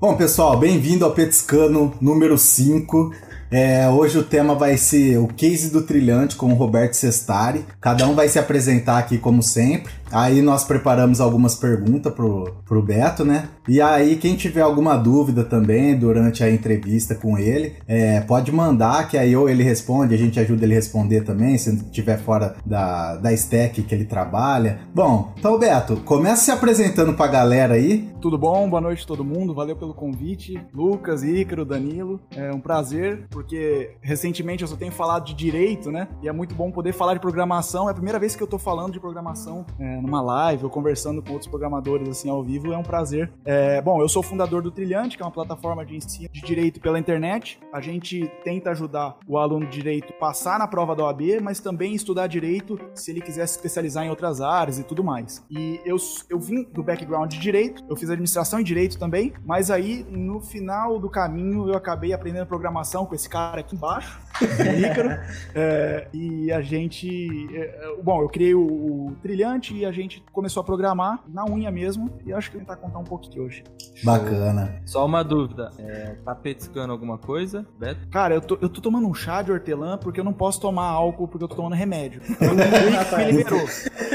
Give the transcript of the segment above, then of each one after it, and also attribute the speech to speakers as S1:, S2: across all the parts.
S1: Bom, pessoal, bem-vindo ao Petiscano número 5. É, hoje o tema vai ser o case do trilhante com o Roberto Sestari. Cada um vai se apresentar aqui como sempre. Aí nós preparamos algumas perguntas pro, pro Beto, né? E aí, quem tiver alguma dúvida também durante a entrevista com ele, é, pode mandar, que aí ou ele responde, a gente ajuda ele a responder também, se estiver fora da, da stack que ele trabalha. Bom, então, Beto, começa se apresentando pra galera aí.
S2: Tudo bom? Boa noite a todo mundo. Valeu pelo convite. Lucas, Ícaro, Danilo. É um prazer, porque recentemente eu só tenho falado de direito, né? E é muito bom poder falar de programação. É a primeira vez que eu tô falando de programação é, numa live ou conversando com outros programadores assim ao vivo. É um prazer. É, bom, eu sou fundador do Trilhante, que é uma plataforma de ensino de direito pela internet. A gente tenta ajudar o aluno de direito a passar na prova da OAB, mas também estudar direito se ele quiser se especializar em outras áreas e tudo mais. E eu, eu vim do background de direito, eu fiz administração e direito também, mas aí no final do caminho eu acabei aprendendo programação com esse cara aqui embaixo, Ícaro. é, e a gente. É, bom, eu criei o, o Trilhante e a gente começou a programar na unha mesmo. E acho que tentar contar um pouquinho hoje.
S1: Bacana.
S3: Só uma dúvida: é, tá petiscando alguma coisa, Beto?
S2: Cara, eu tô, eu tô tomando um chá de hortelã porque eu não posso tomar álcool porque eu tô tomando remédio. Eu me liberou.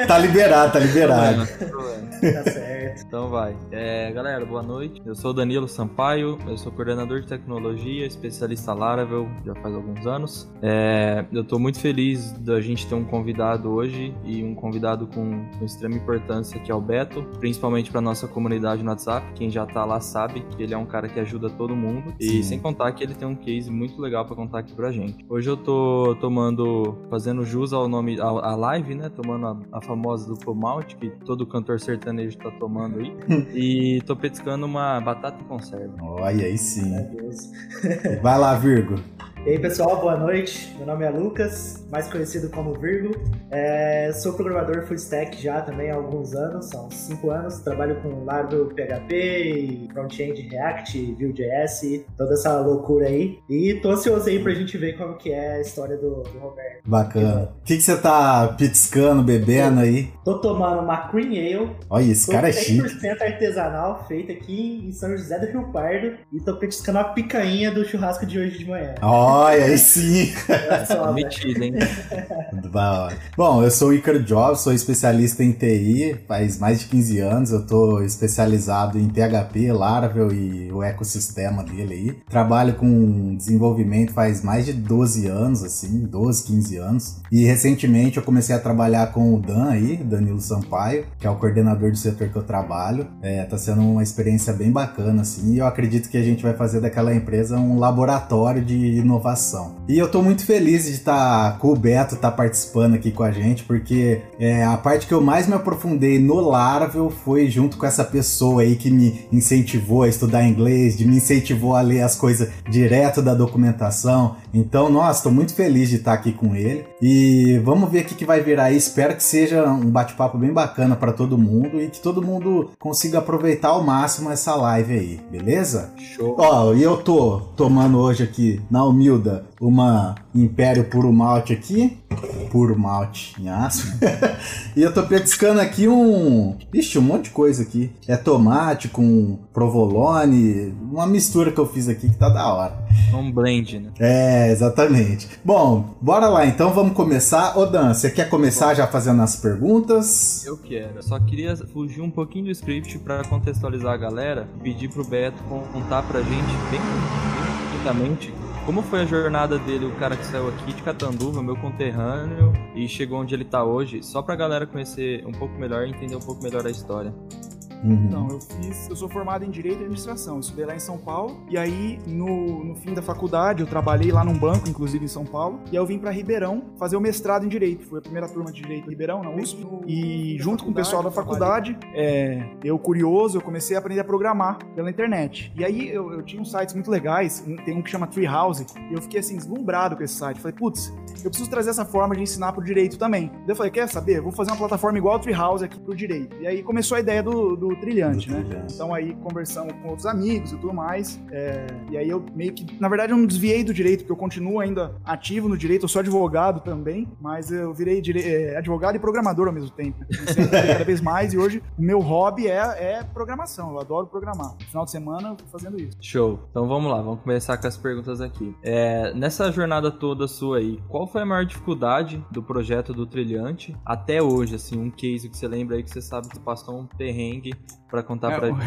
S1: Tá liberado, tá liberado.
S3: Problema.
S4: Tá certo.
S3: Então vai. É, galera, boa noite. Eu sou o Danilo Sampaio, eu sou coordenador de tecnologia, especialista Laravel já faz alguns anos. É, eu tô muito feliz da gente ter um convidado hoje e um convidado com, com extrema importância que é o Beto, principalmente para nossa comunidade no WhatsApp. Quem já tá lá sabe que ele é um cara que ajuda todo mundo e
S1: Sim.
S3: sem contar que ele tem um case muito legal para contar aqui pra gente. Hoje eu tô tomando, fazendo jus ao nome, a live, né? Tomando a, a famosa do Malt, que todo cantor sertanejo tá tomando aí. e tô petiscando uma batata em conserva.
S1: Olha aí sim.
S4: Deus.
S1: Vai lá, Virgo.
S4: E aí pessoal, boa noite. Meu nome é Lucas, mais conhecido como Virgo. É, sou programador full stack já também há alguns anos, são 5 anos. Trabalho com Laravel, PHP, front-end React, Vue.js, toda essa loucura aí. E tô ansioso aí pra gente ver como que é a história do, do Roberto.
S1: Bacana. O que, que você tá pitiscando, bebendo aí?
S4: Tô tomando uma Cream Ale,
S1: Olha, esse cara é chique.
S4: 100% artesanal, feita aqui em São José do Rio Pardo. E tô petiscando a picanha do churrasco de hoje de manhã.
S1: Olha, aí sim.
S4: Velho.
S3: Metido, hein?
S1: Da hora. Bom, eu sou o Icaro Jobs, sou especialista em TI, faz mais de 15 anos. Eu tô especializado em PHP, Laravel e o ecossistema dele aí. Trabalho com desenvolvimento faz mais de 12 anos, assim, 12, 15 anos. E recentemente eu comecei a trabalhar com o Dan aí, Danilo Sampaio, que é o coordenador do setor que eu trabalho. É, tá sendo uma experiência bem bacana, assim, e eu acredito que a gente vai fazer daquela empresa um laboratório de inovação. E eu tô muito feliz de estar com o Beto tá participando aqui com a gente, porque é, a parte que eu mais me aprofundei no Laravel foi junto com essa pessoa aí que me incentivou a estudar inglês, de me incentivou a ler as coisas direto da documentação. Então, nossa, tô muito feliz de estar aqui com ele. E vamos ver o que, que vai virar aí. Espero que seja um bate-papo bem bacana para todo mundo e que todo mundo consiga aproveitar ao máximo essa live aí, beleza?
S3: Show.
S1: Ó, e eu tô tomando hoje aqui, na humilda, uma Império Puro Malte aqui. Puro Malte em aço. e eu tô petiscando aqui um... Ixi, um monte de coisa aqui. É tomate com provolone, uma mistura que eu fiz aqui que tá da hora.
S3: Um blend, né?
S1: É, exatamente. Bom, bora lá então, vamos começar. Ô Dan, você quer começar já fazendo as perguntas?
S3: Eu quero. Só queria fugir um pouquinho do script pra contextualizar a galera e pedir pro Beto contar pra gente bem, bem como foi a jornada dele, o cara que saiu aqui de Catanduva, meu conterrâneo, e chegou onde ele tá hoje, só pra galera conhecer um pouco melhor e entender um pouco melhor a história.
S1: Uhum.
S2: Então, eu fiz. Eu sou formado em Direito e Administração. Eu estudei lá em São Paulo. E aí, no, no fim da faculdade, eu trabalhei lá num banco, inclusive em São Paulo. E aí eu vim pra Ribeirão fazer o mestrado em Direito. Foi a primeira turma de Direito em Ribeirão, na USP. E junto com o pessoal da faculdade, é, eu curioso, eu comecei a aprender a programar pela internet. E aí eu, eu tinha uns sites muito legais. Tem um que chama Treehouse. E eu fiquei assim, deslumbrado com esse site. Falei, putz, eu preciso trazer essa forma de ensinar pro direito também. Daí eu falei, quer saber? Vou fazer uma plataforma igual ao Treehouse aqui pro direito. E aí começou a ideia do, do trilhante,
S1: Do
S2: né?
S1: trilhante.
S2: Então aí conversamos com outros amigos e tudo mais. é, e aí eu meio que, na verdade, eu não desviei do direito, porque eu continuo ainda ativo no direito, eu sou advogado também, mas eu virei dire- é, advogado e programador ao mesmo tempo. Cada vez mais e hoje o meu hobby é, é programação. Eu adoro programar. No final de semana fazendo isso.
S3: Show. Então vamos lá, vamos começar com as perguntas aqui. É, nessa jornada toda sua aí, qual foi a maior dificuldade do projeto do Trilhante até hoje? Assim, um case que você lembra aí que você sabe que passou um perrengue pra contar
S2: É,
S3: pra
S2: o-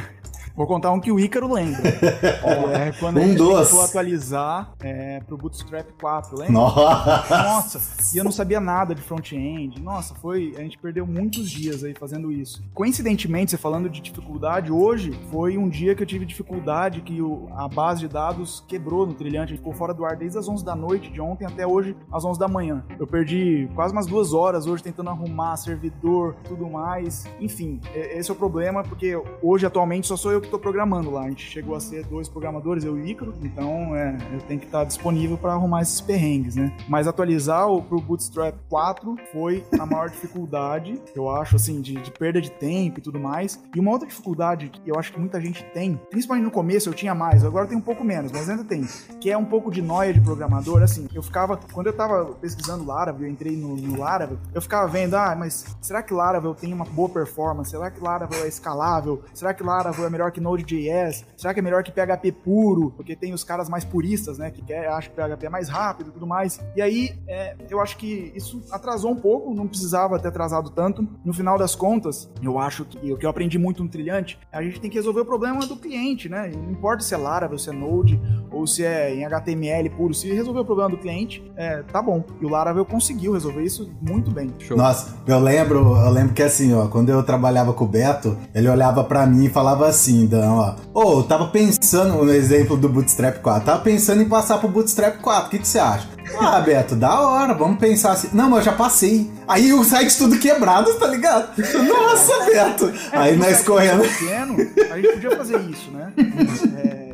S2: Vou contar um que o Ícaro lembra. é quando a
S1: Um
S2: gente
S1: dos.
S2: tentou atualizar é, pro Bootstrap 4, lembra?
S1: Nossa.
S2: Nossa, e eu não sabia nada de front-end. Nossa, foi. A gente perdeu muitos dias aí fazendo isso. Coincidentemente, você falando de dificuldade, hoje foi um dia que eu tive dificuldade que o- a base de dados quebrou no trilhante. Ficou fora do ar desde as 11 da noite de ontem até hoje, às 11 da manhã. Eu perdi quase umas duas horas hoje tentando arrumar servidor, tudo mais. Enfim, esse é o problema, porque hoje, atualmente, só sou eu que tô programando lá. A gente chegou a ser dois programadores, eu e o Ícaro, então é, eu tenho que estar disponível para arrumar esses perrengues, né? Mas atualizar o, pro Bootstrap 4 foi a maior dificuldade, eu acho, assim, de, de perda de tempo e tudo mais. E uma outra dificuldade que eu acho que muita gente tem, principalmente no começo eu tinha mais, agora tenho um pouco menos, mas ainda tem, que é um pouco de noia de programador. Assim, eu ficava, quando eu tava pesquisando Laravel, eu entrei no, no Laravel, eu ficava vendo, ah, mas será que Laravel tem uma boa performance? Será que Laravel é escalável? Será que Laravel é melhor que Node.js? Será que é melhor que PHP puro? Porque tem os caras mais puristas, né, que quer, acham que PHP é mais rápido e tudo mais. E aí, é, eu acho que isso atrasou um pouco, não precisava ter atrasado tanto. No final das contas, eu acho que o que eu aprendi muito no Trilhante, a gente tem que resolver o problema do cliente, né? Não importa se é Laravel, se é Node ou se é em HTML puro, se resolver o problema do cliente, é, tá bom. E o Laravel conseguiu resolver isso muito bem.
S3: Show.
S1: Nossa, eu lembro, eu lembro que assim, ó, quando eu trabalhava com o Beto, ele olhava pra mim e falava assim, Dan, ó, ô, eu tava pensando no exemplo do Bootstrap 4, tava pensando em passar pro Bootstrap 4, o que que você acha? Ah, Beto, da hora, vamos pensar assim. Não, mas eu já passei. Aí o site tudo quebrado, tá ligado? Nossa, Beto! Aí
S2: no
S1: nós correndo.
S2: pequeno, a gente podia fazer isso, né? É,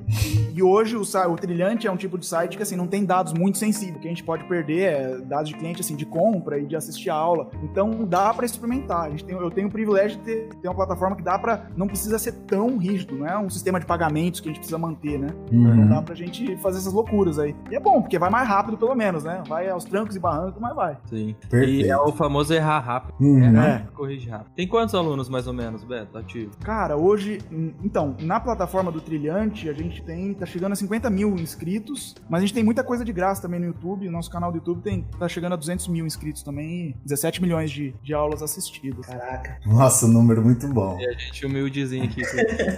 S2: e- hoje o, o Trilhante é um tipo de site que assim não tem dados muito sensíveis, que a gente pode perder é, dados de cliente assim de compra e de assistir a aula. Então dá pra experimentar. A gente tem, eu tenho o privilégio de ter, ter uma plataforma que dá para não precisa ser tão rígido, não é um sistema de pagamentos que a gente precisa manter, né?
S1: Uhum.
S2: Dá pra gente fazer essas loucuras aí. E é bom, porque vai mais rápido pelo menos, né? Vai aos trancos e barrancos, mas vai.
S3: Sim.
S1: Perfeito.
S3: E é o famoso errar rápido.
S1: Uhum.
S3: Errar
S2: É.
S3: rápido, corrigir rápido. Tem quantos alunos, mais ou menos, Beto, ativo?
S2: Cara, hoje, então, na plataforma do Trilhante, a gente tem, tá chegando a 50 mil inscritos, mas a gente tem muita coisa de graça também no YouTube. O nosso canal do YouTube tem, tá chegando a 200 mil inscritos também e 17 milhões de, de aulas assistidas.
S4: Caraca.
S1: Nossa, número muito bom.
S3: E a gente humildezinho aqui.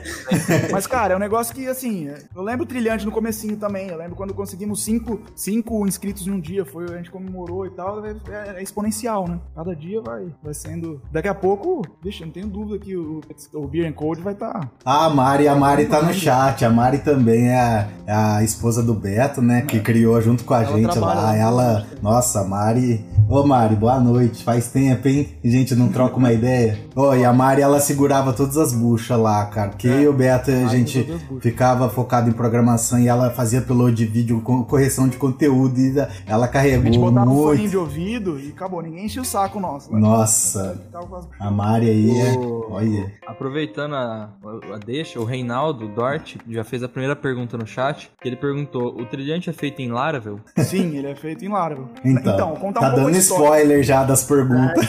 S2: Mas, cara, é um negócio que, assim, eu lembro o Trilhante no comecinho também. Eu lembro quando conseguimos 5 cinco inscritos em um dia. Foi, a gente comemorou e tal. É, é exponencial, né? Cada dia vai, vai sendo... Daqui a pouco, deixa, eu não tenho dúvida que o, o Beer and Code vai estar... Tá
S1: Ah, a Mari, a Mari tá no chat. A Mari também é a, é a esposa do Beto, né? Que criou junto com a
S2: Ela
S1: gente lá.
S2: lá
S1: Ela.
S2: também.
S1: Nossa, a Mari. Ô Mari, boa noite. Faz tempo, hein? A gente não troca uma ideia. Ô, e a Mari, ela segurava todas as buchas lá, cara. Porque eu e o Beto, a gente ficava focado em programação e ela fazia upload de vídeo com correção de conteúdo. E ela
S2: A
S1: carregou
S2: gente botava um
S1: muito.
S2: de ouvido e acabou. Ninguém enchia o saco nosso. né?
S1: Nossa, a Mari aí é.
S3: O-
S1: Olha.
S3: Aproveitando a, a deixa, o Reinaldo Dort já fez a primeira pergunta no chat. Que ele perguntou: o trilhante é feito em Laravel?
S2: Sim, ele é feito em Laravel.
S1: Então,
S2: vou contar
S1: tá
S2: um pouco
S1: dando spoiler já das perguntas.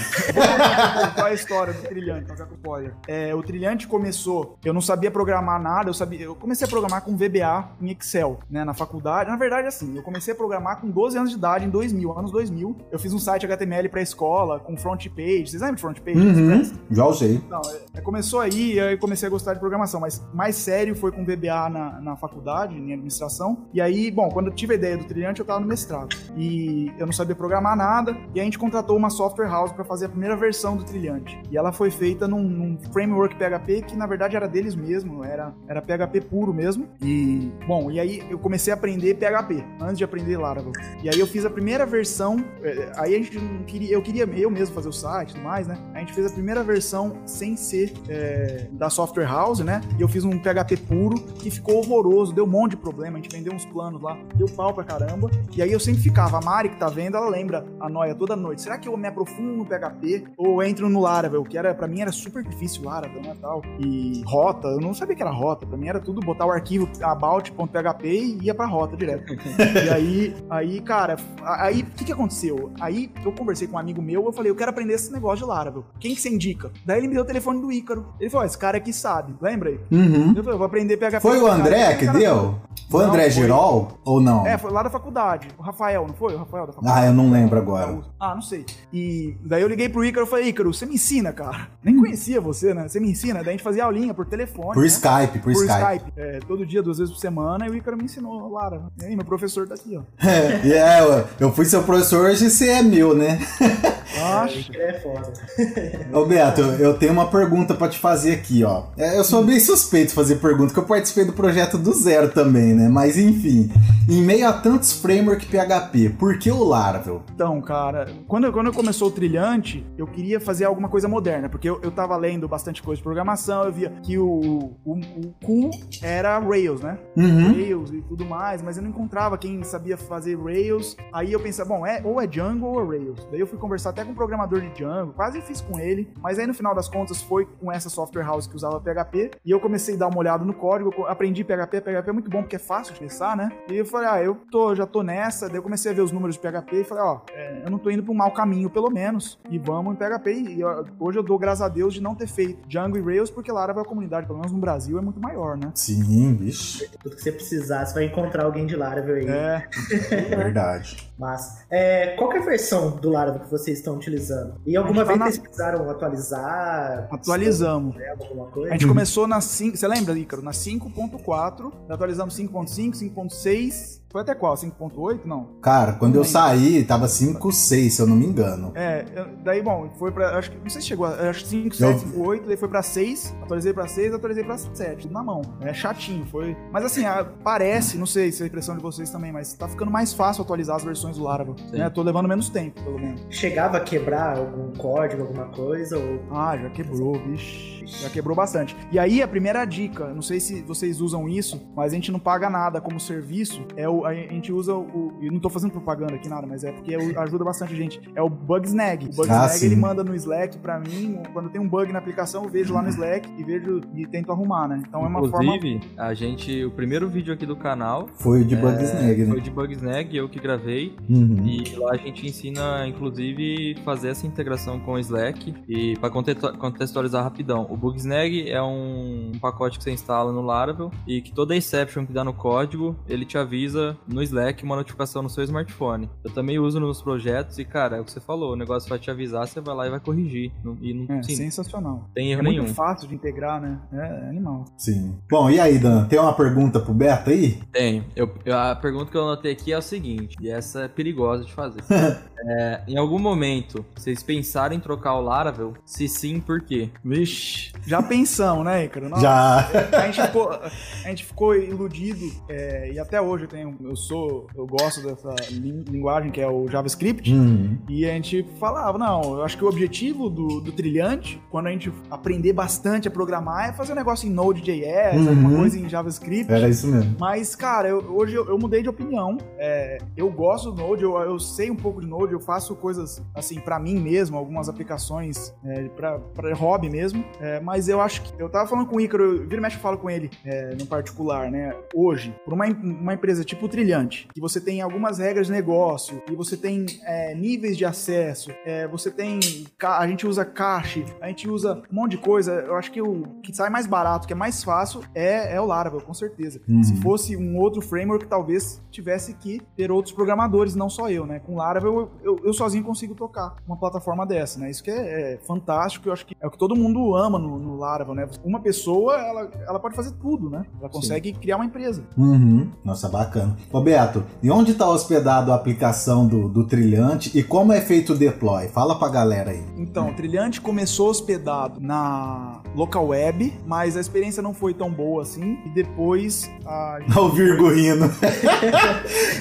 S2: Qual é a história do Trilhante? É o spoiler? É, o Trilhante começou, eu não sabia programar nada, eu sabia, eu comecei a programar com VBA em Excel, né, na faculdade. Na verdade, assim, eu comecei a programar com 12 anos de idade, em 2000, anos 2000. Eu fiz um site HTML pra escola, com front page. Vocês lembram de front page?
S1: Uhum, já usei.
S2: Não, é, começou aí, e aí comecei a gostar de programação, mas mais sério foi com VBA na, na faculdade, em administração. E aí, bom, quando eu tive a ideia do trilhante, eu tava no mestrado. E eu não sabia programar nada, e a gente contratou uma software house para fazer a primeira versão do Trilhante. E ela foi feita num, num, framework PHP que na verdade era deles mesmo, era, era PHP puro mesmo. E, bom, e aí eu comecei a aprender PHP antes de aprender Laravel. E aí eu fiz a primeira versão, é, aí a gente não queria, eu queria eu mesmo fazer o site e tudo mais, né? A gente fez a primeira versão sem ser é, da software house, né? E eu fiz um PHP puro que ficou horroroso, deu um monte de problema, a gente vendeu uns planos lá, deu pau pra caramba. E aí eu sempre ficava, a Mari que tá vendo, ela lembra a noia toda noite. Será que eu me aprofundo no PHP ou entro no Laravel? Que era, pra mim era super difícil Laravel, né, tal. E rota, eu não sabia que era rota, pra mim era tudo botar o arquivo about.php e ia pra rota direto. e aí, aí, cara, aí o que que aconteceu? Aí eu conversei com um amigo meu, eu falei, eu quero aprender esse negócio de Laravel. Quem que você indica? Daí ele me deu o telefone do Ícaro. Ele falou, esse cara aqui sabe, lembra aí?
S1: Uhum.
S2: Eu falei, eu vou aprender PHP.
S1: Foi o André que deu? Foi o André Girol ou não?
S2: É, foi lá da faculdade. O Rafael, não foi? O Rafael da faculdade.
S1: Ah, eu não lembro agora.
S2: Ah, não sei. E daí eu liguei pro Ícaro e falei, Ícaro, você me ensina, cara. Nem conhecia você, né? Você me ensina. Daí a gente fazia aulinha por telefone.
S1: Por
S2: né?
S1: Skype, por,
S2: por
S1: Skype.
S2: Skype. É, todo dia, duas vezes por semana, e o Ícaro me ensinou, Lara. E aí, meu professor tá aqui, ó.
S1: É, é, eu fui seu professor, hoje você é meu, né?
S2: Acho.
S4: É foda.
S1: Ô Beto, eu tenho uma pergunta pra te fazer aqui, ó. É, Eu sou bem suspeito de fazer pergunta, porque eu participei do projeto do zero também, né? Mas enfim, em meio a tantos framework PHP, por que o Laravel?
S2: Então, cara, quando, quando começou o Trilhante, eu queria fazer alguma coisa moderna, porque eu, eu tava lendo bastante coisa de programação, eu via que o, o, o era Rails, né?
S1: Uhum.
S2: Rails e tudo mais, mas eu não encontrava quem sabia fazer Rails. Aí eu pensei, bom, é, ou é Django ou é Rails. Daí eu fui conversar até com um programador de Django, quase fiz com ele, mas aí no final das contas foi com essa software house que usava PHP, e eu comecei a dar uma olhada no código, aprendi PHP, PHP é muito bom porque é fácil de pensar, né? E eu falei, ah, eu tô, já tô nessa, daí eu comecei a ver os números de PHP e falei, ó, é, eu não tô indo pra um mau caminho, pelo menos, e vamos em PHP, e eu- hoje eu dou graças a Deus de não ter feito Django e Rails, porque Laravel, a comunidade, pelo menos no Brasil, é muito maior, né?
S1: Sim, vixe,
S4: Tudo que você precisar, você vai encontrar alguém de Laravel aí.
S2: É,
S1: verdade.
S4: Mas, é, qual que é a versão do Laravel que vocês estão utilizando? E alguma
S2: gente
S4: vez
S2: tá na-
S4: vocês precisaram atualizar?
S2: atualizamos.
S4: Né, alguma
S2: A
S4: coisa?
S2: gente começou na 5, você lembra, Ícaro? Na 5.4, atualizamos 5.5, 5.6, foi até qual? 5.8? Não.
S1: Cara, quando eu
S2: Não
S1: saí, tava 5, 6, se eu não me engano.
S2: É, eu- daí, bom, foi pra. Acho que. Não sei se chegou. a- Acho que 5,
S1: Eu-
S2: 7, 5, 8, daí foi pra 6, atualizei pra 6, atualizei pra 7, tudo na mão. É chatinho, foi. Mas assim, a- parece, não sei se é a impressão de vocês também, mas tá ficando mais fácil atualizar as versões do Laravel.
S3: Sim.
S2: Né? Tô levando menos tempo, pelo menos.
S4: Chegava a quebrar algum código, alguma coisa? Ou...
S2: Ah, já quebrou, vixe. Já quebrou bastante. E aí, a primeira dica, não sei se vocês usam isso, mas a gente não paga nada como serviço. É o, a gente usa o. Eu não tô fazendo propaganda aqui, nada, mas é porque ajuda bastante a gente. É o Bugsnag. O Bugsnag
S1: Ah,
S2: ele manda no Slack pra mim. Quando tem um bug na aplicação, eu vejo lá no Slack e vejo e tento arrumar, né? Então é uma forma.
S3: Inclusive, a gente, o primeiro vídeo aqui do canal
S1: Foi o de
S3: é,
S1: Bugsnag,
S3: foi
S1: né?
S3: de Bugsnag, eu que gravei.
S1: Uhum.
S3: E lá a gente ensina, inclusive, fazer essa integração com o Slack e para contextualizar rapidão. O Bugsnag é um pacote que você instala no Laravel e que toda exception que dá no código, ele te avisa no Slack uma notificação no seu smartphone. Eu também uso nos projetos e, cara, é o que você falou, o negócio vai te avisar, você vai lá e vai corrigir. E não
S2: É,
S3: sim,
S2: sensacional.
S3: tem erro
S2: É
S3: nenhum.
S2: muito fácil de integrar, né? É, é animal.
S1: Sim. Bom, e aí, Dan? Tem uma pergunta pro Beto aí?
S3: Tem. Eu, eu- a pergunta que eu anotei aqui é o seguinte, e essa é perigosa de fazer. É, em algum momento, vocês pensaram em trocar o Laravel? Se sim, por quê?
S2: Vixe. Já pensamos, né? Nossa.
S1: Já.
S2: A gente ficou, a gente ficou iludido é, e até hoje eu tenho, eu sou, eu gosto dessa lin- linguagem que é o JavaScript.
S1: Uhum.
S2: E a gente falava, não, eu acho que o objetivo do, do trilhante, quando a gente aprender bastante a programar, é fazer um negócio em Node.js,
S1: Uhum.
S2: alguma coisa em JavaScript.
S1: Era isso mesmo.
S2: Mas, cara, eu- hoje eu, eu mudei de opinião. É, eu gosto do Node, eu, eu sei um pouco de Node, eu faço coisas, assim, pra mim mesmo, algumas aplicações é, pra, pra hobby mesmo. É, mas eu acho que. Eu tava falando com o Ícaro, eu, vira e mexe eu falo com ele é, no particular, né? Hoje, por uma, uma empresa tipo Trilhante, que você tem algumas regras de negócio, e você tem é, níveis de acesso, é, você tem. A gente usa cache, a gente usa um monte de coisa. Eu acho que o que sai mais barato, que é mais fácil, é, é o Laravel, com certeza.
S1: Uhum.
S2: Se fosse um outro framework, talvez tivesse que ter outros programadores, não só eu, né? Com Laravel, eu, eu, eu sozinho consigo tocar uma plataforma dessa, né? Isso que é, é fantástico, eu acho que é o que todo mundo ama no, no Laravel, né? Uma pessoa, ela, ela pode fazer tudo, né? Ela consegue Sim. criar uma empresa.
S1: Uhum. Nossa, bacana. Ô Beto, e onde está hospedado a aplicação do, do Trilhante e como é feito o deploy? Fala pra galera aí.
S2: Então, o Trilhante começou hospedado na local web, mas a experiência não foi tão boa assim. E depois
S1: a. o Virgo rindo.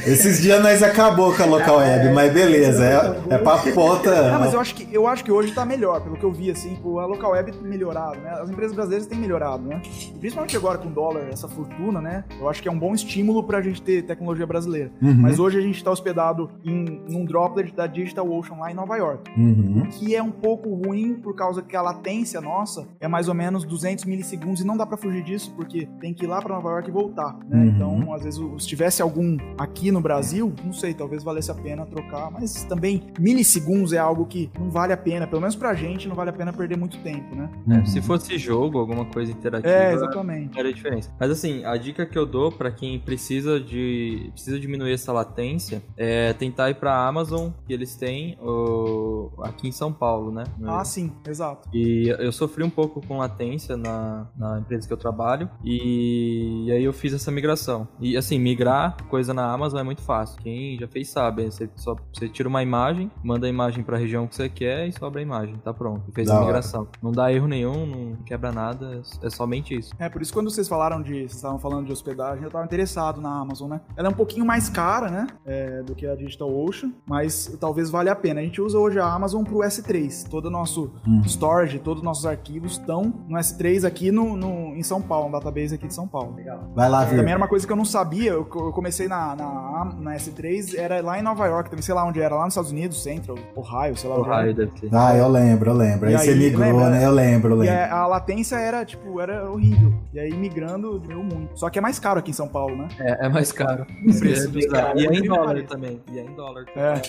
S1: Esses dias nós acabou com a local web, mas beleza, é, é pra ponta.
S2: Não, mas eu acho, que, eu acho que hoje tá melhor, pelo que eu vi, assim, a local web tem melhorado, né? As empresas brasileiras têm melhorado, né? E principalmente agora com o dólar, essa fortuna, né? Eu acho que é um bom estímulo pra gente ter tecnologia brasileira. Uhum. Mas hoje a gente tá hospedado em num droplet da Digital Ocean lá em Nova York. Uhum. Que é um pouco ruim por causa que a latência nossa é mais ou menos 200 milissegundos e não dá para fugir disso porque tem que ir lá para Nova York e voltar, né? Uhum. Então, às vezes, se tivesse algum aqui no Brasil, não sei, talvez valesse a pena trocar, mas também milissegundos é algo que não vale a pena, pelo menos pra gente, não vale a pena perder muito tempo, né?
S3: É, se fosse jogo, alguma coisa interativa,
S2: é, exatamente.
S3: era diferença. Mas assim, a dica que eu dou para quem precisa de precisa diminuir essa latência é tentar ir para Amazon, que eles têm o, aqui em São Paulo, né?
S2: Ah, sim, exato.
S3: E eu sofri um pouco com latência na, na empresa que eu trabalho e, e aí eu fiz essa migração. E assim, migrar coisa na Amazon é muito fácil. Quem já fez sabe, você só você tira uma imagem, manda a imagem para a região que você quer e sobra a imagem, tá pronto. Fez da a migração. Hora. Não dá erro nenhum, não quebra nada, é somente isso.
S2: É, por isso quando vocês falaram de, vocês estavam falando de hospedagem, eu estava interessado na Amazon, né? Ela é um pouquinho mais cara, né, é, do que a Digital Ocean, mas talvez valha a pena. A gente usa hoje a Amazon pro S3. Todo o nosso hum. storage, todos os nossos arquivos estão no S3 aqui no, no, em São Paulo, um database aqui de São Paulo.
S1: Legal. Vai lá,
S2: Também era uma coisa que eu não sabia. Eu, eu comecei na, na, na, S3, era lá em Nova York, também sei lá onde era, lá nos Estados Unidos, Central, Ohio, sei lá onde
S3: Ohio deve ter.
S1: Ah, eu lembro, eu lembro. Aí, aí, você migrou, lembra, né? Eu lembro, eu lembro.
S2: E a, a, latência era, tipo, era horrível. E aí migrando deu muito. Só que é mais caro aqui em São Paulo, né?
S3: É, é mais caro. É, e é em dólar também. E é em dólar.
S4: É, é.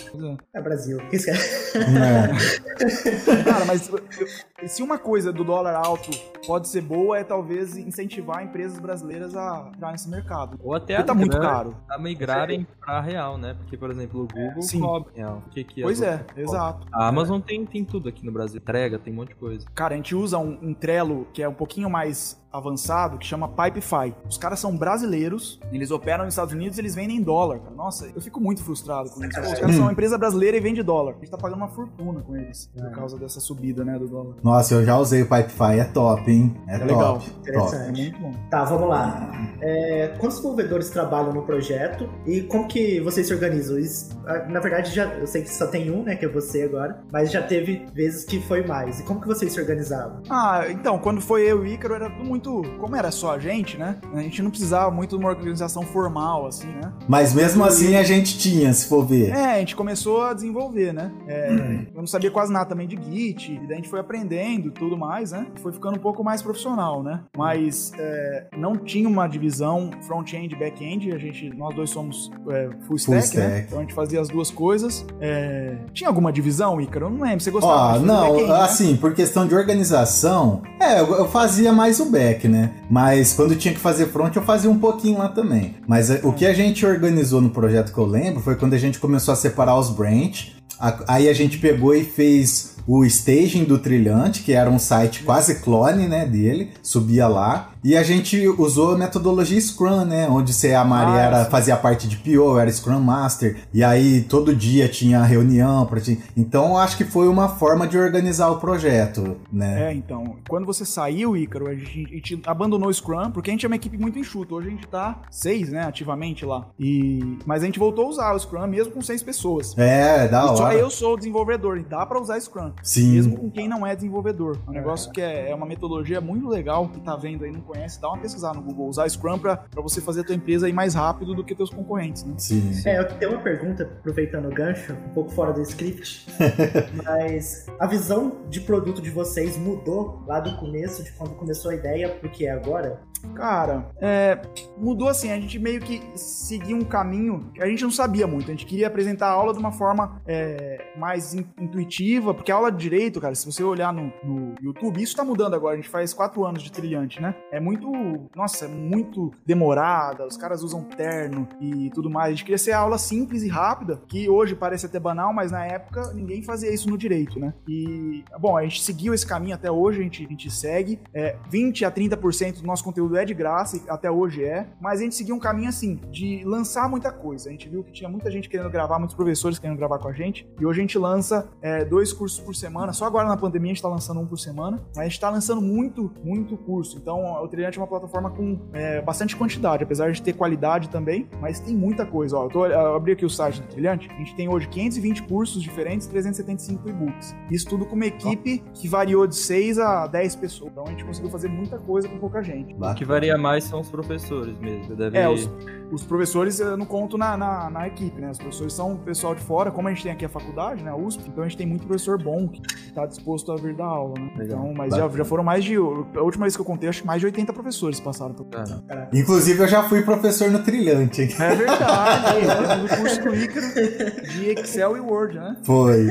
S4: é Brasil. Isso é.
S2: Cara, mas se uma coisa do dólar alto pode ser boa, é talvez incentivar empresas brasileiras a entrar nesse mercado.
S3: Ou até Porque tá muito caro. A migrarem para real, né? Porque, por exemplo, o Google Sim. cobra real.
S2: Que que pois é, exato.
S3: A Amazon tem, tem tudo aqui no Brasil. Entrega, tem um monte de coisa.
S2: Cara, a gente usa um, um Trello que é um pouquinho mais avançado que chama Pipefy. Os caras são brasileiros, eles operam nos Estados Unidos e eles vendem em dólar. Cara. Nossa, eu fico muito frustrado com isso. Os caras são uma empresa brasileira e vende dólar. A gente tá pagando uma fortuna com eles por é. causa dessa subida, né, do dólar.
S1: Nossa, eu já usei o Pipefy, é top, hein? É, é top, legal.
S4: Top. É muito bom. Tá, vamos lá. É, quantos desenvolvedores trabalham no projeto e como que vocês se organizam? Isso, na verdade, já, eu sei que só tem um, né, que é você agora, mas já teve vezes que foi mais. E como que vocês se organizavam?
S2: Ah, então, quando foi eu e o Ícaro, era tudo muito. Como era só a gente, né? A gente não precisava muito de uma organização formal, assim, né?
S1: Mas mesmo e... assim a gente tinha, se for ver.
S2: É, a gente começou a desenvolver, né? É, hum. Eu não sabia quase nada também de Git, e daí a gente foi aprendendo e tudo mais, né? Foi ficando um pouco mais profissional, né? Mas é, não tinha uma divisão front-end e back-end, a gente, nós dois somos é, full, stack, full, stack, né? Então a gente fazia as duas coisas. É, tinha alguma divisão, Ícaro? Eu não lembro, você gostava?
S1: Ó, não, né? assim, né? por questão de organização, é, eu, eu fazia mais o back né? Mas quando tinha que fazer front, eu fazia um pouquinho lá também. Mas eh, o que a gente organizou no projeto que eu lembro foi quando a gente começou a separar os branch. Aí a gente pegou e fez o staging do Trilhante, que era um site quase clone, né, dele, subia lá. E a gente usou a metodologia Scrum, né, onde você, a Maria ah, era, fazia parte de PO, era Scrum Master, e aí todo dia tinha reunião para ti. Então acho que foi uma forma de organizar o projeto, né?
S2: É, então, quando você saiu, Ícaro, a gente, a gente abandonou o Scrum, porque a gente é uma equipe muito enxuta. Hoje a gente tá seis, né, ativamente lá. E mas a gente voltou a usar o Scrum mesmo com seis pessoas.
S1: É, da hora.
S2: Só eu sou o desenvolvedor, e dá para usar Scrum.
S1: Sim.
S2: Mesmo com quem não é desenvolvedor. É um negócio que é, é, uma metodologia muito legal, que tá vendo aí, não conhece, dá uma pesquisada no Google. Usar Scrum pra, pra você fazer a tua empresa ir mais rápido do que teus concorrentes, né?
S1: Sim.
S4: É, eu tenho uma pergunta, aproveitando o gancho, um pouco fora do script, mas a visão de produto de vocês mudou lá do começo, de quando começou a ideia, pro que é agora?
S2: Cara, é, mudou assim, a gente meio que seguiu um caminho que a gente não sabia muito. A gente queria apresentar a aula de uma forma é, mais in, intuitiva, porque a aula aula de direito, cara, se você olhar no, no YouTube, isso tá mudando agora. A gente faz quatro anos de trilhante, né? É muito. Nossa, é muito demorada. Os caras usam terno e tudo mais. A gente queria ser aula simples e rápida, que hoje parece até banal, mas na época ninguém fazia isso no direito, né? E, bom, a gente seguiu esse caminho até hoje, a gente, a gente segue. É, 20 a 30% do nosso conteúdo é de graça, até hoje é. Mas a gente seguiu um caminho assim, de lançar muita coisa. A gente viu que tinha muita gente querendo gravar, muitos professores querendo gravar com a gente. E hoje a gente lança é, dois cursos por semana. Só agora na pandemia a gente tá lançando um por semana. Mas a gente tá lançando muito, muito curso. Então o Trilhante é uma plataforma com é, bastante quantidade, apesar de ter qualidade também. Mas tem muita coisa. Ó, eu, tô, eu abri aqui o site do Trilhante. A gente tem hoje 520 cursos diferentes, 375 e-books. Isso tudo com uma equipe que variou de 6 a 10 pessoas. Então a gente conseguiu fazer muita coisa com pouca gente.
S3: O que varia mais são os professores mesmo. Deve...
S2: É, os, os professores eu não conto na, na, na, equipe, né? Os professores são o pessoal de fora, como a gente tem aqui a faculdade, né? A USP, então a gente tem muito professor bom que está disposto a vir dar aula, né? Legal. Então, mas já, já, foram mais de. A última vez que eu contei, acho que mais de 80 professores passaram por
S1: é. Inclusive, eu já fui professor no Trilhante?
S2: É verdade, no curso do Ícaro de Excel e Word, né?
S1: Foi.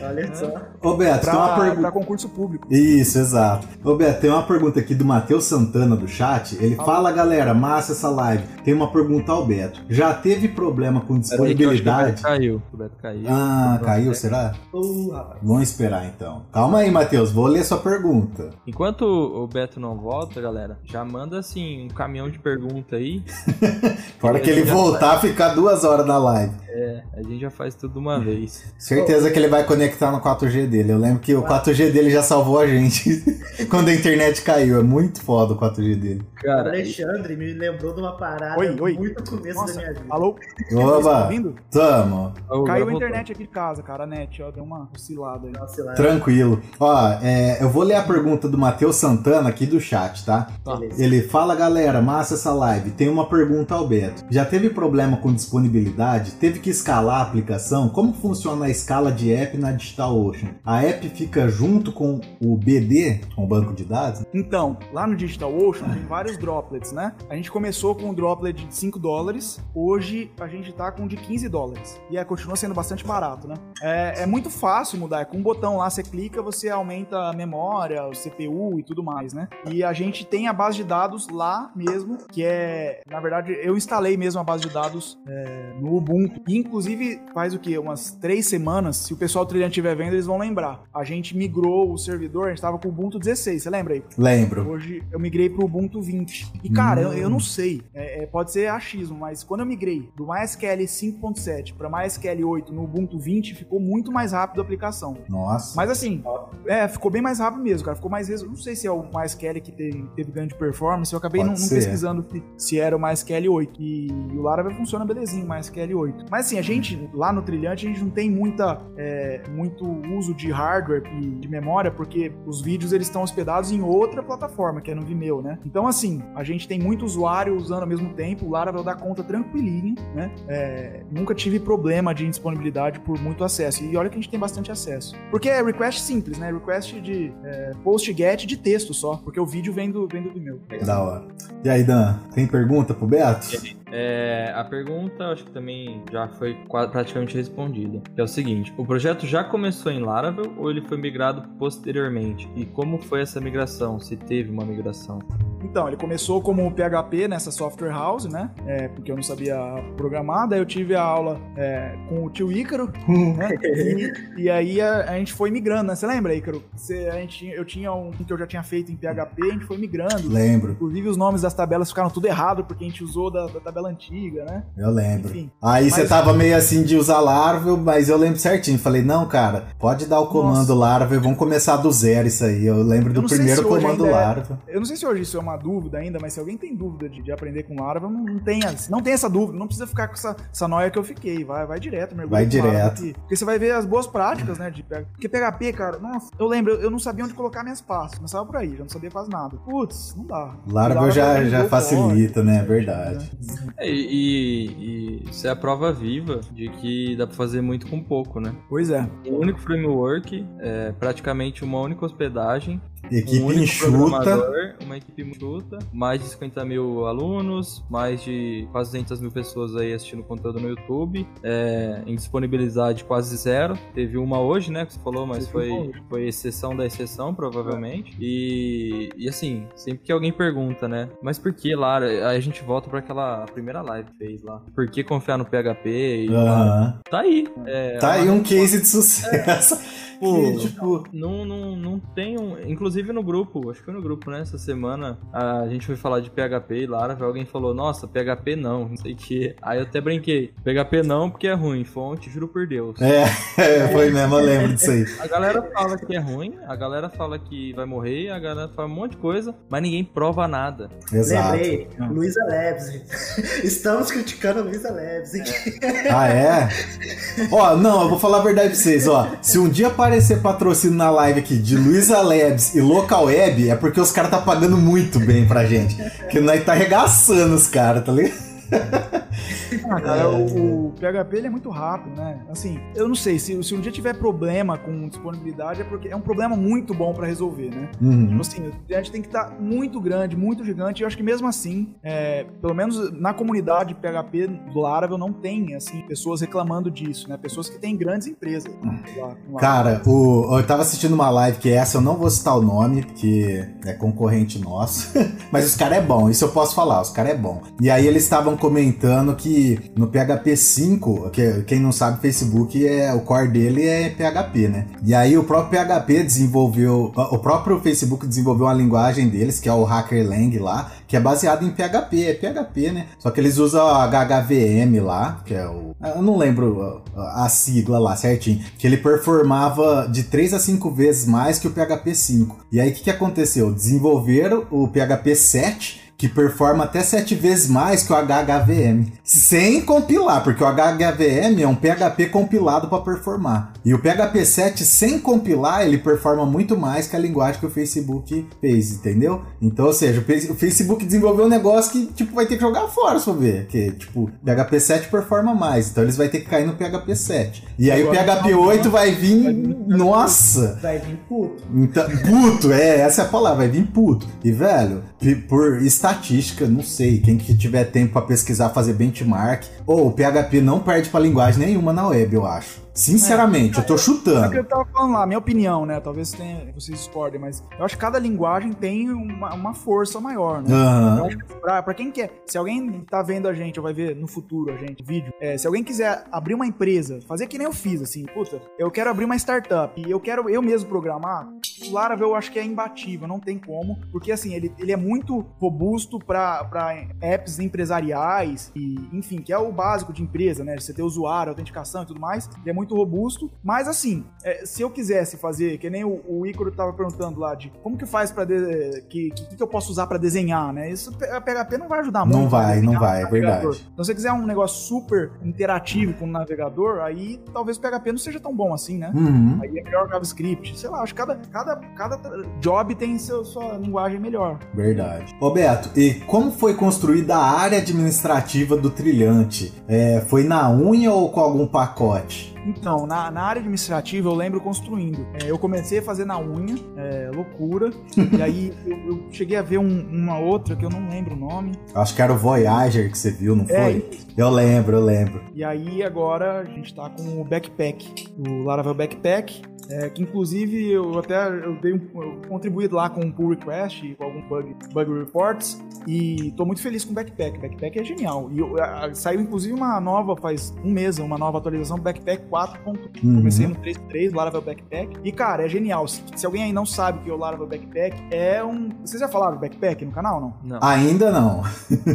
S4: Olha só.
S1: Ô, Beto, pra, tem uma pergunta.
S2: Pra concurso público.
S1: Isso, exato. Ô, Beto, tem uma pergunta aqui do Matheus Santana do chat. Ele fala, fala galera, massa essa live. Tem uma pergunta ao Beto. Já teve problema com disponibilidade?
S3: o Beto caiu. O Beto caiu.
S1: Ah, caiu, será?
S4: Uh, rapaz.
S1: Vamos esperar então. Calma aí, Matheus. Vou ler sua pergunta.
S3: Enquanto o Beto não volta, galera, já manda assim um caminhão de pergunta aí.
S1: Para que ele voltar, faz... ficar duas horas na live.
S3: É, a gente já faz tudo uma vez.
S1: Certeza que ele vai conectar no 4G dele. Eu lembro que o 4G dele já salvou a gente quando a internet caiu. É muito foda o 4G dele.
S4: Cara, o Alexandre me lembrou de uma parada oi, oi. muito começo Nossa, da minha vida.
S2: Alô?
S1: Oba, tá? Tamo.
S2: Caiu a internet aqui de casa, cara. A net, ó, deu uma oscilada aí.
S1: Tranquilo. Ó, é, eu vou ler a pergunta do Matheus Santana aqui do chat, tá? Beleza. Ele fala, galera, massa essa live. Tem uma pergunta ao Beto. Já teve problema com disponibilidade? Teve que escalar a aplicação? Como funciona a escala de app na DigitalOcean? A app fica junto com o BD, com o banco de dados?
S2: Então, lá no DigitalOcean tem vários droplets, né? A gente começou com um droplet de 5 dólares, hoje a gente tá com de 15 dólares. E é, continua sendo bastante barato, né? É, é muito fácil mudar, é com um botão lá, você clica, você aumenta a memória, o CPU e tudo mais, né? E a gente tem a base de dados lá mesmo, que é, na verdade, eu instalei mesmo a base de dados é, no Ubuntu. E, inclusive, faz o que? Umas três semanas, se o pessoal trilhante estiver vendo, eles vão lembrar. A gente migrou o servidor, a gente tava com o Ubuntu 16, você lembra aí?
S1: Lembro.
S2: Hoje eu migrei pro Ubuntu 20. E, cara, hum. eu, eu, não sei, é, é, pode ser achismo, mas quando eu migrei do MySQL 5.7 para MySQL 8 no Ubuntu 20, ficou muito mais rápido a aplicação.
S1: Nossa.
S2: Mas assim, é, ficou bem mais rápido mesmo, cara. Ficou mais. Não sei se é o MySQL que teve, teve grande performance, eu acabei não, não, pesquisando se era o MySQL 8. E, e o Laravel funciona belezinho, o MySQL 8. Mas assim, a gente, lá no Trilhante, a gente não tem muita, é, muito uso de hardware e de memória, porque os vídeos eles estão hospedados em outra plataforma, que é no Vimeo, né? Então, assim, a gente tem muito usuário usando ao mesmo tempo, o Laravel dá conta tranquilinho, né? É, nunca tive problema de indisponibilidade por muito acesso. E olha que a gente tem bastante acesso. Porque é request simples, né? Request de é, post get de texto só, porque o vídeo vem do, vem do Vimeo.
S1: Da hora. E aí, Dan, tem pergunta pro Beto?
S3: É, a pergunta acho que também já foi praticamente respondida. é o seguinte: o projeto já começou em Laravel ou ele foi migrado posteriormente? E como foi essa migração? Se teve uma migração?
S2: Então, ele começou como PHP nessa software house, né? É, porque eu não sabia programar. Daí eu tive a aula é, com o tio Ícaro, né? E, e aí a, a, gente foi migrando, né? Você lembra, Ícaro? Você, a gente, eu tinha um que eu já tinha feito em PHP, a gente foi migrando.
S1: Lembro.
S2: Inclusive os nomes das tabelas ficaram tudo errado, porque a gente usou da, da tabela antiga, né?
S1: Eu lembro. Enfim, aí você tava meio assim de usar Laravel, mas eu lembro certinho. Falei, não, cara, pode dar o comando Nossa. Laravel, vamos começar do zero isso aí. Eu lembro do primeiro comando Laravel.
S2: É, eu não sei se hoje isso é uma dúvida ainda, mas se alguém tem dúvida de, de aprender com Laravel, não, não, tenha, não tem essa dúvida, não precisa ficar com essa, essa noia que eu fiquei. Vai, vai direto, mergulha.
S1: Vai direto.
S2: Porque, porque você vai ver as boas práticas, né? De, porque PHP, cara, nossa, eu lembro, eu não sabia onde colocar minhas pastas. Começava por aí, já não sabia quase nada. Putz, não dá.
S1: Laravel, já, já facilita, né? É verdade.
S3: É, e, e isso é a prova viva de que dá pra fazer muito com pouco, né?
S2: Pois é.
S3: O único framework, é praticamente uma única hospedagem
S1: Equipe
S3: um
S1: enxuta.
S3: Uma equipe enxuta, mais de 50 mil alunos, mais de quase 200 mil pessoas aí assistindo conteúdo no YouTube, é, em disponibilidade quase zero. Teve uma hoje, né, que você falou, mas foi, foi exceção da exceção, provavelmente. E, e assim, sempre que alguém pergunta, né, mas por que, Lara? Aí a gente volta para aquela primeira live que fez lá. Por que confiar no PHP? E. Tá aí. É,
S1: Tá aí um case de sucesso. Que, tipo,
S3: Não, não, não tem um. Inclusive no grupo, acho que foi no grupo, né? Essa semana a gente foi falar de PHP e Laravel. Alguém falou, nossa, PHP não, não sei o que. Aí eu até brinquei. PHP não, porque é ruim. Fonte, juro por Deus.
S1: é, foi mesmo, eu lembro disso aí.
S3: A galera fala que é ruim, a galera fala que vai morrer, a galera fala um monte de coisa, mas ninguém prova nada.
S1: Exato.
S4: Lembrei, Luísa Leves. Estamos criticando a Luísa Leves.
S1: Ah, é? Ó, não, eu vou falar a verdade pra vocês, ó. Se um dia aparecer patrocínio na live aqui de Luiza Labs e Local Web, é porque os caras tá pagando muito bem pra gente. Que nós tá arregaçando os caras, tá ligado?
S2: Ah, cara, o, o PHP ele é muito rápido, né? Assim, eu não sei, se, se um dia tiver problema com disponibilidade, é porque é um problema muito bom pra resolver, né?
S1: Uhum.
S2: Tipo assim, a gente tem que estar muito grande, muito gigante, e eu acho que mesmo assim, é, pelo menos na comunidade PHP do Laravel não tem, assim, pessoas reclamando disso, né? Pessoas que têm grandes empresas. lá com Laravel.
S1: Cara, o, eu tava assistindo uma live que essa eu não vou citar o nome, porque é concorrente nosso. Mas os caras é bom, isso eu posso falar, os caras é bom. E aí eles estavam comentando que no PHP 5, que quem não sabe, Facebook é o core dele é PHP, né? E aí o próprio PHP desenvolveu, o próprio Facebook desenvolveu uma linguagem deles, que é o HackerLang lá, que é baseado em PHP, é PHP, né? Só que eles usam a HHVM lá, que é o. Eu não lembro a, a sigla lá certinho. Que ele performava de 3 a 5 vezes mais que o PHP 5. E aí o que, que aconteceu? Desenvolveram o PHP 7 que performa até sete vezes mais que o HHVM, sem compilar, porque o HHVM é um PHP compilado para performar. E o PHP 7 sem compilar, ele performa muito mais que a linguagem que o Facebook fez, entendeu? Então, ou seja, o Face- o Facebook desenvolveu um negócio que tipo vai ter que jogar fora, for ver, que tipo, PHP 7 performa mais, então eles vai ter que cair no PHP 7. E aí o
S2: Agora,
S1: PHP 8 vai vir,
S2: vai vir-
S1: nossa,
S4: Vai vir puto.
S1: então, puto, é, essa é a palavra, vai vir puto. E, velho, por estatística, não sei, quem que tiver tempo pra pesquisar, fazer benchmark, ou o PHP não perde pra linguagem nenhuma na web, eu acho. Sinceramente, eu tô
S2: É o que
S1: chutando.
S2: eu tava falando lá, minha opinião, né? Talvez tenha, vocês discordem, mas eu acho que cada linguagem tem uma, uma força maior, né? Eu
S1: Aham.
S2: acho que pra, pra quem quer, se alguém tá vendo a gente, ou vai ver no futuro a gente, vídeo, é, se alguém quiser abrir uma empresa, fazer que nem eu fiz, assim, puta, eu quero abrir uma startup e eu quero eu mesmo programar, o Laravel eu acho que é imbatível, não tem como, porque assim, ele, ele é muito robusto pra, pra apps empresariais e, enfim, que é o básico de empresa, né? Você ter usuário, autenticação e tudo mais, ele é muito robusto, mas assim, é, se eu quisesse fazer, que nem o, o Ícaro tava perguntando lá de como que faz pra de, que, que, que eu posso usar pra desenhar, né? Isso a PHP não vai ajudar muito.
S1: Não vai,
S2: pra desenhar
S1: não vai, é verdade.
S2: Então, se você quiser um negócio super interativo com o navegador, aí talvez o PHP não seja tão bom assim, né?
S1: Uhum.
S2: Aí é melhor o JavaScript. Sei lá, acho que cada, cada, cada job tem seu, sua linguagem melhor.
S1: Verdade. Ô Beto, e como foi construída a área administrativa do trilhante? É, foi na unha ou com algum pacote?
S2: Então, na, na área administrativa eu lembro construindo. É, eu comecei a fazer na unha, é, loucura. e aí eu, eu cheguei a ver um- uma outra que eu não lembro o nome.
S1: Acho que era o Voyager que você viu, não
S2: É,
S1: foi? Eu lembro, eu lembro.
S2: E aí agora a gente tá com o Backpack, o Laravel Backpack, é, que inclusive eu até eu dei um, eu contribuí lá com um pull request e com algum bug, bug reports e tô muito feliz com o Backpack. Backpack é genial. E eu- a- a- saiu inclusive uma nova faz um mês, uma nova atualização do Backpack 4.1.
S1: Uhum.
S2: Comecei no 3.3, Laravel Backpack. E, cara, é genial. Se, se alguém aí não sabe o que é o Laravel Backpack, é um... Vocês já falaram Backpack no canal, não?
S3: Não.
S1: Ainda não.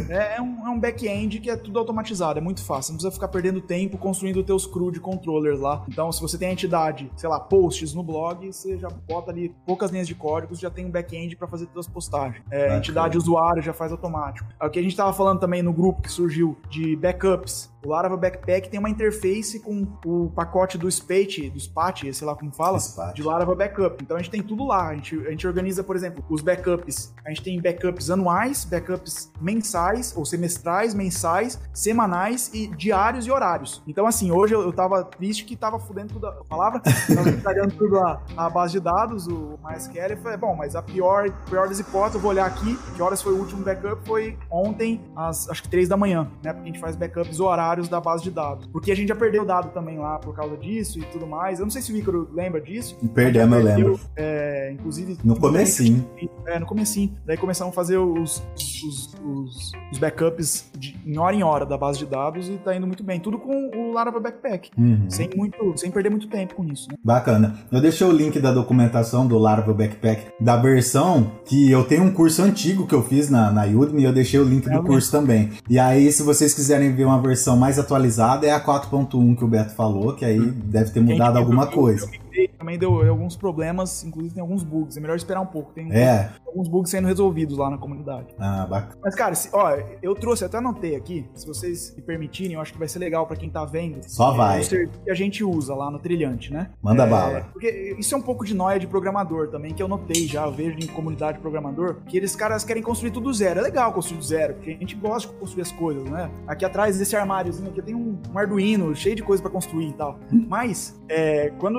S2: É, é um, é um back-end que é tudo automatizado, é muito fácil. Você não precisa ficar perdendo tempo construindo os teus CRUD de controllers lá. Então, se você tem a entidade, sei lá, posts no blog, você já bota ali poucas linhas de código, você já tem um back-end para fazer suas postagens. É, entidade usuário já faz automático. É o que a gente tava falando também no grupo que surgiu de backups. O Laravel Backpack tem uma interface com o pacote do Spate, do Spat, sei lá como fala,
S1: Spat.
S2: de Laravel Backup. Então a gente tem tudo lá. A gente, a gente organiza, por exemplo, os backups. A gente tem backups anuais, backups mensais, ou semestrais, mensais, semanais e diários e horários. Então, assim, hoje eu, eu tava triste que tava fudendo tudo a palavra, tava estragando tudo a, a base de dados, o MySQL. Eu falei, bom, mas a pior, pior das hipóteses, eu vou olhar aqui, que horas foi o último backup? Foi ontem, às acho que três da manhã, né? Porque a gente faz backups horários da base de dados. Porque a gente já perdeu dado também lá por causa disso e tudo mais. Eu não sei se o Ícaro lembra disso.
S1: Perdemos, eu lembro.
S2: É, inclusive.
S1: No comecinho.
S2: É, no comecinho. Daí começamos a fazer os, os, os, os backups de, em hora em hora da base de dados e tá indo muito bem. Tudo com o Laravel Backpack.
S1: Uhum.
S2: Sem, muito, sem perder muito tempo com isso, né?
S1: Bacana. Eu deixei o link da documentação do Laravel Backpack da versão que eu tenho um curso antigo que eu fiz na, na Udemy e eu deixei o link
S2: É
S1: do curso também. E aí, se vocês quiserem ver uma versão mais atualizada, é a 4.1 que o Beto falou, que aí deve ter mudado alguma coisa.
S2: Também deu alguns problemas, inclusive tem alguns bugs. É melhor esperar um pouco. Tem
S1: É.
S2: alguns bugs sendo resolvidos lá na comunidade.
S1: Ah, bacana.
S2: Mas, cara, se- ó, eu trouxe, até anotei aqui, se vocês me permitirem, eu acho que vai ser legal pra quem tá vendo.
S1: Só vai.
S2: É o serviço que a gente usa lá no Trilhante, né?
S1: Manda
S2: É,
S1: bala.
S2: Porque isso é um pouco de noia de programador também, que eu notei já, eu vejo em comunidade de programador, que eles caras querem construir tudo do zero. É legal construir do zero, porque a gente gosta de construir as coisas, né? Aqui atrás desse armáriozinho aqui tem um, um Arduino cheio de coisa pra construir e tal. Mas, é, quando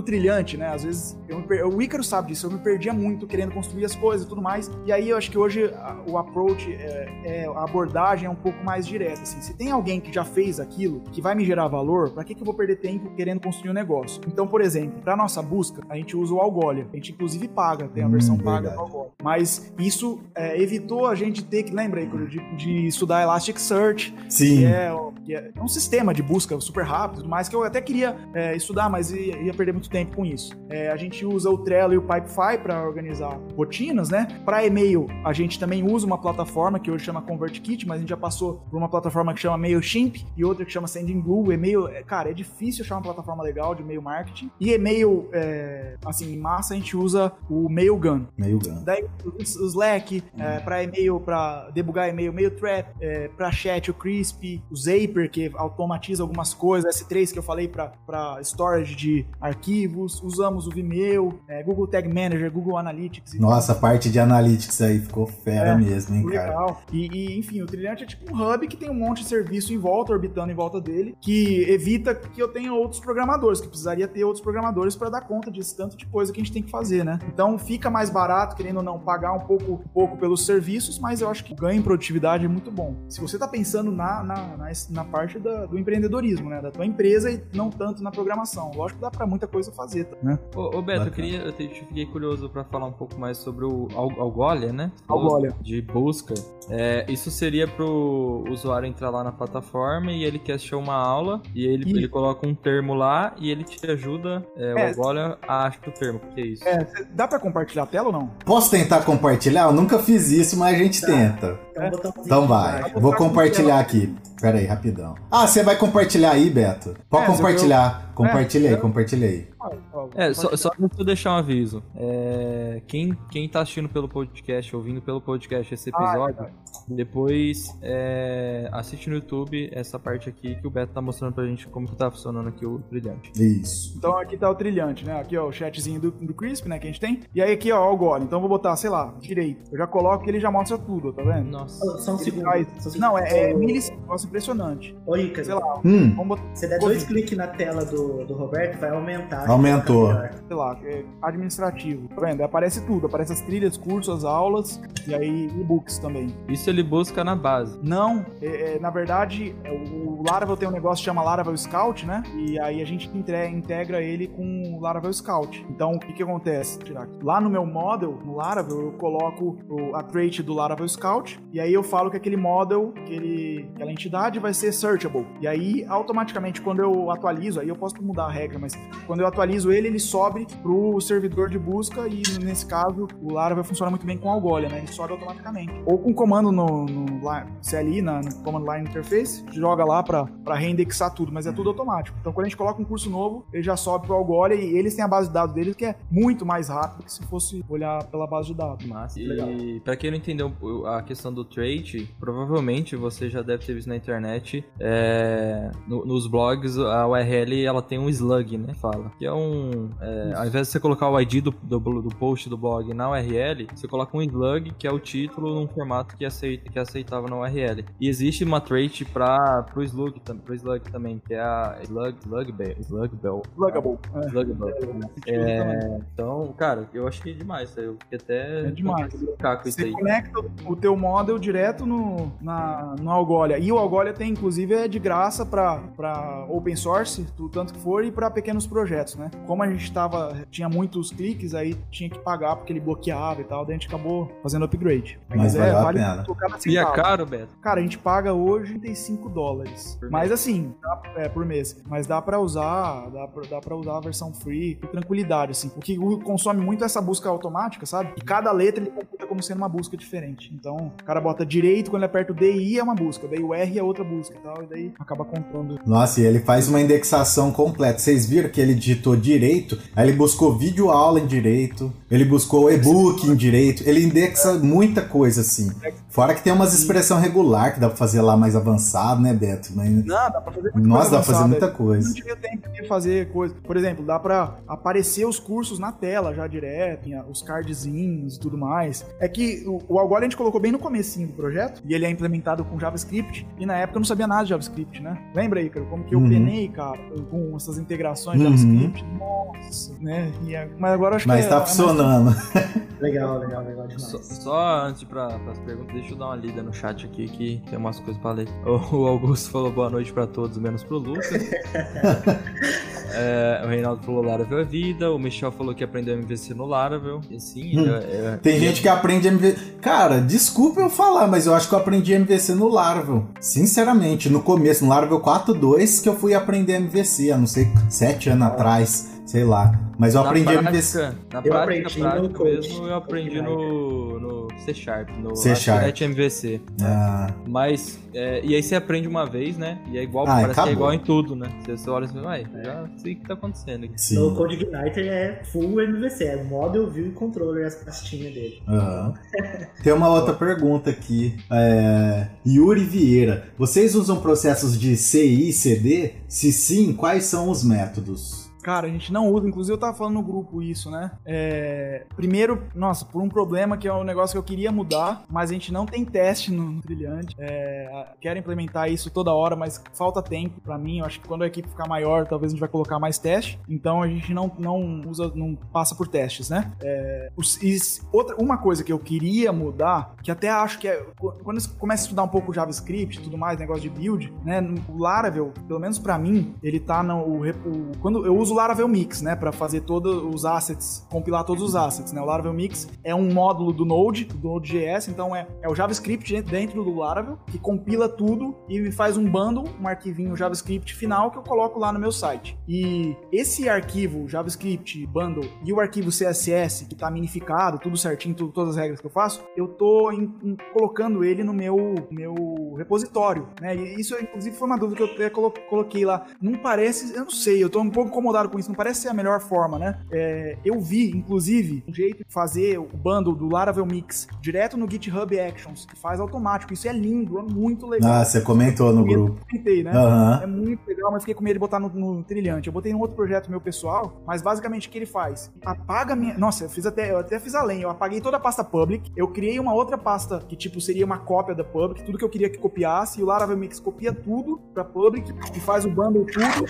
S2: no trilhante, né, às vezes, eu me per- o Ícaro sabe disso, eu me perdia muito querendo construir as coisas e tudo mais. E aí eu acho que hoje a- o approach, é, é, a abordagem é um pouco mais direta. Assim. Se tem alguém que já fez aquilo, que vai me gerar valor, pra que, que eu vou perder tempo querendo construir um negócio? Então, por exemplo, pra nossa busca, a gente usa o Algolia. A gente inclusive paga, tem a
S1: Hum,
S2: versão paga
S1: verdade.
S2: do Algolia. Mas isso é, evitou a gente ter que, lembra, Ícaro, de, de estudar Elasticsearch,
S1: Sim.
S2: que é, que é um sistema de busca super rápido e tudo mais, que eu até queria é, estudar, mas ia, ia perder muito tempo com isso. É, a gente usa o Trello e o Pipefy para organizar rotinas, né? Para e-mail, a gente também usa uma plataforma que hoje chama ConvertKit, mas a gente já passou por uma plataforma que chama MailChimp e outra que chama SendingBlue. E-mail, é, cara, é difícil achar uma plataforma legal de e-mail marketing. E e-mail, é, assim, em massa, a gente usa o Mailgun.
S1: Grande.
S2: Daí o Slack, é, para e-mail, para debugar e-mail, MailTrap, é, para chat, o Crisp, o Zaper, que automatiza algumas coisas, S3 que eu falei para storage de arquivos, usamos o Vimeo, é, Google Tag Manager, Google Analytics. e
S1: Nossa, a parte de analytics aí ficou fera
S2: É,
S1: mesmo, hein, cara.
S2: Legal. E, e, enfim, o Trilhante é tipo um hub que tem um monte de serviço em volta, orbitando em volta dele, que evita que eu tenha outros programadores, que precisaria ter outros programadores para dar conta desse tanto de coisa que a gente tem que fazer, né? Então fica mais barato, querendo ou não, pagar um pouco, um pouco pelos serviços, mas eu acho que o ganho em produtividade é muito bom. Se você tá pensando na, na, na, na parte da- do empreendedorismo, né? Da tua empresa e não tanto na programação. Lógico que dá pra muita coisa fazer, tá, né?
S3: Ô, ô, Beto,
S1: Bacana.
S3: eu, queria, eu te- fiquei curioso pra falar um pouco mais sobre o Al- Algolia, né?
S2: Algolia.
S3: De busca. É, isso seria pro usuário entrar lá na plataforma e ele quer assistir uma aula e ele,
S2: Isso.
S3: ele coloca um termo lá e ele te ajuda, é, o
S2: É.
S3: Algolia, a achar o termo. O que é isso?
S2: É, dá pra compartilhar a tela ou não?
S1: Posso tentar compartilhar? Eu nunca fiz isso, mas a gente tenta.
S4: Um botãozinho
S1: Então
S4: aqui
S1: vai. Vou compartilhar aqui. Pera aí, rapidão. Ah, você vai compartilhar aí, Beto? Pode
S2: É,
S1: compartilhar. Compartilha aí,
S2: eu-
S3: É, só, só deixa eu deixar um aviso. É, quem, quem tá assistindo pelo podcast, ouvindo pelo podcast esse
S2: Ah, é
S3: episódio, depois é, assiste no YouTube essa parte aqui que o Beto tá mostrando pra gente como que tá funcionando aqui o brilhante.
S1: Isso.
S2: Então aqui tá o trilhante, né? Aqui ó, o chatzinho do, do Crisp, né? Que a gente tem. E aí aqui ó, o Algolia. Então eu vou botar, sei lá, direito. Eu já coloco e ele já mostra tudo, tá vendo?
S3: Nossa.
S4: Só um
S2: Ele
S4: segundo.
S2: faz-
S4: só.
S2: Não, é, é milissegundos, negócio impressionante.
S4: Ícaro,
S2: Sei lá,
S1: Hum,
S2: vamos botar,
S4: você der dois cliques na tela do, do Roberto, vai aumentar.
S1: Aumentou.
S4: Ficar melhor.
S2: sei lá, é administrativo. Tá vendo? Aparece tudo. Aparece as trilhas, cursos, as aulas e aí e-books também.
S3: Isso ele busca na base.
S2: Não, é, é, na verdade, é, o Laravel tem um negócio que chama Laravel Scout, né? E aí a gente integra ele com o Laravel Scout. Então, o que que acontece? Lá no meu model, no Laravel, eu coloco o- a trait do Laravel Scout e aí eu falo que aquele model, aquele, aquela entidade vai ser searchable. E aí, automaticamente, quando eu atualizo, aí eu posso mudar a regra, mas quando eu atualizo ele, ele sobe pro servidor de busca e, nesse caso, o Laravel funciona muito bem com Algolia, né? Ele sobe automaticamente. Ou com comando no, no CLI, na, no Command Line Interface, joga lá pra, pra reindexar tudo, mas é tudo automático. Então, quando a gente coloca um curso novo, ele já sobe pro Algolia e eles têm a base de dados deles que é muito mais rápido que se fosse olhar pela base de dados.
S3: Massa.
S4: Legal.
S3: E pra quem não entendeu a questão do trait, provavelmente você já deve ter visto na internet internet, é, no, nos blogs, a URL ela tem um slug, né? Fala. Que é um. É, ao invés de você colocar o ID do, do, do, post do blog na URL, você coloca um slug, que é o título, num formato que, aceita, que é aceitável na URL. E existe uma trait para o slug, pro slug também, que é a slug, slug bell. Slug bell.
S2: Slugable.
S3: É. É, então, cara, eu achei demais. Eu fiquei até.
S2: É demais. Com isso aí. conecta o teu model direto no, na, no Algolia. E o Algolia tem, inclusive, é de graça para open source, tanto que for, e para pequenos projetos, né? Como a gente tava, tinha muitos cliques, aí tinha que pagar porque ele bloqueava e tal, daí a gente acabou fazendo upgrade.
S1: Mas, Mas é, vale a
S3: pena. E é caro, Beto?
S2: Cara, a gente paga hoje 35 dólares. Mas assim, dá, é, por mês. Mas dá para usar, dá pra, dá pra usar a versão free com tranquilidade, assim. O que consome muito é essa busca automática, sabe? E cada letra ele computa como sendo uma busca diferente. Então, o cara bota direito, quando ele aperta o DI é uma busca, daí o R é outra busca e tal, e daí acaba contando.
S1: Nossa, e ele faz uma indexação completa. Vocês viram que ele digitou direito, aí ele buscou vídeo aula em direito, ele buscou e-book em direito, ele indexa muita coisa assim. Fora que tem umas expressão regular que dá pra fazer lá mais avançado, né, Beto?
S2: Mas... Não, dá pra fazer
S1: muita Nossa, dá pra fazer muita coisa.
S2: Não tive tempo de fazer coisa. Por exemplo, dá pra aparecer os cursos na tela já direto, os cardzinhos e tudo mais. É que o, o Algol a gente colocou bem no comecinho do projeto, e ele é implementado com JavaScript, e na época eu não sabia nada de JavaScript, né? Lembra aí, cara, como que eu uhum. penei, cara, com essas integrações de uhum. JavaScript? Nossa, né? E, mas agora acho
S1: mas
S2: que
S1: tá é, funcionando.
S4: É legal, legal, legal demais.
S3: Só, só antes para as perguntas, deixa eu dar uma lida no chat aqui que tem umas coisas para ler. O Augusto falou boa noite para todos, menos pro Lucas. é, o Reinaldo falou Laravel é vida. O Michel falou que aprendeu MVC no Laravel. E sim, hum.
S1: é, é, tem gente que aprende MVC. Cara, desculpa eu falar, mas eu acho que eu aprendi MVC no Laravel. Sinceramente, no começo, no Laravel 4.2, que eu fui aprender MVC, há não sei, sete anos ah. atrás sei lá. Mas eu na aprendi
S3: prática,
S1: MVC.
S3: Na eu prática, aprendi prática mesmo, eu aprendi no, no C Sharp, no
S1: C Sharp.
S3: MVC. Ah. Mas, é, e aí você aprende uma vez, né? E é igual, ah, parece acabou. que é igual em tudo, né? Você, você olha assim, vai, já sei o que tá acontecendo aqui.
S4: Sim. No Code Igniter é full MVC, é model, view e controller as pastinhas dele.
S1: Uhum. Tem uma outra pergunta aqui. É... Yuri Vieira, vocês usam processos de CI e CD? Se sim, quais são os métodos?
S2: Cara, a gente não usa, inclusive eu tava falando no grupo isso, né? É, primeiro, nossa, por um problema que é um negócio que eu queria mudar, mas a gente não tem teste no, Trilhante. É, quero implementar isso toda hora, mas falta tempo para mim. Eu acho que quando a equipe ficar maior, talvez a gente vai colocar mais teste. Então a gente não, não usa, não passa por testes, né? É, outra, uma coisa que eu queria mudar, que até acho que é quando você começa a estudar um pouco JavaScript e tudo mais, negócio de build, né? O Laravel, pelo menos para mim, ele tá no o, quando eu uso o Laravel Mix, né, para fazer todos os assets, compilar todos os assets, né? O Laravel Mix é um módulo do Node, do Node.js, então é, é o JavaScript dentro do Laravel que compila tudo e faz um bundle, um arquivinho JavaScript final que eu coloco lá no meu site. E esse arquivo JavaScript bundle e o arquivo CSS que tá minificado, tudo certinho, tudo, todas as regras que eu faço, eu tô em, em, colocando ele no meu meu repositório, né? E isso inclusive foi uma dúvida que eu até coloquei lá. Não parece, eu não sei, eu tô um pouco incomodado com isso, não parece ser a melhor forma, né? É, eu vi, inclusive, um jeito de fazer o bundle do Laravel Mix direto no GitHub Actions, que faz automático. Isso é lindo, é muito legal.
S1: Ah, você comentou no grupo.
S2: Eu comentei, né? Uhum. É muito legal, mas fiquei com medo de botar no, no, trilhante. Eu botei num outro projeto meu pessoal, mas basicamente o que ele faz? Apaga minha. Nossa, eu fiz até, eu até fiz além. Eu apaguei toda a pasta public, eu criei uma outra pasta que, tipo, seria uma cópia da public, tudo que eu queria que copiasse, e o Laravel Mix copia tudo pra public e faz o bundle tudo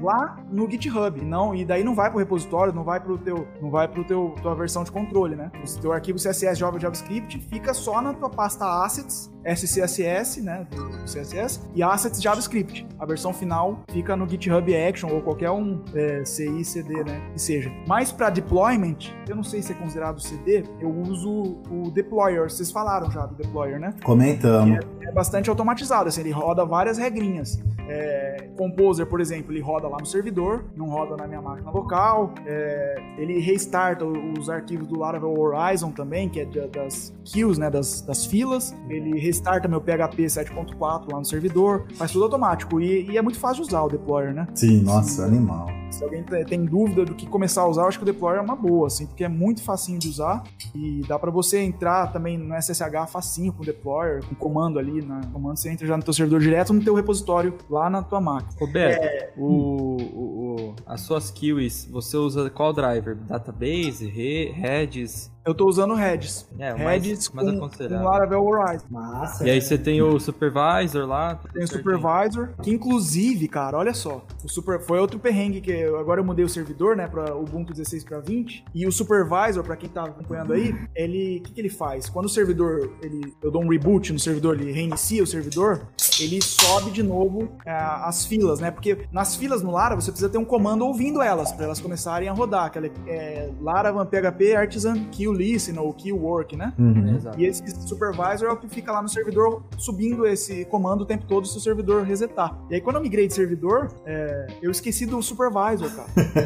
S2: lá no GitHub não, e daí não vai pro repositório, não vai pro teu, não vai pro teu tua versão de controle, né? O teu arquivo CSS Java JavaScript fica só na tua pasta assets SCSS, né, do CSS, e Assets JavaScript. A versão final fica no GitHub Action ou qualquer um é, CI, CD, né, que seja. Mas para deployment, eu não sei se é considerado CD, eu uso o deployer. Vocês falaram já do deployer, né?
S1: Comentamos.
S2: É, é, bastante automatizado, assim, ele roda várias regrinhas. É, Composer, por exemplo, ele roda lá no servidor, não roda na minha máquina local. É, ele restarta os arquivos do Laravel Horizon também, que é das queues, né, das, das filas. Ele restarta meu PHP 7.4 lá no servidor, faz tudo automático. E, e, é muito fácil de usar o deployer, né?
S1: Sim, nossa, Sim. animal.
S2: se alguém tem dúvida do que começar a usar, eu acho que o Deploy é uma boa, assim, porque é muito facinho de usar e dá para você entrar também no SSH facinho com o Deployer, com comando ali, na comando você entra já no teu servidor direto no teu repositório lá na tua máquina.
S3: Roberto, é... o, o, o, as suas queues, você usa qual driver? Database, Redis?
S2: Eu tô usando Redis. É, Redis mais, com, mais com Laravel Horizon.
S3: Massa. E aí você tem o Supervisor lá.
S2: Tem o Supervisor, que inclusive, cara, olha só. O super, foi outro perrengue que eu, agora eu mudei o servidor, né, para Ubuntu 16 para 20. E o Supervisor, para quem tá acompanhando aí, ele, o que, que ele faz? Quando o servidor, ele, eu dou um reboot no servidor, ele reinicia o servidor, ele sobe de novo é, as filas, né? Porque nas filas no Laravel você precisa ter um comando ouvindo elas, para elas começarem a rodar. Aquela é, Laravel PHP Artisan Kill listen ou kill work, né? Uhum. E esse supervisor é o que fica lá no servidor subindo esse comando o tempo todo se o servidor resetar. E aí quando eu migrei de servidor, é, eu esqueci do supervisor, cara.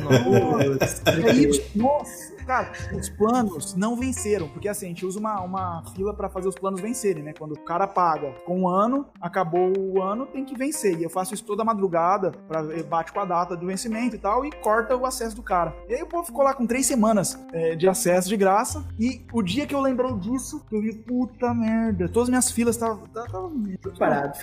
S2: Nossa, é nossa cara, os planos não venceram, porque assim, a gente usa uma, uma fila para fazer os planos vencerem, né? Quando o cara paga com um ano, acabou o ano, tem que vencer. E eu faço isso toda madrugada, pra, bate com a data do vencimento e tal, e corta o acesso do cara. E aí o povo ficou lá com três semanas é, de acesso de graça, e o dia que eu lembrei disso, eu vi, puta merda, todas as minhas filas estavam.
S4: Parado.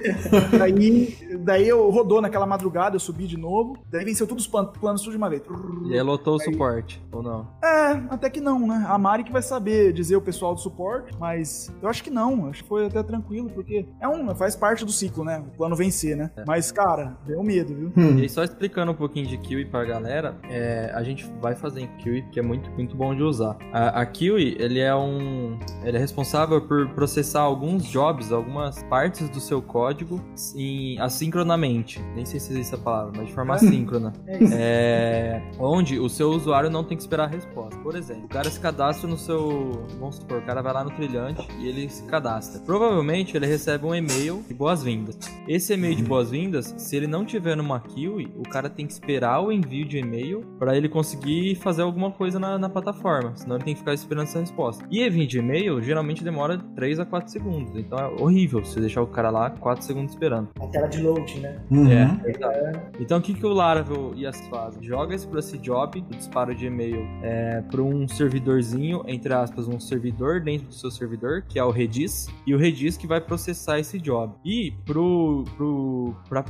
S2: daí, daí eu rodou naquela madrugada, eu subi de novo, daí venceu todos os planos, planos tudo de uma vez.
S3: E aí lotou o suporte, ou não?
S2: É, até que não, né? A Mari que vai saber dizer o pessoal do suporte, mas eu acho que não. Acho que foi até tranquilo, porque é um, faz parte do ciclo, né? O plano vencer, né? É. Mas, cara, deu medo, viu?
S3: Hum. E aí, só explicando um pouquinho de Kiwi pra galera, é, a gente vai fazer em Kiwi, que é muito, muito bom de usar. A, a Kiwi, ele é um. Ele é responsável por processar alguns jobs, algumas partes do seu código em, assincronamente. Nem sei se existe essa palavra, mas de forma assíncrona. é, é onde o seu usuário não tem que esperar a resposta. Por exemplo, o cara se cadastra no seu. Vamos supor, o cara vai lá no trilhante e ele se cadastra. Provavelmente ele recebe um e-mail de boas-vindas. Esse e-mail de boas-vindas, se ele não tiver numa queue, o cara tem que esperar o envio de e-mail para ele conseguir fazer alguma coisa na, na, plataforma. Senão ele tem que ficar esperando essa resposta. E envio de e-mail geralmente demora 3 a 4 segundos. Então é horrível você deixar o cara lá 4 segundos esperando.
S4: A tela de load, né?
S3: Uhum. É, é. Então o que, que o Laravel e as fazem? Joga esse, esse job, o disparo de e-mail é, para um servidorzinho, entre aspas, um servidor dentro do seu servidor, que é o Redis, e o Redis que vai processar esse job. E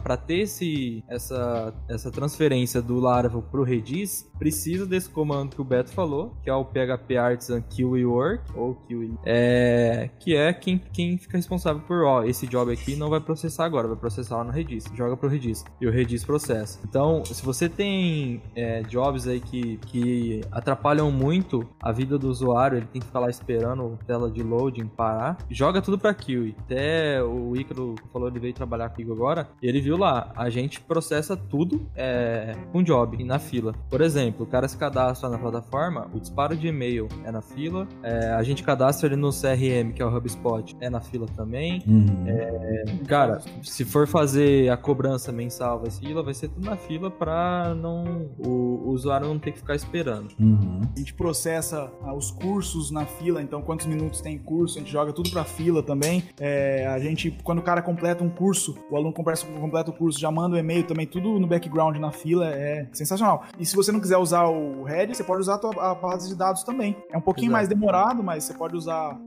S3: para ter esse, essa, essa transferência do Laravel pro Redis, precisa desse comando que o Beto falou, que é o PHP Artisan QE Work, ou QE, é, que é quem, quem fica responsável por, ó, esse job aqui não vai processar agora, vai processar lá no Redis, joga pro Redis, e o Redis processa. Então, se você tem é, jobs aí que, que atrapalham muito a vida do usuário, ele tem que ficar lá esperando a tela de loading parar, joga tudo pra QE. Até o Icaro falou, ele veio trabalhar comigo agora, e ele viu lá, a gente processa tudo é, com job, na fila. Por exemplo, o cara se cadastra na plataforma, o disparo de e-mail é na fila, é, a gente cadastra ele no CRM, que é o HubSpot, é na fila também. Uhum. É, cara, se for fazer a cobrança mensal vai fila, vai ser tudo na fila para não o, o, usuário não ter que ficar esperando.
S2: Uhum. A gente processa ah, os cursos na fila, então quantos minutos tem curso, a gente joga tudo para fila também. É, a gente, quando o cara completa um curso, o aluno completa, o curso, já manda o um e-mail também, tudo no background na fila, é sensacional. E se você não quiser usar o Redis, você pode usar a tua a base de dados também. É um pouquinho Exato. mais demorado, mas você pode usar a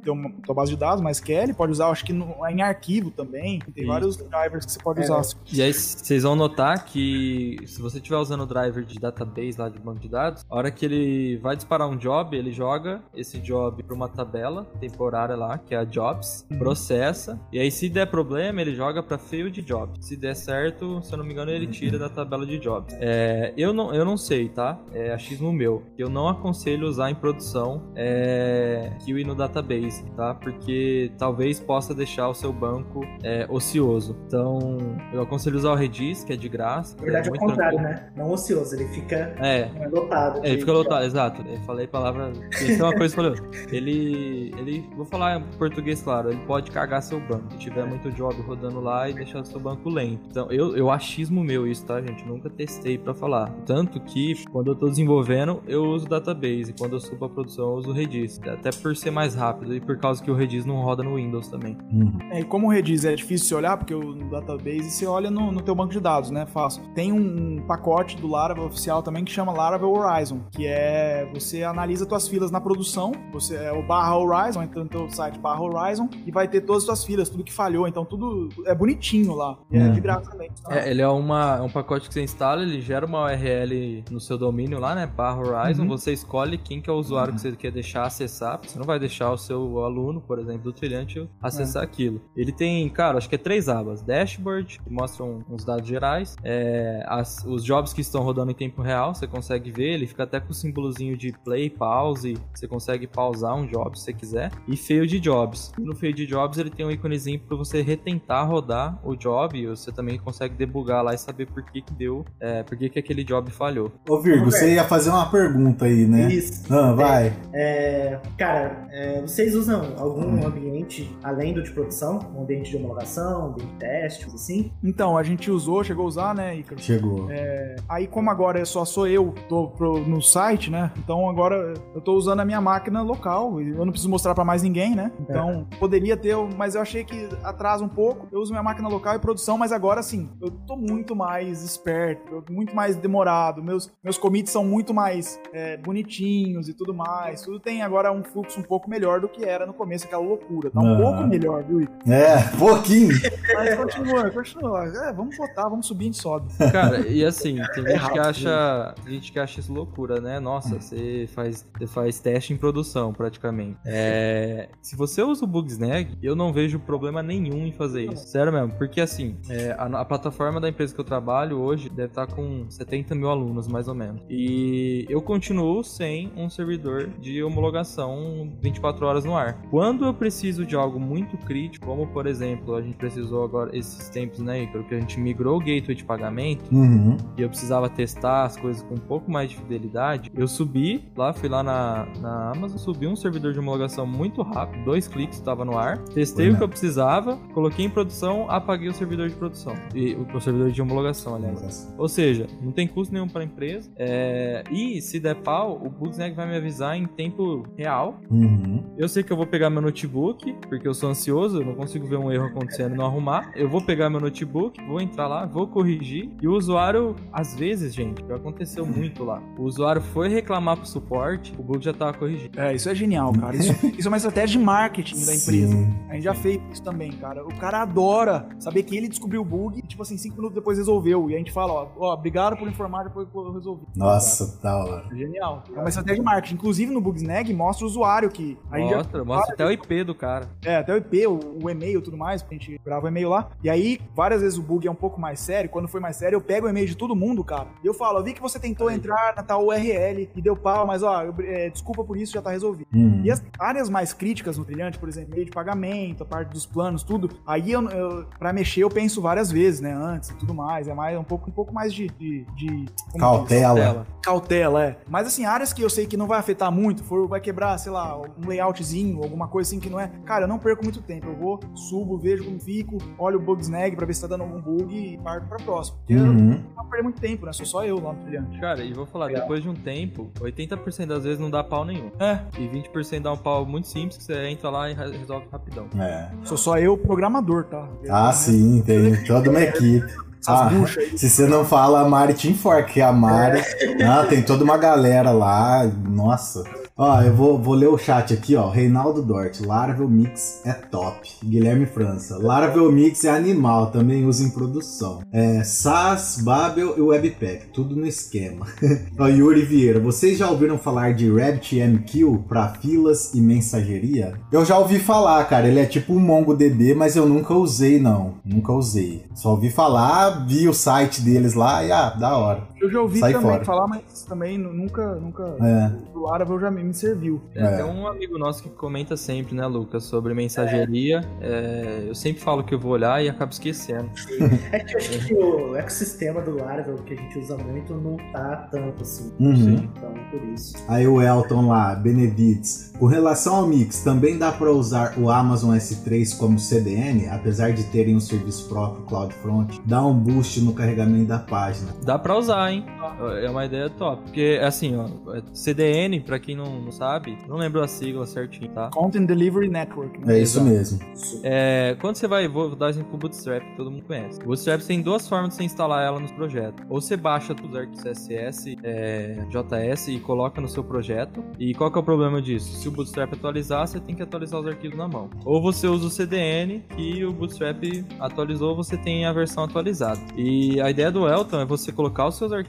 S2: tua base de dados, mais Kelly, pode usar, acho que no, em arquivo também. Tem vários drivers que você pode é. usar.
S3: E aí vocês vão notar que se você estiver usando o driver de database lá de banco de dados, a hora que ele vai disparar um job, ele joga esse job para uma tabela temporária lá, que é a jobs, uhum. processa, e aí se der problema, ele joga para field job. Se der certo, se eu não me engano, ele tira da tabela de jobs. É, eu, não, eu não sei, tá? é achismo meu. Eu não aconselho usar em produção é, Kiwi no database, tá? Porque talvez possa deixar o seu banco é, ocioso. Então, eu aconselho usar o Redis, que é de graça.
S4: Na verdade, é, é o contrário, tranquilo. né? Não ocioso, ele fica é, lotado.
S3: É, ele fica lotado. Falar, exato. Eu falei palavra. Isso é uma coisa que falou. Ele. Ele. Vou falar em português, claro. Ele pode cagar seu banco. Se tiver muito job rodando lá e deixar seu banco lento. Então, eu, eu achismo meu isso, tá, gente? Nunca testei pra falar. Tanto que, quando eu tô desenvolvendo, eu uso database. E quando eu subo a produção, eu uso Redis. Até por ser mais rápido e por causa que o Redis não roda no Windows também.
S2: Uhum. É, e como o Redis é difícil de olhar, porque o database você olha no, no teu banco de dados, né? Fácil. Tem um pacote do Laravel oficial também que chama Laravel Horizon, que é você analisa tuas filas na produção, você é o barra Horizon, então teu site barra Horizon, e vai ter todas as tuas filas, tudo que falhou, então tudo é bonitinho lá. E é, é de graça também.
S3: É, ele é uma, um pacote que você instala, ele gera uma URL no seu domínio lá, né? Barra Horizon, uhum. você escolhe quem que é o usuário uhum. que você quer deixar acessar, você não vai deixar o seu aluno, por exemplo, do trilhante acessar é. aquilo. Ele tem, cara, acho que é três abas. Dashboard, que mostram uns dados gerais, é, as, os jobs que estão rodando em tempo real, você consegue ver, ele fica até com o símbolozinho de play, pause, você consegue pausar um job se você quiser, e failed jobs. No failed jobs ele tem um íconezinho para você retentar rodar o job, e você também consegue debugar lá e saber por que que deu, é, por que que aquele job falhou.
S1: Ô Virgo, você ia fazer uma pergunta aí, né?
S4: Isso.
S1: Ah, vai.
S4: É, cara, é, vocês usam algum hum. ambiente além do de produção? Um ambiente de homologação, um ambiente de teste, assim?
S2: Então, a gente usou, chegou a usar, né, Icaro?
S1: Chegou.
S2: É, aí como agora só sou eu, tô pro, no site, né? Então agora eu tô usando a minha máquina local, e eu não preciso mostrar para mais ninguém, né? Então é. poderia ter, mas eu achei que atrasa um pouco. Eu uso minha máquina local e produção, mas agora sim, eu tô muito mais esperto, muito mais demorado. Meus, meus commits são muito mais é, bonitinhos e tudo mais. Tudo tem agora um fluxo um pouco melhor do que era no começo, aquela loucura. Tá um pouco melhor, viu,
S1: É, pouquinho.
S2: Mas continua, continua. É, vamos botar, vamos subir, a gente sobe.
S3: Cara, e assim, tem gente que acha. Tem gente que acha isso loucura, né? Nossa, você faz, você faz teste em produção, praticamente. É, se você usa o Bugsnag, eu não vejo problema nenhum em fazer isso. Sério mesmo, porque assim, é, a, a, plataforma da empresa que eu trabalho hoje deve estar com 70 mil alunos, mais ou menos. E eu continuo sem um servidor de homologação 24 horas no ar. Quando eu preciso de algo muito crítico, como por exemplo, a gente precisou agora esses tempos, né, Icaro, que a gente migrou o gateway de pagamento
S1: uhum.
S3: e eu precisava testar as coisas com um pouco mais de fidelidade, eu subi lá, fui lá na, na Amazon, subi um servidor de homologação muito rápido, dois cliques estava no ar, testei o que eu precisava, coloquei em produção, apaguei o servidor de produção e o, o servidor de homologação, aliás. Ou seja, não tem custo nenhum para a empresa é, e se der pau, o Bugsnag vai me avisar em tempo real.
S1: Uhum.
S3: Eu sei que eu vou pegar meu notebook, porque eu sou ansioso, eu não consigo ver um erro acontecendo e não arrumar. Eu vou pegar meu notebook, vou entrar lá, vou corrigir e o usuário, às vezes, gente, aconteceu muito lá. O usuário foi reclamar pro suporte, o bug já tava corrigido.
S2: É, isso é genial, cara. Isso, isso é uma estratégia de marketing da empresa. Sim. A gente já fez isso também, cara. O cara adora saber que ele descobriu o bug e, tipo assim, cinco minutos depois resolveu. E a gente fala, ó, ó obrigado por informar depois que eu resolvi.
S1: Nossa, da hora.
S2: Genial. É uma estratégia de marketing. Inclusive no Bugsnag mostra o usuário que.
S3: mostra, já... mostra até o IP do cara.
S2: É, até o IP, o, o e-mail e tudo mais, a gente grava o e-mail lá. E aí, várias vezes o bug é um pouco mais sério. Quando foi mais sério, eu pego o e-mail de todo mundo, cara. E eu falo, eu vi que você tentou aí. entrar na tal URL e deu pau, mas ó, eu, é, desculpa por isso, já tá resolvido.
S1: Uhum.
S2: E as áreas mais críticas no trilhante, por exemplo, meio de pagamento, a parte dos planos, tudo, aí eu, eu pra mexer eu penso várias vezes, né, antes e tudo mais. É mais um pouco, um pouco mais de. de, de
S1: cautela.
S2: Cautela, é. Mas assim, áreas que eu sei que não vai afetar muito, for, vai quebrar, sei lá, um layoutzinho, alguma coisa assim que não é. Cara, eu não perco muito tempo. Eu vou, subo, vejo como fico, olho o bug snag pra ver se tá dando algum bug e parto pra próximo. Porque uhum. eu não perder muito tempo, né? Sou só eu lá no trilhante.
S3: Cara, e vou falar, Legal. depois de um tempo, 80% das vezes não dá pau nenhum.
S2: É.
S3: E 20% dá um pau muito simples que você entra lá e resolve rapidão.
S1: É.
S2: Sou só eu, programador, tá?
S1: Eu ah, sim, tem toda uma equipe. Ah, se você não fala a Mari Team Fork, a Mari. ah, tem toda uma galera lá. Nossa. Ó, eu vou, vou ler o chat aqui, ó. Reinaldo Dort, Laravel Mix é top. Guilherme França, Laravel Mix é animal, também usa em produção. É, SAS, Babel e Webpack, tudo no esquema. ó, Yuri Vieira, vocês já ouviram falar de RabbitMQ para filas e mensageria? Eu já ouvi falar, cara. Ele é tipo um MongoDB, mas eu nunca usei, não. Nunca usei. Só ouvi falar, vi o site deles lá e ah, da hora.
S2: Eu já ouvi
S1: Sai
S2: também
S1: fora.
S2: falar, mas também nu- nunca, nunca
S1: É.
S2: o Laravel já me serviu.
S3: É,
S1: É.
S3: Tem um amigo nosso que comenta sempre, né, Lucas, sobre mensageria. É, eu sempre falo que eu vou olhar e acabo esquecendo.
S4: É que eu acho que o ecossistema do Laravel que a gente usa muito não tá tanto assim.
S1: Uhum.
S4: Então, por isso.
S1: Aí o Elton lá, Benedicts. Com relação ao Mix, também dá para usar o Amazon S3 como CDN, apesar de terem um serviço próprio CloudFront, dá um boost no carregamento da página.
S3: Dá pra usar, hein? É uma ideia top. Porque, assim, ó, CDN, pra quem não, não sabe, não lembro a sigla certinho, tá?
S2: Content Delivery Network. né?
S1: É isso
S3: Exato.
S1: mesmo.
S3: É, quando você vai, vou dar exemplo pro Bootstrap, que todo mundo conhece. O Bootstrap tem duas formas de você instalar ela nos projetos. Ou você baixa os arquivos CSS, é, JS e coloca no seu projeto. E qual que é o problema disso? Se o Bootstrap atualizar, você tem que atualizar os arquivos na mão. Ou você usa o CDN e o Bootstrap atualizou, você tem a versão atualizada. E a ideia do Elton é você colocar os seus arquivos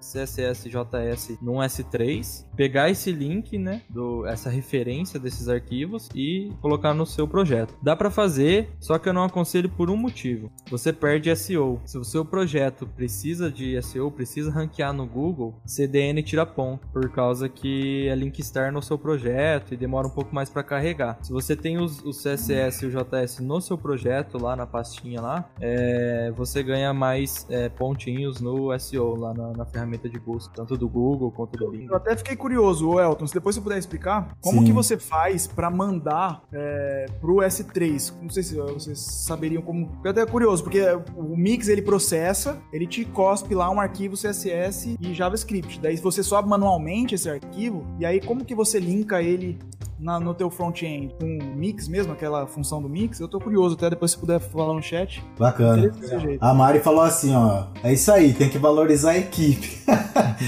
S3: CSS e JS num S3, pegar esse link, né, do, essa referência desses arquivos e colocar no seu projeto. Dá pra fazer, só que eu não aconselho por um motivo. Você perde SEO. Se o seu projeto precisa de SEO, precisa ranquear no Google, CDN tira ponto, por causa que é link externo ao seu projeto e demora um pouco mais pra carregar. Se você tem os, os CSS e o JS no seu projeto, lá na pastinha lá, é, você ganha mais é, pontinhos no SEO, lá na, na ferramenta de busca, tanto do Google quanto do Bing.
S2: Eu até fiquei curioso, ô Elton, se depois você puder explicar, como
S1: Sim.
S2: que você faz pra mandar é, pro S3? Não sei se vocês saberiam como. Eu até curioso, porque o Mix ele processa, ele te cospe lá um arquivo CSS e JavaScript. Daí você sobe manualmente esse arquivo, e aí como que você linka ele na- no teu front-end com o Mix mesmo, aquela função do Mix? Eu tô curioso, até depois se puder falar no chat.
S1: Bacana.
S2: Jeito.
S1: A Mari falou assim, ó, é isso aí, tem que valorizar a equipe.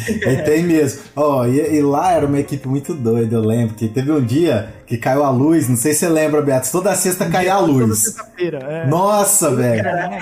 S1: e tem mesmo. Ó, e, e lá era uma equipe muito doida, eu lembro, que teve um dia que caiu a luz, não sei se você lembra, Beato, toda sexta caía a
S2: Toda
S1: luz.
S2: sexta-feira, é.
S1: Nossa, velho.
S2: É,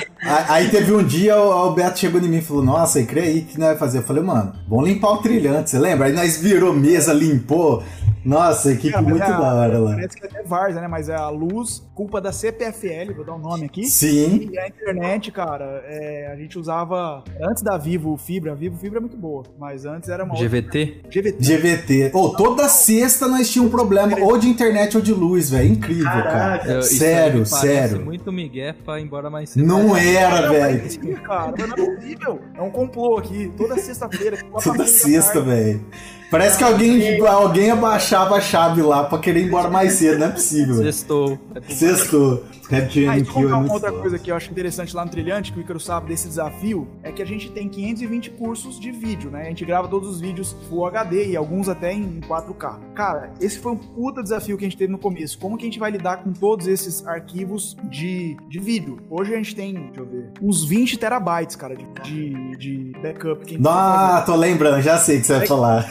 S1: Aí teve um dia, o, o Beto chegou em mim e falou, nossa, e crê aí, o que nós vai fazer? Eu falei, mano, vamos limpar o trilhante, você lembra? Aí nós virou mesa, limpou. Nossa, equipe
S2: Cara, mas
S1: muito
S2: é
S1: da hora lá.
S2: Parece que é até Varza, né? Mas é a luz, culpa da CPFL, vou dar um nome aqui.
S1: Sim,
S2: E a internet, cara, é, a gente usava antes da Vivo Fibra. A Vivo Fibra é muito boa, mas antes era uma outra.
S3: GVT?
S2: GVT.
S1: GVT. Ou toda sexta nós tínhamos um problema, ou de internet ou de luz, velho. Incrível, cara.
S4: Caraca.
S3: Eu- isso
S1: Sério, sério.
S3: muito migué pra ir embora mais cedo.
S1: Não era, velho.
S2: cara, mas não é possível. É um complô aqui, toda sexta-feira.
S1: Toda sexta, velho. Parece que alguém, alguém abaixava a chave lá pra querer ir embora mais cedo, não é possível. velho.
S3: Sextou.
S1: Sextou. Red
S2: Ah, e
S1: Kill é
S2: uma outra coisa que eu acho interessante lá no Trilhante, que o Icaro sabe desse desafio, é que a gente tem 520 cursos de vídeo, né? A gente grava todos os vídeos Full HD e alguns até em 4K. Cara, esse foi um puta desafio que a gente teve no começo. Como que a gente vai lidar com todos esses arquivos de, de vídeo? Hoje a gente tem, deixa eu ver, uns 20 terabytes, cara, de, de, de backup. Que.
S1: Ah, tô lembrando, já sei o que você vai falar.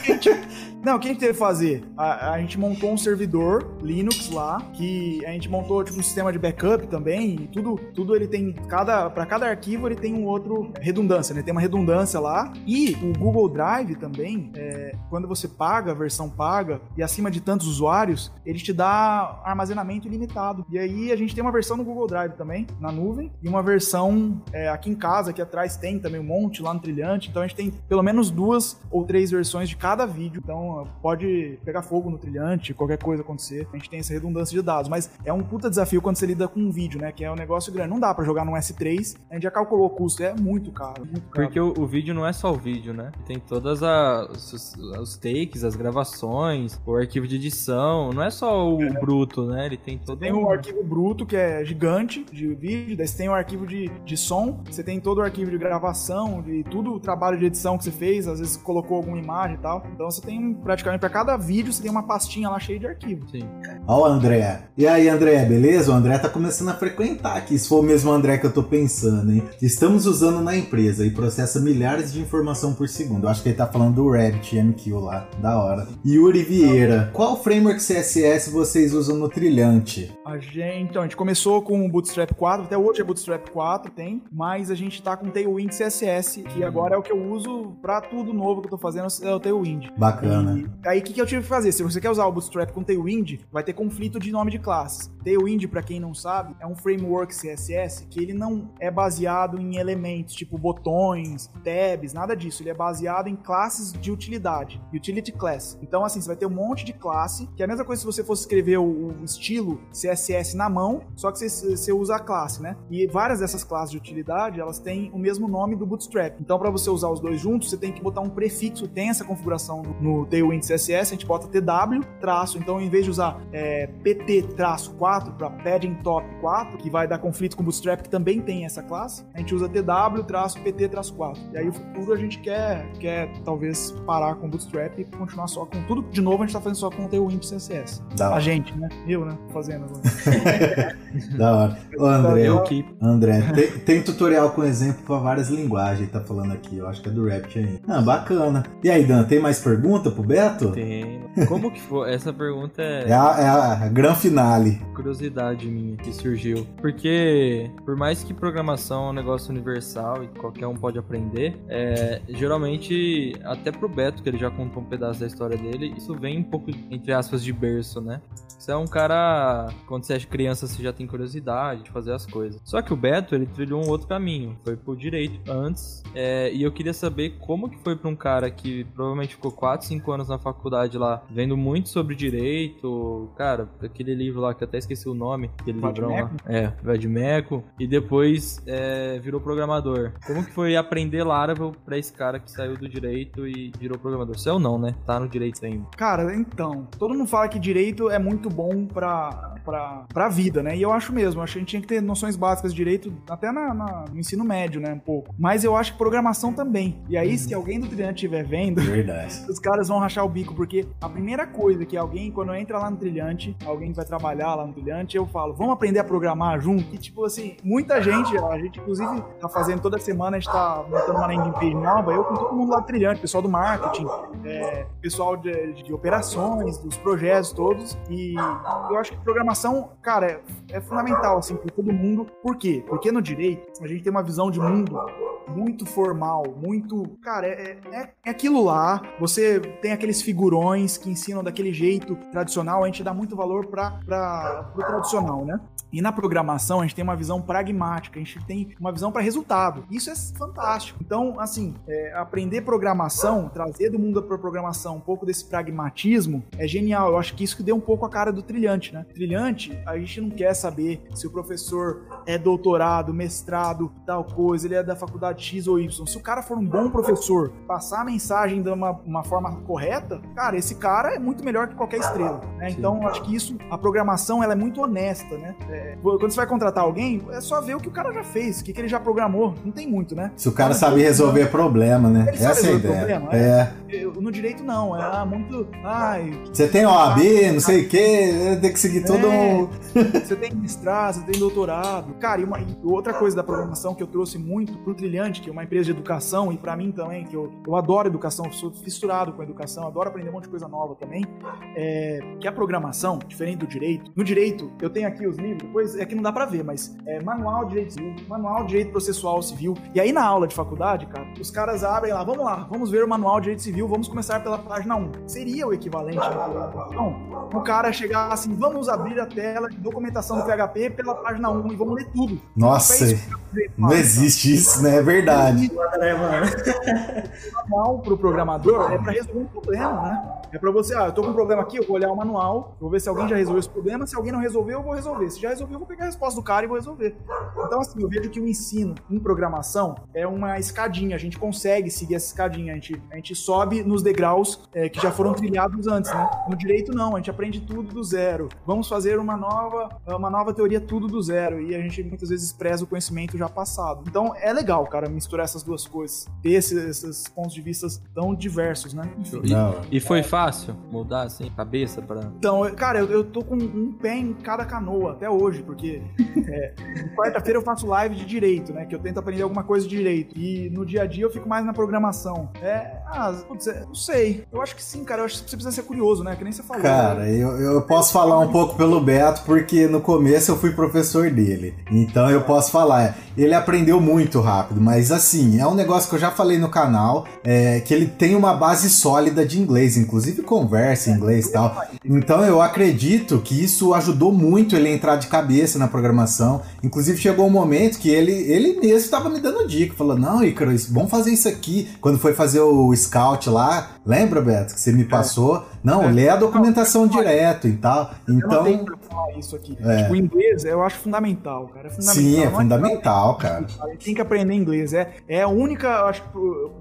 S2: Não, o que a gente teve que fazer? A, a gente montou um servidor Linux lá, que a gente montou tipo um sistema de backup também, e tudo, tudo ele tem cada para cada arquivo ele tem um outro redundância, né? Tem uma redundância lá e o Google Drive também, é, quando você paga a versão paga e acima de tantos usuários, ele te dá armazenamento ilimitado. E aí a gente tem uma versão no Google Drive também na nuvem e uma versão é, aqui em casa, aqui atrás tem também um monte lá no Trilhante. Então a gente tem pelo menos duas ou três versões de cada vídeo. Então pode pegar fogo no Trilhante, qualquer coisa acontecer. A gente tem essa redundância de dados. Mas é um puta desafio quando você lida com um vídeo, né? Que é um negócio grande. Não dá pra jogar no S3. A gente já calculou o custo. É muito caro. Muito caro.
S3: Porque o, o vídeo não é só o vídeo, né? Tem todas as os, os takes, as gravações, o arquivo de edição. Não é só o bruto, né? Ele tem todo
S2: Tem
S3: um-
S2: o arquivo bruto, que é gigante, de vídeo, daí você tem o arquivo de, de som, você tem todo o arquivo de gravação, de tudo o trabalho de edição que você fez, às vezes colocou alguma imagem e tal. Então você tem praticamente para cada vídeo, você tem uma pastinha lá cheia de arquivo.
S3: Sim.
S1: Ó o André. E aí, André, beleza? O André tá começando a frequentar aqui, se for o mesmo André que eu tô pensando, hein? Estamos usando na empresa e processa milhares de informação por segundo. Eu acho que ele tá falando do Rabbit MQ lá. Da hora. Yuri Vieira. Qual framework CSS vocês usam no Trilhante?
S2: A gente, então, a gente começou com o Bootstrap 4, até hoje é Bootstrap 4, tem, mas a gente tá com Tailwind CSS, que agora é o que eu uso pra tudo novo que eu tô fazendo, é o Tailwind.
S1: Bacana.
S2: Aí o que, que eu tive que fazer? Se você quer usar o Bootstrap com Tailwind, vai ter conflito de nome de classes. Tailwind, para quem não sabe, é um framework CSS que ele não é baseado em elementos tipo botões, tabs, nada disso. Ele é baseado em classes de utilidade, utility class. Então, assim, você vai ter um monte de classe, que é a mesma coisa se você fosse escrever o, estilo CSS na mão, só que você, você usa a classe, né? E várias dessas classes de utilidade, elas têm o mesmo nome do Bootstrap. Então, para você usar os dois juntos, você tem que botar um prefixo, tem essa configuração no Tailwind CSS, a gente bota TW, traço. Então, em vez de usar é, PT-4 para padding top 4, que vai dar conflito com o Bootstrap, que também tem essa classe, a gente usa TW-PT-4. E aí, o futuro a gente quer, quer talvez parar com o Bootstrap e continuar só com tudo. De novo, a gente tá fazendo só com o Tailwind CSS.
S1: Da
S2: a gente, né? Eu, né? Fazendo agora.
S1: da hora. Ô, André,
S3: Eu que.
S1: André, tem, tem tutorial com exemplo para várias linguagens, tá falando aqui. Eu acho que é do Rapt aí. Ah, bacana. E aí, Dan, tem mais pergunta pro Beto?
S3: Tem. Como que foi? Essa pergunta é.
S1: É a, é a gran finale.
S3: curiosidade minha que surgiu. Porque, por mais que programação é um negócio universal e qualquer um pode aprender, é, geralmente, até pro Beto, que ele já contou um pedaço da história dele, isso vem um pouco, entre aspas, de berço, né? Você é um cara, quando você é criança, você já tem curiosidade de fazer as coisas. Só que o Beto, ele trilhou um outro caminho, foi pro direito antes, é, e eu queria saber como que foi pra um cara que provavelmente ficou 4, 5 anos na faculdade lá, vendo muito sobre direito, cara, aquele livro lá que eu até esqueci o nome, aquele livrão lá. É, Vadmeco, e depois é, virou programador. Como que foi aprender Laravel pra esse cara que saiu do direito e virou programador? Seu não, né? Tá no direito ainda.
S2: Cara, então, todo mundo fala que direito é muito bom pra, pra, pra vida, né? E eu acho mesmo, acho que a gente tinha que ter noções básicas de direito até na, na- no ensino médio, né? Um pouco. Mas eu acho que programação também. E aí, se alguém do Trilhante estiver vendo,
S1: Verdade.
S2: os caras vão rachar o bico, porque a primeira coisa que alguém, quando entra lá no trilhante, alguém que vai trabalhar lá no trilhante, eu falo, vamos aprender a programar junto? E tipo assim, muita gente, a gente inclusive tá fazendo toda semana, a gente tá montando uma landing page nova, eu com todo mundo lá do trilhante, pessoal do marketing, é, pessoal de, de operações, dos projetos todos, e eu acho que programação, cara, é, é fundamental, assim, pra todo mundo. Por quê? Porque no direito, a gente tem uma visão de mundo muito formal, muito. Cara, é, é, é aquilo lá. Você tem aqueles figurões que ensinam daquele jeito tradicional, a gente dá muito valor para pro tradicional, né? E na programação a gente tem uma visão pragmática, a gente tem uma visão para resultado. Isso é fantástico. Então, assim, é, aprender programação, trazer do mundo para programação um pouco desse pragmatismo é genial. Eu acho que isso que deu um pouco a cara do trilhante, né? Trilhante, a gente não quer saber se o professor é doutorado, mestrado, tal coisa, ele é da faculdade X ou Y. Se o cara for um bom professor, passar a mensagem de uma, uma forma correta, cara, esse cara é muito melhor que qualquer estrela. Né? Então, acho que isso, a programação, ela é muito honesta, né? É, quando você vai contratar alguém, é só ver o que o cara já fez, o que, que ele já programou. Não tem muito, né?
S1: Se o cara sabe resolver problema, né?
S2: Ele sabe
S1: Essa é a ideia.
S2: problema,
S1: É.
S2: Eu- no direito, não. É ah, muito. Ai,
S1: Você tem OAB, não sei o quê, tem que seguir todo
S2: É.
S1: um.
S2: Você tem mestrado, você tem doutorado. Cara, e, uma, e outra coisa da programação que eu trouxe muito pro Trilhante, que é uma empresa de educação, e pra mim também, que eu, eu adoro educação, sou fissurado com educação, adoro aprender um monte de coisa nova também, é que a programação, diferente do direito, no direito, eu tenho aqui os livros, depois é que não dá pra ver, mas é Manual de Direito Civil, Manual de Direito Processual Civil, e aí na aula de faculdade, cara, os caras abrem lá, vamos lá, vamos ver o Manual de Direito Civil, vamos começar pela página 1. Seria o equivalente programação, o cara chegar assim, vamos abrir a tela de documentação do PHP pela página 1 e vamos ler tudo.
S1: Nossa,
S2: É eu falei,
S1: não existe isso, né? É verdade.
S4: né, mano?
S2: manual pro programador é pra resolver um problema, né? É pra você, ah, eu tô com um problema aqui, eu vou olhar o manual, vou ver se alguém já resolveu esse problema, se alguém não resolveu, eu vou resolver. Se já resolveu, eu vou pegar a resposta do cara e vou resolver. Então, assim, eu vejo que o ensino em programação é uma escadinha, a gente consegue seguir essa escadinha, a gente, a gente sobe nos degraus é, que já foram trilhados antes, né? No direito, não, a gente aprende tudo do zero. Vamos fazer uma nova, uma nova teoria tudo do zero, e a gente muitas vezes preza o conhecimento já passado. Então, é legal, cara, misturar essas duas coisas, ter esses, esses pontos de vista tão diversos, né?
S3: E,
S1: Não.
S3: e foi fácil mudar assim, cabeça pra.
S2: Então, cara, eu, eu tô com um pé em cada canoa até hoje, porque é, quarta-feira eu faço live de direito, né? Que eu tento aprender alguma coisa de direito. E no dia a dia eu fico mais na programação. É, Ah, putz, é, não sei. Eu acho que sim, cara. Eu acho que você precisa ser curioso, né? Que nem você falou.
S1: Cara, eu, eu posso falar um pouco pelo Beto, porque no começo eu fui professor dele. Então eu posso falar. Ele aprendeu muito rápido, mas assim, é um negócio que eu já falei no canal, é, que ele tem uma base sólida de inglês, inclusive conversa em inglês e tal. Então eu acredito que isso ajudou muito ele a entrar de cabeça na programação. Inclusive chegou um momento que ele, ele mesmo estava me dando dica, falou: Não, Ícaro, vamos fazer isso aqui. Quando foi fazer o scout lá, lembra, Beto, que você me passou? Não,
S2: É.
S1: lê a documentação direto e tal. Então,
S2: falar isso aqui.
S1: É.
S2: Tipo, o inglês eu acho fundamental, cara. É fundamental.
S1: sim, é fundamental, cara.
S2: A gente tem que aprender inglês. É, é a única, eu acho,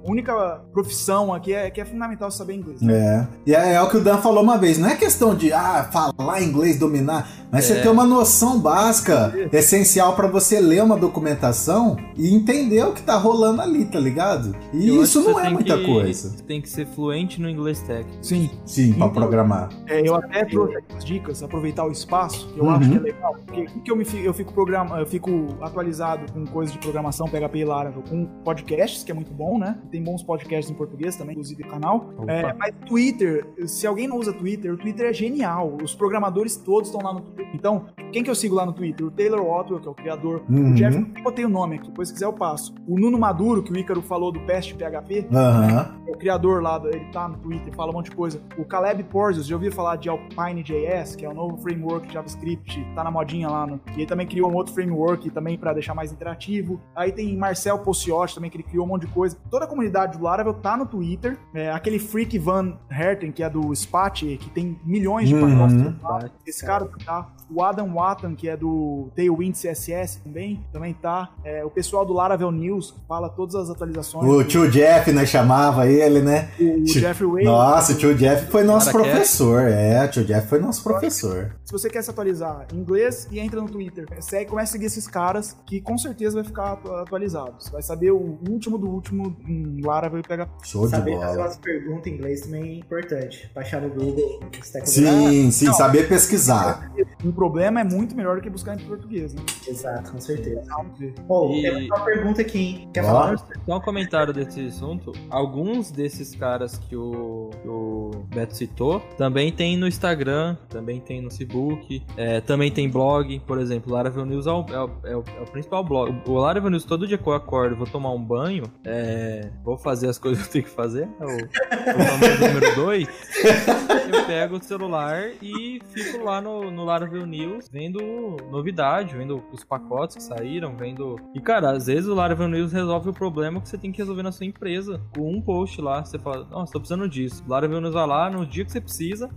S2: única profissão aqui é, que é fundamental saber inglês.
S1: É. E é, é o que o Dan falou uma vez, não é questão de ah, falar inglês, dominar, mas você
S3: É.
S1: ter uma noção básica, essencial pra você ler uma documentação e entender o que tá rolando ali, tá ligado? E
S3: Eu
S1: isso não
S3: você
S1: é
S3: tem
S1: muita
S3: que-
S1: coisa.
S3: Você tem que ser fluente no inglês técnico.
S2: Sim.
S1: Sim, pra
S2: Então-
S1: programar.
S2: É, eu até trouxe algumas dicas, aproveitar o espaço, que eu
S1: Uhum.
S2: acho que é legal. Porque o que eu, me, eu fico programa, eu fico atualizado com coisas de programação, PHP e Laravel, com podcasts, que é muito bom, né? Tem bons podcasts em português também, inclusive no canal. É, mas Twitter, se alguém não usa Twitter, o Twitter é genial. Os programadores todos estão lá no Twitter. Então, quem que eu sigo lá no Twitter? O Taylor Otwell, que é o criador.
S1: Uhum.
S2: O Jeff, eu botei o nome aqui, depois se quiser eu passo. O Nuno Maduro, que o Ícaro falou do Pest PHP,
S1: Aham.
S2: o criador lá, ele tá no Twitter, fala um monte de coisa. O Caleb Porzios, já ouviu falar de Alpine.js, que é o novo framework de JavaScript, tá na modinha lá. No, e ele também criou um outro framework também para deixar mais interativo. Aí tem Marcel Posciotti também, que ele criou um monte de coisa. Toda a comunidade do Laravel tá no Twitter. É, aquele Freak Van Herten, que é do Spot, que tem milhões de
S1: Uhum.
S2: pacotes. Esse cara tá. O Adam Watton, que é do Tailwind CSS também, também tá. É, o pessoal do Laravel News fala todas as atualizações.
S1: O tio Jeff, nós chamava ele, né?
S2: O
S1: Tio-
S2: Jeffrey Wade.
S1: Nossa, o tio Jeff foi nosso
S3: Cara,
S1: professor. É, o tio Jeff foi nosso professor.
S2: Se você quer se atualizar em inglês e entra no Twitter, segue, começa a seguir esses caras que com certeza vai ficar atu- atualizado. Você vai saber o último do último em Laravel e pegar.
S1: Show de
S4: Saber fazer
S1: bola.
S4: umas perguntas em inglês também é importante. Baixar no Google.
S1: Sim, sim,
S2: Não.
S1: saber pesquisar.
S2: Um problema é muito melhor do que buscar em português, né?
S4: Exato, com certeza. Bom,
S3: E-
S4: tem uma pergunta aqui, hein? Quer
S1: Ó.
S4: falar?
S3: Só um comentário desse assunto. Alguns desses caras que o, que o Beto citou também tem no Instagram, também tem no Facebook, é, também tem blog. Por exemplo, o Laravel News é o, é o- é o- é o principal blog. O Laravel News, todo dia que eu acordo, vou tomar um banho, é, vou fazer as coisas que eu tenho que fazer, é o, o famoso número 2. Eu pego o celular e fico lá no, no Laravel News vendo novidade, vendo os pacotes que saíram, vendo. E cara, às vezes o Laravel News resolve o problema que você tem que resolver na sua empresa. Com um post lá, você fala, nossa, tô precisando disso. O Laravel News vai lá, no dia que você precisa,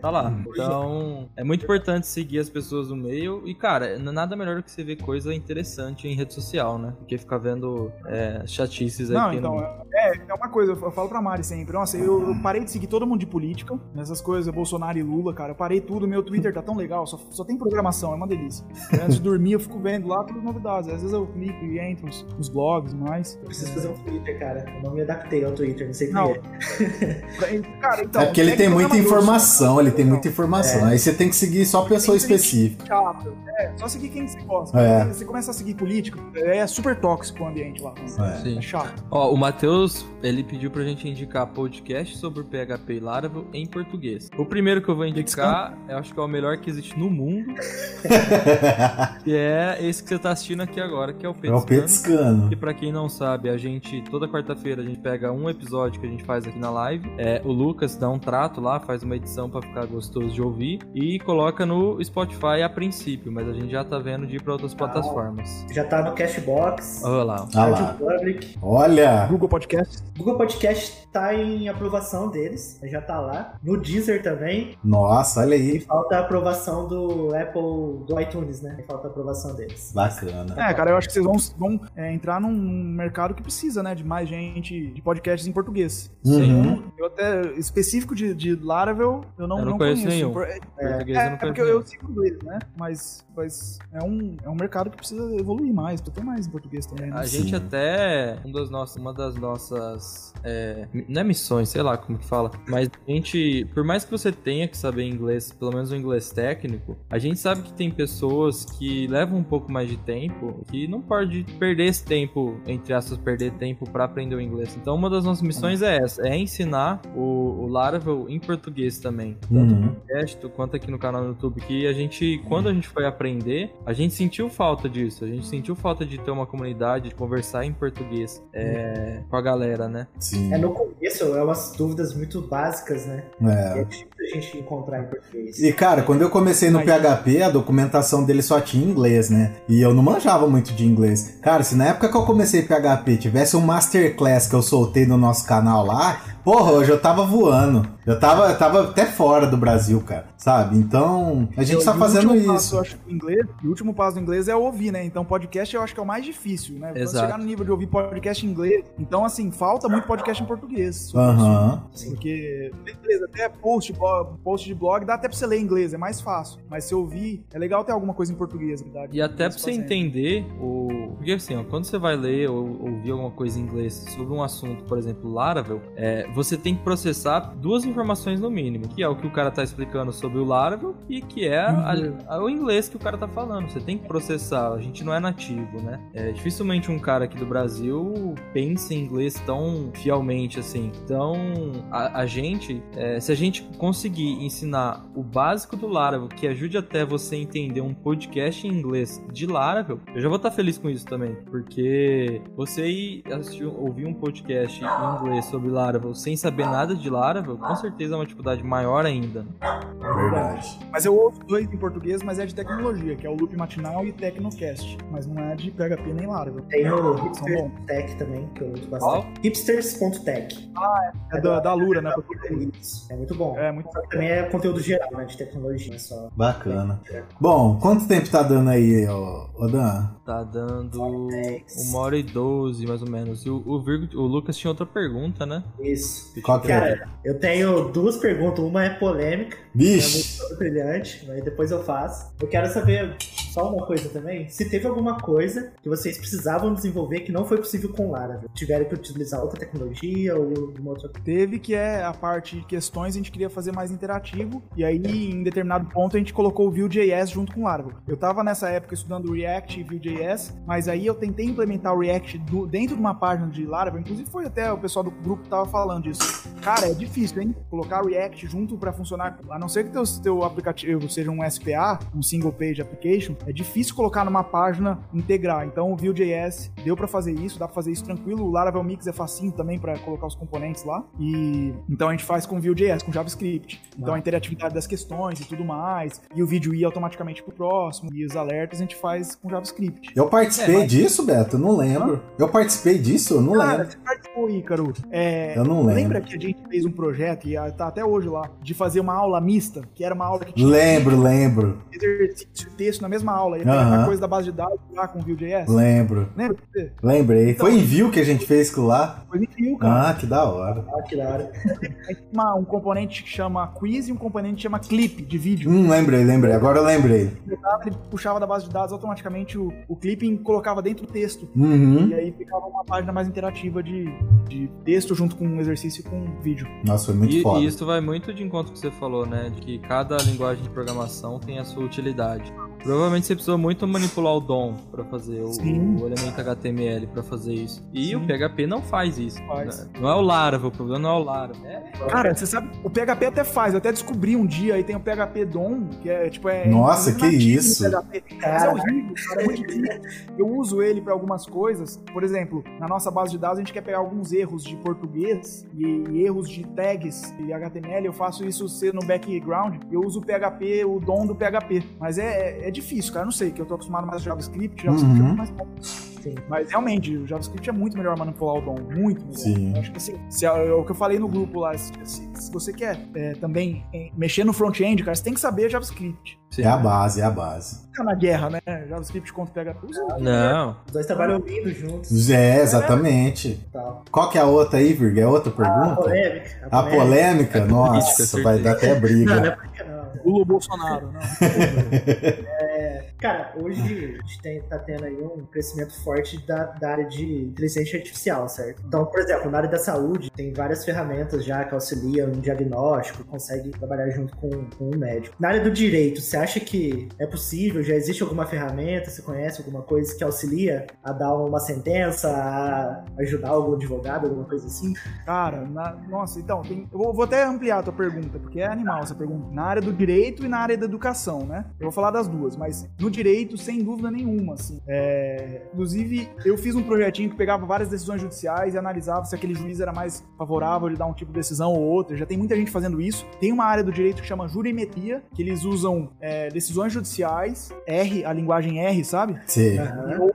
S3: tá lá. Então, é muito importante seguir as pessoas no meio. E, cara, nada melhor do que você ver coisa interessante em rede social, né? Do que ficar vendo é, chatices aí.
S2: Não,
S3: que
S2: então,
S3: não-
S2: é, é uma coisa, eu falo pra Mari sempre, nossa, eu, eu parei de seguir todo mundo de política, nessas coisas, Bolsonaro e Lula, cara, eu parei tudo, meu Twitter tá tão legal, só, só tem programação, é uma delícia. Antes de dormir eu fico vendo lá todas as novidades, às vezes eu clico e entro nos, nos blogs, mas...
S4: Eu preciso fazer um Twitter, cara. Eu não me adaptei ao Twitter, não sei por
S2: Não,
S4: quê.
S2: Cara, então,
S1: é porque ele tem muita informação, ele tem muita informação. Aí você tem que seguir só pessoa
S2: seguir
S1: específica.
S2: chato. É, só seguir quem você gosta.
S1: É.
S2: Você começa a seguir político, é super tóxico o ambiente lá.
S1: É.
S3: Sim.
S2: É chato.
S3: Ó, o Matheus, ele pediu pra gente indicar podcast sobre PHP e Laravel em português. O primeiro que eu vou indicar, eu acho que é o melhor que existe no mundo, que é esse que você tá assistindo aqui agora, que é o
S1: É o
S3: petiscando. E pra quem não sabe, a gente, toda quarta-feira, a gente pega um episódio que a gente faz aqui na live. É, o Lucas dá um trato lá, faz uma edição pra ficar gostoso de ouvir e coloca no Spotify a princípio, mas a gente já tá vendo de ir pra outras plataformas.
S4: Já tá no Cashbox,
S3: Olha lá.
S1: Ah lá.
S4: Public.
S1: Olha!
S2: Google Podcast.
S4: Google Podcast tá em aprovação deles, já tá lá. No Deezer também.
S1: Nossa, olha
S4: E
S1: aí.
S4: falta a aprovação do Apple, do iTunes, né? Falta a aprovação deles.
S1: Bacana.
S2: É, cara, eu acho que vocês vão, vão é, entrar num mercado que precisa, né, de mais gente de podcasts em português.
S1: Uhum.
S2: Eu até, específico de, de Laravel, eu não,
S3: Eu não
S2: não
S3: conheço
S2: conheço.
S3: nenhum.
S2: Por- É,
S3: Português
S2: é, porque eu, eu sigo inglês, né? Mas, mas é, um, é um mercado que precisa evoluir mais, pra ter mais em português também. Né?
S3: A
S1: Sim.
S3: gente até, um das nossas, uma das nossas. É, não é missões, sei lá como que fala. Mas a gente, por mais que você tenha que saber inglês, pelo menos o inglês técnico, a gente sabe que tem pessoas que levam um pouco mais de tempo que não pode perder esse tempo, entre aspas, perder tempo para aprender o inglês. Então, uma das nossas missões é essa: é ensinar o, o Laravel em português também. Tanto
S1: Uhum.
S3: no podcast quanto aqui no canal no YouTube. Que a gente, quando a gente foi aprender, a gente sentiu falta disso. A gente sentiu falta de ter uma comunidade, de conversar em português é, com a galera, né?
S1: Sim.
S4: É, no começo é umas dúvidas muito básicas, né? E
S1: É.
S4: é difícil a gente encontrar em português.
S1: E cara, quando eu comecei no
S2: Aí-
S1: PHP, a documentação dele só tinha inglês, né? E eu não manjava muito de inglês. Cara, se na época que eu comecei PHP tivesse um masterclass que eu soltei no nosso canal lá, porra, hoje eu tava voando. Eu tava, eu tava até fora do Brasil, cara. Sabe? Então, a gente
S2: E
S1: tá
S2: o
S1: fazendo
S2: último passo,
S1: isso.
S2: eu acho, inglês, e o último passo do inglês é ouvir, né? Então, podcast eu acho que é o mais difícil, né? Você
S3: Exato.
S2: chegar no nível de ouvir podcast em inglês. Então, assim, falta muito podcast em português.
S1: Aham.
S2: Porque, beleza, até post, post de blog dá até pra você ler em inglês, é mais fácil. Mas se ouvir, é legal ter alguma coisa em português, verdade?
S3: E até pra
S2: Isso
S3: você
S2: fazendo.
S3: entender o. Porque assim, ó, quando você vai ler ou ouvir alguma coisa em inglês sobre um assunto, por exemplo, Laravel, é, você tem que processar duas informações no mínimo, que é o que o cara tá explicando sobre o Laravel e que é a-
S2: Uhum.
S3: a- o inglês que o cara tá falando. Você tem que processar, a gente não é nativo, né? É, dificilmente um cara aqui do Brasil pensa em inglês tão fielmente assim. Então, a, a gente, é, se a gente conseguir ensinar o básico do Laravel, que ajude até você entender um podcast em inglês de Laravel, eu já vou estar feliz com isso também. Porque você ir assistir, ouvir um podcast em inglês sobre Laravel sem saber nada de Laravel, com certeza é uma dificuldade maior ainda.
S1: Verdade.
S2: Mas eu ouço dois em português, mas é de tecnologia, que é o Loop Matinal e Tecnocast. Mas não é de PHP nem Laravel.
S4: Tem o
S2: bons.
S4: Tech também, que eu uso bastante. Hipsters.tech.
S2: É da, da Lura, né?
S4: É muito bom.
S2: É muito
S4: Só que também é conteúdo geral, né? De tecnologia só.
S1: Bacana. Bom, quanto tempo tá dando aí, ô, ô Dan?
S3: Tá dando uma hora e doze, mais ou menos. E o, o, Virgo- o Lucas tinha outra pergunta, né?
S4: Isso.
S1: Qual que é?
S4: Cara, eu tenho duas perguntas. Uma é polêmica, é
S1: Vixe!
S4: muito brilhante, mas depois eu faço. Eu quero saber só uma coisa também. Se teve alguma coisa que vocês precisavam desenvolver que não foi possível com Laravel. Tiveram que utilizar outra tecnologia ou alguma outra
S2: Teve que é a parte de questões, a gente queria fazer mais interativo, e aí em determinado ponto a gente colocou o Vue.js junto com Laravel. Eu tava nessa época estudando React e Vue.js, mas aí eu tentei implementar o React do- dentro de uma página de Laravel, inclusive foi até o pessoal do grupo que tava falando disso. Cara, é difícil, hein? Colocar o React junto pra funcionar, a não ser que teu, teu aplicativo seja um SPA, um Single Page Application, é difícil colocar numa página integrar. Então o Vue.js deu pra fazer isso, dá pra fazer isso tranquilo. O Laravel Mix é facinho também pra colocar os componentes lá. E então a gente faz com Vue.js, com JavaScript. Então a interatividade das questões e tudo mais, e o vídeo ir automaticamente pro próximo, e os alertas a gente faz com JavaScript.
S1: Eu participei
S3: É, mas-
S1: disso, Beto? Eu não lembro. Eu participei disso? Eu não
S2: Cara,
S1: lembro.
S2: você participou, Ícaro. É,
S1: Eu não lembro.
S2: Lembra que a gente fez um projeto, e tá até hoje lá, de fazer uma aula mista, que era uma aula que tinha
S1: Lembro, lembro,
S2: exercício e texto na mesma aula, e
S1: Aham.
S2: a coisa da base de dados lá com o Vue.js?
S1: lembro.
S2: Lembra? Você?
S1: Lembrei.
S2: Então-
S1: Foi em view que a gente fez aquilo lá?
S2: Foi incrível, cara.
S1: Ah, que da hora.
S4: Ah, que da hora.
S2: Aí tem uma- um componente que chama quiz e um componente que chama clip de vídeo.
S1: Hum, lembrei, lembrei. Agora eu lembrei.
S2: Ele puxava da base de dados automaticamente o, o clipping colocava dentro do texto.
S1: Uhum.
S2: E aí ficava uma página mais interativa de, de texto junto com um exercício e com vídeo.
S1: Nossa, foi muito
S3: E,
S1: foda.
S3: e isso vai muito de encontro com o que você falou, né? De que cada linguagem de programação tem a sua utilidade. Provavelmente você precisou muito manipular o DOM para fazer o, o elemento HTML para fazer isso. E
S2: Sim.
S3: o PHP não faz isso.
S2: Faz.
S3: né? Não é o Laravel, o problema não é o Laravel. É,
S2: Cara, você sabe, o PHP até faz, eu até descobri um dia, aí tem o PHP DOM, que é tipo é.
S1: Nossa,
S2: inclusive
S1: que isso.
S2: Mas é horrível, cara, é muito difícil. Eu uso ele para algumas coisas. Por exemplo, na nossa base de dados a gente quer pegar alguns erros de português e, e erros de tags e HTML. Eu faço isso ser no background. Eu uso o PHP, o DOM do PHP. Mas é, é difícil, cara. Eu não sei, que eu tô acostumado mais a JavaScript. JavaScript é
S1: Uhum.
S2: muito mais fácil.
S4: Sim.
S2: Mas realmente, o JavaScript é muito melhor manipular o DOM. Muito melhor.
S1: Sim.
S2: Eu acho que assim, se, é o que eu falei no grupo lá, se, se- se você quer é, também é, mexer no front-end, cara, você tem que saber JavaScript.
S3: sim.
S1: É a base, é a base.
S2: Fica na guerra, né? JavaScript contra PHP.
S3: Não.
S4: Os dois trabalham lindo juntos
S1: É, exatamente. Qual que é a outra aí, Virg? É outra
S4: A
S1: pergunta?
S4: polêmica.
S1: A polêmica?
S3: política,
S1: Nossa,
S3: certeza.
S1: vai dar até
S4: Não, não
S1: briga.
S4: é polêmica, não.
S2: Lula Bolsonaro, não.
S4: Cara, hoje a gente tem, tá tendo aí um crescimento forte da, da área de inteligência artificial, certo? Então, por exemplo, na área da saúde, tem várias ferramentas já que auxiliam no diagnóstico, consegue trabalhar junto com, com um médico. Na área do direito, você acha que é possível? Já existe alguma ferramenta? Você conhece alguma coisa que auxilia a dar uma sentença, a ajudar algum advogado, alguma coisa assim?
S2: Cara, na- nossa, então, tem- eu vou, vou até ampliar a tua pergunta, porque é animal essa pergunta. Na área do direito e na área da educação, né? Eu vou falar das duas, mas no direito, sem dúvida nenhuma, assim. É, inclusive, eu fiz um projetinho que pegava várias decisões judiciais e analisava se aquele juiz era mais favorável de dar um tipo de decisão ou outra. Já tem muita gente fazendo isso. Tem uma área do direito que chama jurimetria, que eles usam é, decisões judiciais, R, a linguagem R, sabe?
S1: Sim.
S4: Aham.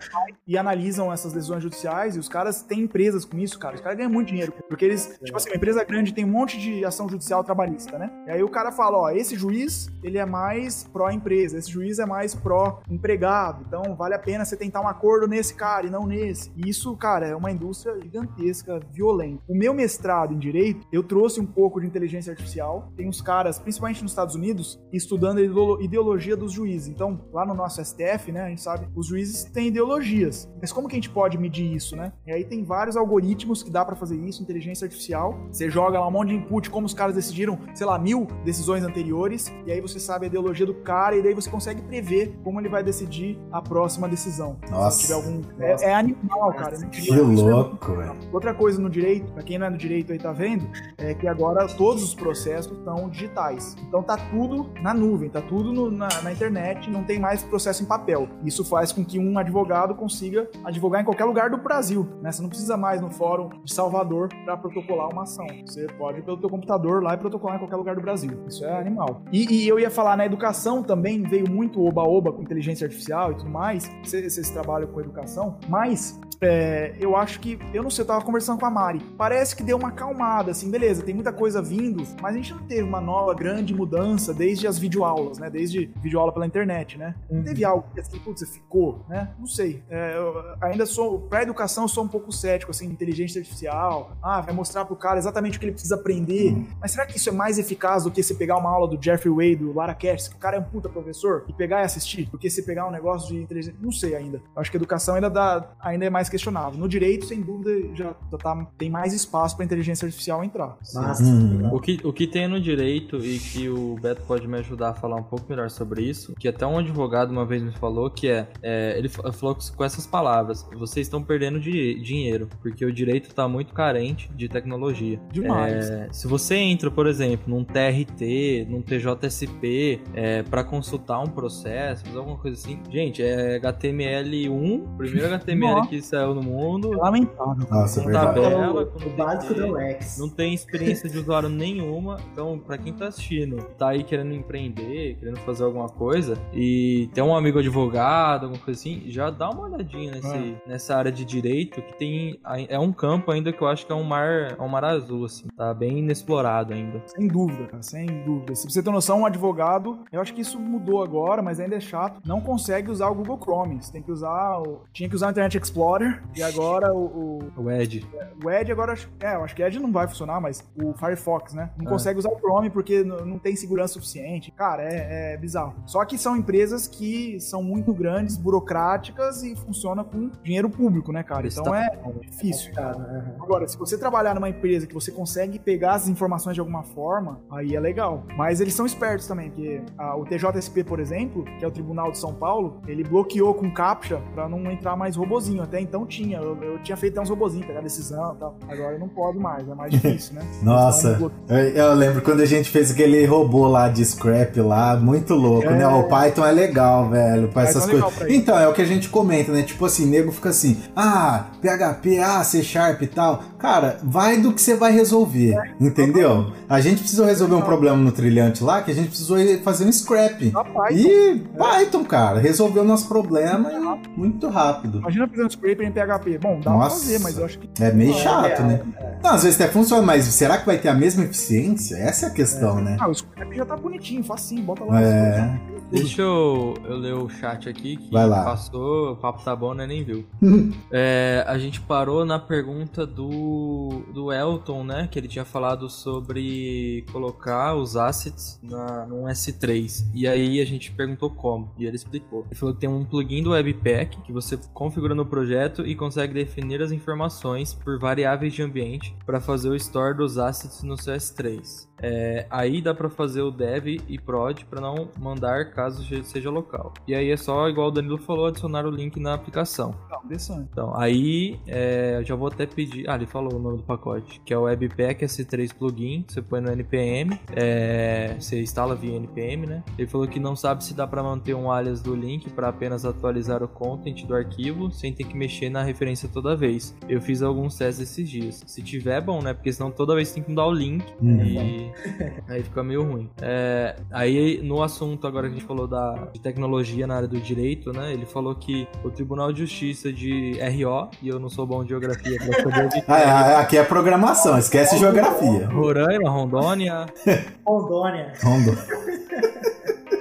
S2: e analisam essas decisões judiciais e os caras têm empresas com isso, cara. Os caras ganham muito dinheiro. Porque eles, tipo assim, uma empresa grande tem um monte de ação judicial trabalhista, né? E aí o cara fala, ó, esse juiz, ele é mais pró-empresa, esse juiz é mais pró-empregado. Então vale a pena você tentar um acordo nesse cara e não nesse. E isso, cara, é uma indústria gigantesca, violenta. O meu mestrado em Direito, eu trouxe um pouco de inteligência artificial. Tem uns caras, principalmente nos Estados Unidos, estudando a ideolo- ideologia dos juízes. Então, lá no nosso STF, né, a gente sabe, os juízes têm ideologias. Mas como que a gente pode medir isso, né? E aí tem vários algoritmos que dá pra fazer isso, inteligência artificial. Você joga lá um monte de input, como os caras decidiram, sei lá, mil decisões anteriores, e aí você sabe a ideologia do cara, e daí você consegue prever como ele vai decidir a próxima decisão.
S1: Nossa.
S2: Se tiver algum. É, é animal, cara. não
S1: Que
S2: é
S1: louco, velho.
S2: Outra coisa no direito, pra quem não é do direito aí tá vendo, é que agora todos os processos estão digitais. Então tá tudo na nuvem, tá tudo no- na, na internet, não tem mais processo em papel. Isso faz com que um advogado consiga advogar em qualquer lugar do Brasil, né? Você não precisa mais no fórum de Salvador para protocolar uma ação. Você pode ir pelo teu computador lá e protocolar em qualquer lugar do Brasil. Isso é animal. E, e eu ia falar na educação também veio muito oba-oba com inteligência artificial e tudo mais. Vocês, vocês trabalham com educação, mas é, eu acho que, eu não sei, eu tava conversando com a Mari. Parece que deu uma acalmada, assim, beleza, tem muita coisa vindo, mas a gente não teve uma nova grande mudança desde as videoaulas, né? Desde videoaula pela internet, né? Não teve algo que assim, putz, ficou, né? Não sei. É, ainda sou, pra educação, eu sou um pouco cético, assim, inteligência artificial. Ah, vai mostrar pro cara exatamente o que ele precisa aprender. Mas será que isso é mais eficaz do que você pegar uma aula do Jeffrey Way, do Lara Cash, que o cara é um puta professor, e pegar e assistir? Do que você pegar um negócio de inteligência. Não sei ainda. Eu acho que a educação ainda, dá, ainda é mais questionável. No direito, sem dúvida, já já tá, tem mais espaço pra inteligência artificial entrar.
S4: Massa.
S1: Hum.
S3: O que, o que tem no direito e que o Beto pode me ajudar a falar um pouco melhor sobre isso, que até um advogado uma vez me falou, que é, é, ele fa- falou com essas palavras, vocês estão perdendo di- dinheiro, porque o direito está muito carente de tecnologia.
S2: Demais.
S3: É, se você entra, por exemplo, num TRT, num TJSP, é, para consultar um processo, alguma coisa assim, gente, é HTML1, primeiro HTML
S2: Nossa.
S3: que saiu no mundo,
S2: Lamentável.
S1: Nossa, é
S3: com tabela,
S4: o,
S3: com
S4: o básico do Rex.
S3: não tem experiência de usuário nenhuma. Então, pra quem tá assistindo, tá aí querendo empreender, querendo fazer alguma coisa, e tem um amigo advogado, alguma coisa assim, já dá uma olhadinha nesse, nessa área de direito, que tem. É um campo ainda que eu acho que é um mar, é um mar azul, assim. Tá bem inexplorado ainda.
S2: Sem dúvida, cara, sem dúvida. Se você ter noção, um advogado, eu acho que isso mudou agora, mas ainda é chato, não consegue usar o Google Chrome. Você tem que usar o... Tinha que usar o Internet Explorer, e agora o, o,
S3: O Ed.
S2: o Edge agora... É, eu acho que Edge não vai funcionar, mas o Firefox, né? Não
S3: É.
S2: consegue usar o Chrome porque não tem segurança suficiente. Cara, é, é bizarro. Só que são empresas que são muito grandes, burocráticas e funcionam com dinheiro público, né, cara? Então é difícil.
S4: Complicado, aham.
S2: Agora, se você trabalhar numa empresa que você consegue pegar as informações de alguma forma, aí é legal. Mas eles são espertos também, porque ah, o TJSP, por exemplo, que é o Tribunal de São Paulo, ele bloqueou com captcha pra não entrar mais robozinho. Até então tinha. Eu, eu tinha feito até uns robozinhos, pegar decisão e tal. Agora não pode mais, é mais difícil, né?
S1: Nossa, eu, eu lembro quando a gente fez aquele robô lá de scrap lá, muito louco,
S2: É.
S1: né? O Python é legal, velho, essas
S2: é legal
S1: coisas.
S2: pra.
S1: Então, é o que a gente comenta, né? Tipo assim, nego fica assim, ah, PHP, ah, C Sharp e tal. Cara, vai do que você vai resolver,
S2: É.
S1: entendeu? A gente precisou resolver um problema no trilhante lá, que a gente precisou fazer um scrap. E Python, cara, resolveu o nosso problema e muito rápido.
S2: imagina fazer um scraper em PHP. Bom, dá pra
S1: Nossa.
S2: fazer, mas eu acho que.
S1: É meio
S4: é
S1: chato, né? Não, às vezes até funciona, mas será que vai ter a mesma eficiência? Essa é a questão, né?
S2: Ah, o scrap já tá bonitinho, facinho, bota lá.
S1: É.
S3: Deixa eu, eu ler o chat aqui que
S1: Vai lá.
S3: passou, o papo tá bom, né? Nem viu. É, a gente parou na pergunta do, do Elton, né? Que ele tinha falado sobre colocar os assets na, num S3. E aí a gente perguntou como. E ele explicou. Ele falou que tem um plugin do Webpack que você configura no projeto e consegue definir as informações por variáveis de ambiente para fazer o store dos assets no seu S3. É, aí dá para fazer o dev e prod para não mandar caso seja local. E aí é só, igual o Danilo falou, adicionar o link na aplicação.
S2: Não, interessante.
S3: Então, aí é, eu já vou até pedir. Ah, ele falou o nome do pacote, que é o Webpack S3 Plugin. Você põe no NPM, é, você instala via NPM, né? Ele falou que não sabe se dá para manter um alias do link para apenas atualizar o content do arquivo sem ter que mexer na referência toda vez. Eu fiz alguns testes esses dias. Se tiver, é bom, né? Porque senão toda vez tem que mudar o link
S1: Uhum.
S3: e aí fica meio ruim. É, aí no assunto agora que a gente falou da de tecnologia na área do direito, né? Ele falou que o Tribunal de Justiça de RO, e eu não sou bom de geografia pra saber o que
S1: Ah, é, aqui é programação, esquece geografia.
S3: Roraima, Rondônia,
S4: Rondônia.
S1: Rondo.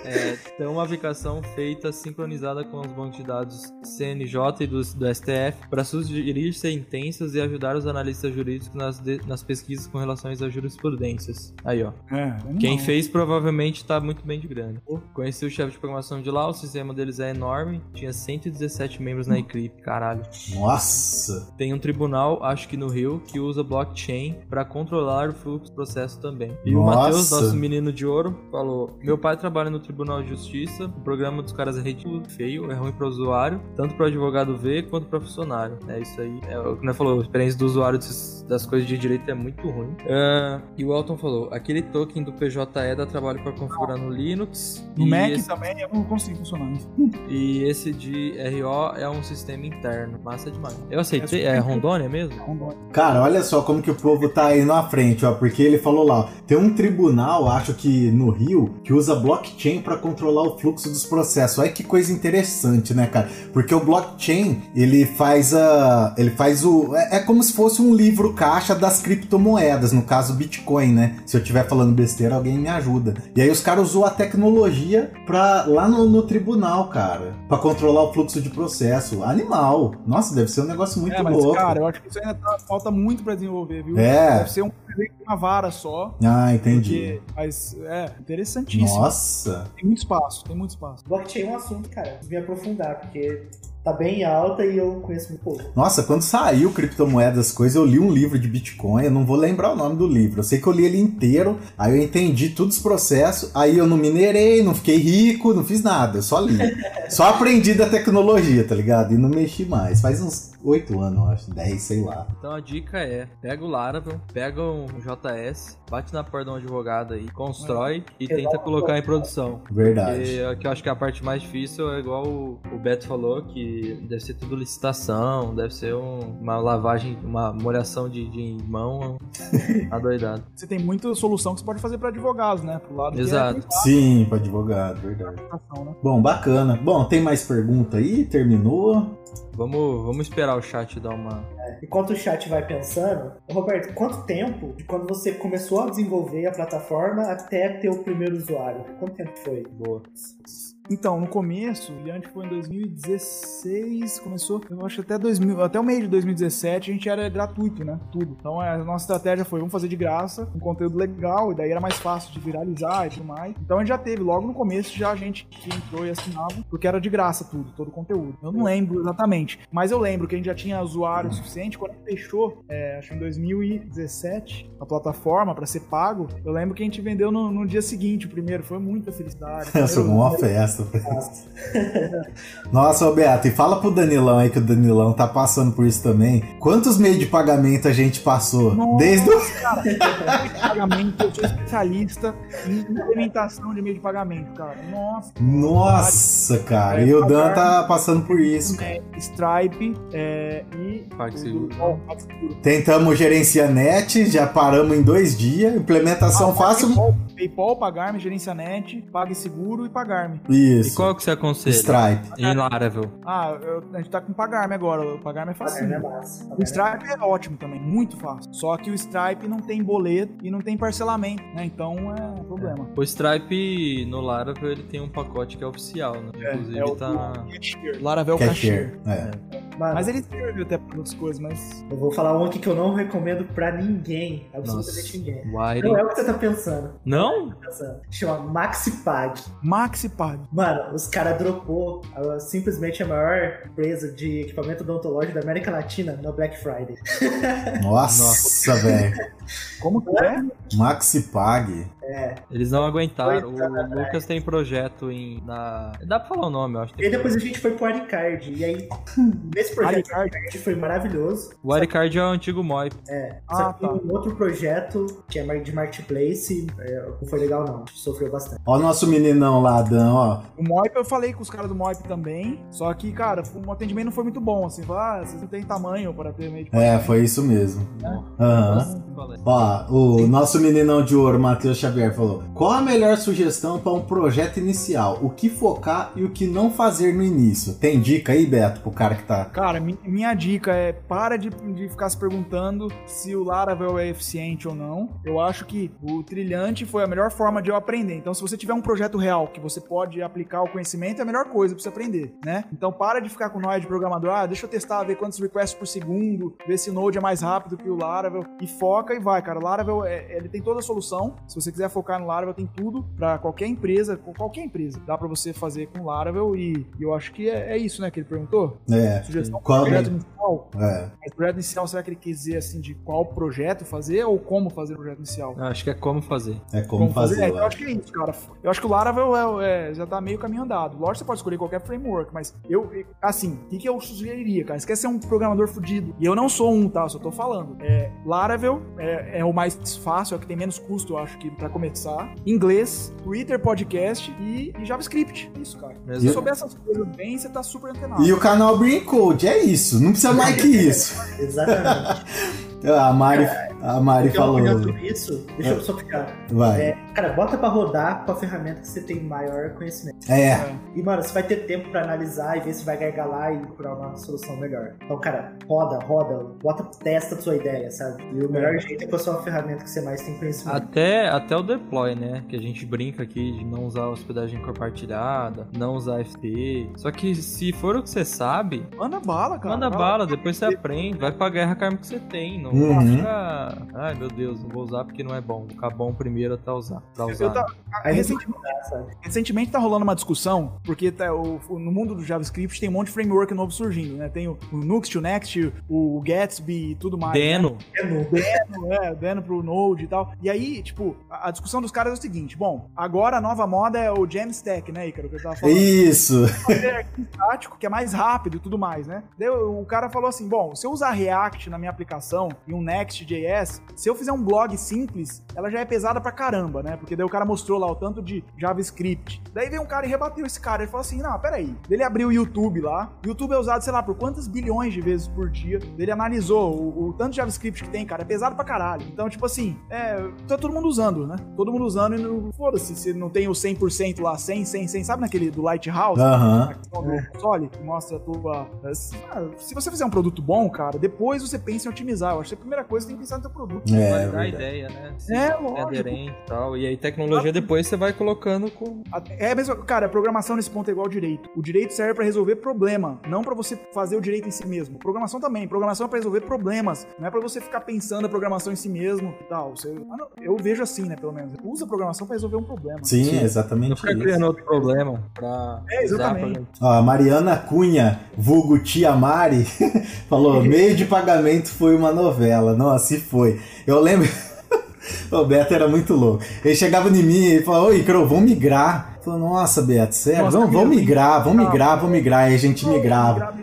S3: É, tem uma aplicação feita sincronizada com os bancos de dados CNJ e do, do STF para sugerir sentenças e ajudar os analistas jurídicos nas, de- nas pesquisas com relação às jurisprudências. Aí, ó.
S2: É,
S3: Quem
S2: não.
S3: fez provavelmente tá muito bem de grana. Conheci o chefe de programação de lá, o sistema deles é enorme, tinha 117 membros na equipe, caralho.
S1: Nossa.
S3: Tem um tribunal, acho que no Rio, que usa blockchain para controlar o fluxo do processo também. E o
S1: Nossa.
S3: Matheus, nosso menino de ouro, falou: Meu pai trabalha no Tribunal de Justiça, o programa dos caras é ridículo, feio, é ruim para o usuário, tanto para o advogado ver quanto para o funcionário. É isso aí. É o que nós falou, a experiência do usuário das coisas de direito é muito ruim. Ah, e o Elton falou: aquele token do PJE dá trabalho para configurar no Linux.
S2: No Mac
S3: esse-
S2: também eu não consigo funcionar.
S3: e esse de RO é um sistema interno. Massa demais. Eu aceitei. É Rondônia mesmo?
S2: Rondônia.
S1: Cara, olha só como que o povo tá indo à frente, ó. Porque ele falou lá, tem um tribunal, acho que no Rio, que usa blockchain pra controlar o fluxo dos processos. Olha que coisa interessante, né, cara? Porque o blockchain, ele faz a. Ele faz o. É, é como se fosse um livro caixa das criptomoedas, no caso Bitcoin, né? Se eu estiver falando besteira, alguém me ajuda. E aí os caras usam a tecnologia pra, lá no, no tribunal, cara. Pra controlar o fluxo de processo. Animal. Nossa, deve ser um negócio muito
S2: é, mas,
S1: louco.
S2: cara, eu acho que isso ainda tá- falta muito pra desenvolver, viu?
S1: É.
S2: Deve ser um uma vara só.
S1: Ah, entendi.
S2: Porque, mas é interessantíssimo.
S1: Nossa.
S2: Tem muito espaço, tem muito espaço.
S4: Blockchain é um assunto, cara, que me aprofundar, porque tá bem em alta e eu conheço muito pouco.
S1: Nossa, quando saiu criptomoedas, coisas, eu li um livro de Bitcoin, eu não vou lembrar o nome do livro. Eu sei que eu li ele inteiro, aí eu entendi todos os processos, aí eu não minerei, não fiquei rico, não fiz nada, eu só li. só aprendi da tecnologia, tá ligado? E não mexi mais. Faz uns oito anos, eu acho, 10, sei lá.
S3: Então a dica é: pega o Laravel, pega um JS, bate na porta de um advogado aí, constrói e tenta colocar em produção.
S1: Verdade.
S3: Porque é que eu acho que a parte mais difícil é igual o o Beto falou, que deve ser tudo licitação, deve ser um- uma lavagem, uma molhação de, de mão adoidado.
S2: Você tem muita solução que você pode fazer pra advogados, né? Pro lado
S3: Exato.
S2: que é
S1: Sim, para advogado, verdade.
S2: né?
S1: Bom, bacana. Bom, tem mais pergunta aí? Terminou?
S3: Vamos, vamos esperar o chat dar uma.
S4: Enquanto o chat vai pensando, Roberto, quanto tempo de quando você começou a desenvolver a plataforma até ter o primeiro usuário? Quanto tempo foi?
S3: Boa.
S2: Então, no começo, o Brilhante foi em 2016, começou, eu acho que até 2000, até o meio de 2017 a gente era gratuito, né? Tudo. Então a nossa estratégia foi, vamos fazer de graça, um conteúdo legal, e daí era mais fácil de viralizar e tudo mais. Então a gente já teve, logo no começo, já a gente que entrou e assinava, porque era de graça tudo, todo o conteúdo. Eu não lembro exatamente, mas eu lembro que a gente já tinha usuário suficiente, quando a gente fechou, é, acho que em 2017, a plataforma para ser pago, eu lembro que a gente vendeu no, no dia seguinte, o primeiro, foi muita felicidade.
S1: Foi uma festa. Nossa, ô Beato, e fala pro Danilão aí que o Danilão tá passando por isso também. Quantos meios de pagamento a gente passou?
S2: Nossa.
S1: Desde o...
S2: Meio de pagamento, eu sou especialista em implementação de meio de pagamento, cara. Nossa.
S1: Nossa, cara. E o Dan tá passando por isso, cara.
S2: É, Stripe é, e
S3: PagSeguro.
S1: Tentamos gerenciar net, já paramos em dois dias. Implementação
S2: Ah,
S1: fácil.
S2: PayPal, PayPal, Pagarme, Net, PagSeguro e Pagarme.
S3: E
S1: Isso.
S3: qual que você aconselha?
S1: Stripe.
S3: Em Laravel.
S2: Ah, eu- a gente tá com Pagarme agora. O Pagarme é fácil.
S4: Pagarme é massa.
S2: O Stripe é ótimo também, muito fácil. Só que o Stripe não tem boleto e não tem parcelamento, né? Então é um problema.
S3: O Stripe no Laravel ele tem um pacote que é oficial, né? Inclusive
S2: é o
S3: tá.
S2: Cashier. Laravel Cashier.
S1: Cashier. É.
S4: Mano,
S2: Mas ele serve até para outras coisas, mas.
S4: eu vou falar um aqui que eu não recomendo pra ninguém. Absolutamente
S3: Nossa.
S4: ninguém.
S3: Wire.
S4: Não é o que você tá pensando.
S3: Não?
S4: Tá pensando. Chama MaxiPag.
S2: MaxiPag.
S4: Mano, os caras dropou a- simplesmente a maior empresa de equipamento odontológico da América Latina no Black Friday.
S1: Nossa, velho.
S2: Como que é?
S1: MaxiPag.
S3: Eles não aguentaram. O Lucas tem projeto em. Na... Dá pra falar o nome, eu acho.
S4: E aí depois a gente foi pro Aricard. E aí, nesse projeto
S2: Aricard?
S4: Aricard foi maravilhoso.
S3: O Aricard é o antigo Moip.
S4: Só
S2: Ah,
S4: que
S2: tá.
S4: um outro projeto, que é de marketplace, é, não foi legal não. Sofreu bastante.
S1: Ó o nosso meninão lá, Dan, ó.
S2: O Moip, eu falei com os caras do Moip também. Só que, cara, o atendimento não foi muito bom. Assim, falar, ah, vocês não têm tamanho para ter meio de
S1: É, foi isso mesmo. Aham. Ó, o nosso meninão de ouro, Matheus Xavier, falou: Qual a melhor sugestão para um projeto inicial? O que focar e o que não fazer no início? Tem dica aí, Beto, pro cara que tá.
S2: Cara, mi- minha dica é para de, de ficar se perguntando se o Laravel é eficiente ou não. Eu acho que o trilhante foi a melhor forma de eu aprender. Então, se você tiver um projeto real que você pode aplicar o conhecimento, é a melhor coisa pra você aprender, né? Então, para de ficar com nós de programador. Ah, deixa eu testar, ver quantos requests por segundo, ver se o Node é mais rápido que o Laravel. E foca e vai, cara. O Laravel, é- ele tem toda a solução. Se você quiser focar no Laravel, tem tudo pra qualquer empresa, com qualquer empresa. Dá pra você fazer com o Laravel e, e eu acho que é, é isso, né, que ele perguntou.
S1: É,
S2: Sugestão
S1: Qual
S2: pro projeto
S1: é?
S2: inicial.
S1: é.
S2: Mas projeto inicial, será que ele quis dizer assim de qual projeto fazer ou como fazer o projeto inicial?
S3: Eu Acho que é como fazer.
S1: É como, fazer.
S2: É,
S1: eu
S2: eu
S1: acho.
S2: que é isso, cara. Eu acho que o Laravel é, é, já tá meio caminho andado. Lógico que você pode escolher qualquer framework, mas eu, assim, o que, que eu sugeriria, cara? Você quer ser um programador fudido. E eu não sou um, tá? Só tô falando. É, Laravel é, é o mais fácil, é o que tem menos custo, eu acho que, pra começar. Inglês, Twitter, podcast e, e JavaScript. Isso, cara. Se você souber essas coisas bem, você tá super antenado.
S1: E o canal Brain Code, é isso. Não precisa mais que isso.
S4: Exatamente.
S1: A Mari, a Mari
S4: uma
S1: falou.
S4: sobre isso? Deixa eu só ficar.
S1: Vai.
S4: É, cara, bota pra rodar com a ferramenta que você tem maior conhecimento.
S1: É.
S4: E, mano, você vai ter tempo pra analisar e ver se vai gargalar e procurar uma solução melhor. Então, cara, roda, roda, bota, testa a sua ideia, sabe? E o melhor jeito é com a sua ferramenta que você mais tem conhecimento.
S3: Até, até o deploy, né? Que a gente brinca aqui de não usar hospedagem compartilhada, não usar FT. Só que se for o que você sabe,
S2: Manda bala, cara.
S3: manda bala, depois você aprende, vai pra guerra com a arma que você tem. Não
S1: Uhum.
S3: fica. Ai meu Deus, não vou usar porque não é bom. Vou ficar bom primeiro até usar. Pra usar.
S2: Eu tá, recentemente, recentemente tá rolando uma discussão, porque tá, o- o- no mundo do JavaScript tem um monte de framework novo surgindo, né? Tem o, o Nuxt, o Next, o Gatsby e tudo mais.
S3: Deno.
S4: É novo.
S2: né? É, dando pro Node e tal. E aí, tipo, a, a discussão dos caras é o seguinte: bom, agora a nova moda é o Jamstack, né, Ícaro, que eu tava falando.
S1: Isso.
S2: arquivo estático, que é mais rápido e tudo mais, né? Daí o cara falou assim: bom, se eu usar React na minha aplicação e um Next.js, se eu fizer um blog simples, ela já é pesada pra caramba, né? Porque daí o cara mostrou lá o tanto de JavaScript. Daí veio um cara e rebateu esse cara. Ele falou assim: não, peraí. Ele abriu o YouTube lá. O YouTube é usado, sei lá, por quantas bilhões de vezes por dia. Ele analisou o, o tanto de JavaScript que tem, cara. É pesado pra caralho. Então, tipo assim, é, tá todo mundo usando, né? Todo mundo usando e não. Foda-se, se não tem o 100% lá, 100, 100, 100. Sabe naquele do Lighthouse?
S1: Aham.
S2: do console, que mostra a tua. Ah, Se você fizer um produto bom, cara, depois você pensa em otimizar. Eu a primeira coisa tem que pensar no teu produto.
S1: É,
S3: validar a
S1: verdade.
S3: ideia, né? Se
S2: É,
S3: é
S2: lógico.
S3: aderente e tal. E aí tecnologia depois você vai colocando com.
S2: É mesmo, cara, a programação nesse ponto é igual ao direito. O direito serve pra resolver problema, não pra você fazer o direito em si mesmo. Programação também. Programação é pra resolver problemas, não é pra você ficar pensando a programação em si mesmo e tal. Você- ah, não, eu vejo assim, né, pelo menos. Usa a programação pra resolver um problema.
S1: Sim,
S3: Sim. Não
S1: exatamente
S3: ficar
S1: isso.
S3: criando outro problema pra.
S2: É, exatamente.
S3: pra-
S1: Ó, a Mariana Cunha, vulgo Tia Mari, falou: meio de pagamento foi uma novela. Nossa, se foi. Eu lembro. o Beto era muito louco. Ele chegava em mim e falava: Oi, Cro, vamos migrar. Eu falei, Nossa, Beto, sério?
S2: Nossa,
S1: vamos, vamos migrar, vamos
S2: migrar.
S1: vamos migrar. Aí a gente migrava.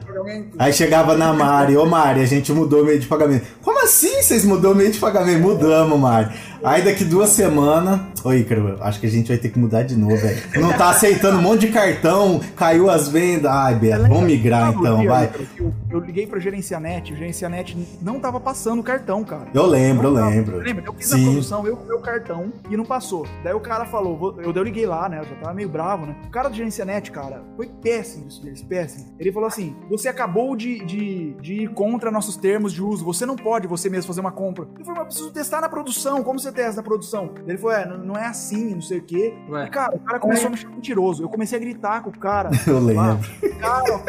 S1: Aí chegava na Mari, ô Mari, a gente mudou o meio de pagamento. Como assim vocês mudou o meio de pagamento? Mudamos, Mari. Aí daqui duas semanas. Ô Ícaro, acho que a gente vai ter que mudar de novo, velho. Não tá aceitando um monte de cartão, caiu as vendas. Ai, Beto, vamos migrar então, vai.
S2: O eu liguei pra Gerencianet, o Gerencianet não tava passando o cartão, cara.
S1: Eu lembro, eu lembro.
S2: Lembra? Eu fiz
S1: Sim.
S2: a produção, eu o cartão e não passou. Daí o cara falou, eu, eu liguei lá, né? Eu já tava meio bravo, né? O cara do Gerencianet, cara, foi péssimo isso deles, péssimo. Ele falou assim: você acabou de, de, de ir contra nossos termos de uso, você não pode você mesmo fazer uma compra. Eu falei, mas eu preciso testar na produção, como você testa na produção? Ele falou, é, não, não é assim, não sei o quê.
S3: Ué.
S2: E, cara, o cara começou a me chamar mentiroso. Eu comecei a gritar com o cara.
S1: Eu
S2: lá.
S1: lembro.
S2: Cara.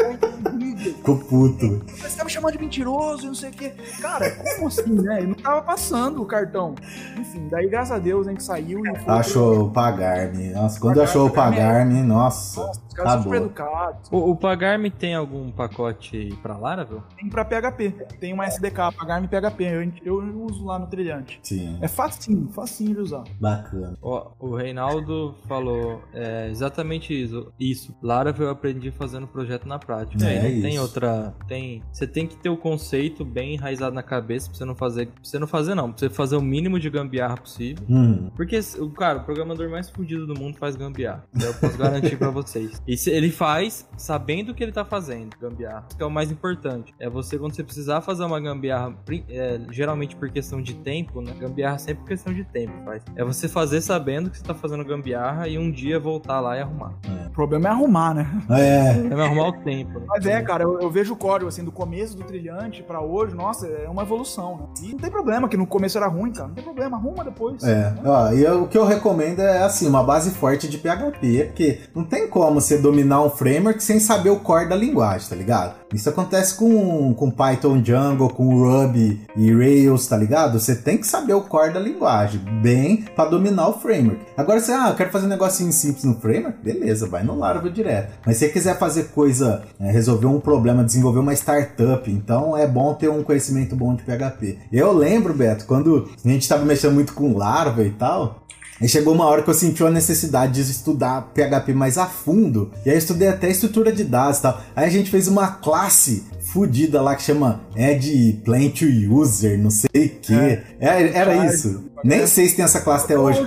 S1: Ficou puto.
S2: Você tá me chamando de mentiroso e não sei o quê. Cara, como assim, né? Ele não tava passando o cartão. Enfim, daí, graças a Deus, a gente saiu e foi.
S1: Achou o pagar-me. Nossa, quando achou o pagar-me, nossa.
S2: Nossa, os caras são super educados.
S3: O, o Pagar.me tem algum pacote pra Laravel?
S2: Tem pra PHP. Tem uma SDK, pagar-me PHP. Eu, eu uso lá no trilhante.
S1: Sim,
S2: É facinho, facinho de usar.
S1: bacana.
S3: Ó, o Reinaldo falou é, exatamente isso. Isso. Laravel eu aprendi fazendo projeto na prática.
S1: É
S3: não tem outra. Tem. Você tem que ter o conceito bem enraizado na cabeça pra você não fazer. Pra você não fazer, não. Pra você fazer o mínimo de gambiarra possível.
S1: Hum,
S3: Porque, o cara, o programador mais fudido do mundo faz gambiarra. Eu posso garantir pra vocês. E se ele faz sabendo o que ele tá fazendo, gambiarra. Isso que é o mais importante. É você, quando você precisar fazer uma gambiarra, é, geralmente por questão de tempo, né? Gambiarra sempre por questão de tempo, faz. É você fazer sabendo que você tá fazendo gambiarra e um dia voltar lá e arrumar.
S2: O problema é arrumar, né?
S1: é,
S3: É arrumar o tempo, né?
S2: Mas é, cara, eu, eu vejo o código, assim, do começo do trilhante pra hoje, nossa, é uma evolução, né? E não tem problema, que no começo era ruim, cara. Não tem problema, arruma depois.
S1: É,
S2: né?
S1: ó, e eu- o que eu recomendo é assim, uma base forte de PHP, porque não tem como você dominar um framework sem saber o core da linguagem, tá ligado? Isso acontece com, com Python Django, com Ruby e Rails, tá ligado? Você tem que saber o core da linguagem, bem pra dominar o framework. Agora você, ah, eu quero fazer um negocinho simples no framework, beleza, vai no Laravel direto. Mas se você quiser fazer coisa, é, resolver um problema, desenvolver uma startup, então é bom ter um conhecimento bom de PHP. Eu lembro, Beto, quando a gente tava mexendo muito com Laravel e tal, Aí chegou uma hora que eu senti a necessidade de estudar PHP mais a fundo. E aí eu estudei até estrutura de dados e tal. Aí a gente fez uma classe fodida lá que chama Add Plant to User, não sei o que. era
S2: Charge.
S1: isso. Nem sei se tem essa classe até hoje.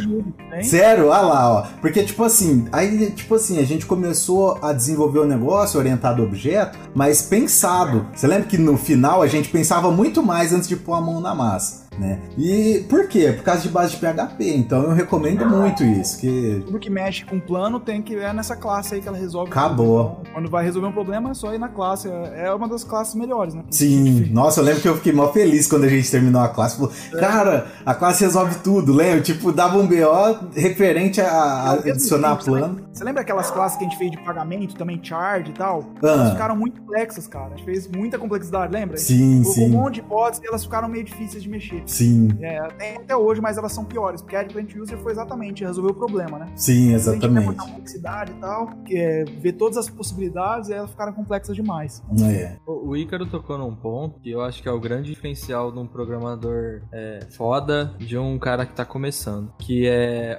S1: Sério? Olha lá, ó. Porque, tipo assim, aí, tipo assim, a gente começou a desenvolver o negócio orientado a objeto, mas pensado. Você lembra que no final a gente pensava muito mais antes de pôr a mão na massa, né? E por quê? Por causa de base de PHP. Então eu recomendo muito isso, que
S2: Tudo que mexe com plano tem que é nessa classe aí que ela resolve.
S1: Acabou.
S2: Quando vai resolver um problema, é só ir na classe. É é uma das classes melhores, né?
S1: Sim, nossa, eu lembro que eu fiquei mó feliz quando a gente terminou a classe. Falou, cara, a classe resolve tudo, lembra? Tipo, dava um BO referente a, a adicionar plano.
S2: Você lembra aquelas classes que a gente fez de pagamento, também charge e tal?
S1: Ah.
S2: Elas ficaram muito complexas, cara. A gente fez muita complexidade, lembra?
S1: Sim,
S2: colocou um
S1: sim,
S2: monte de hipóteses e elas ficaram meio difíceis de mexer.
S1: Sim,
S2: É, tem até hoje, mas elas são piores, porque a Plant User foi exatamente resolver o problema, né?
S1: sim,
S2: A
S1: exatamente.
S2: botar complexidade e tal, que é ver todas as possibilidades e elas ficaram complexas demais.
S1: É.
S3: O o Ícaro tocou num ponto que eu acho que é o grande diferencial de um programador é, foda de um cara que tá começando. Que é,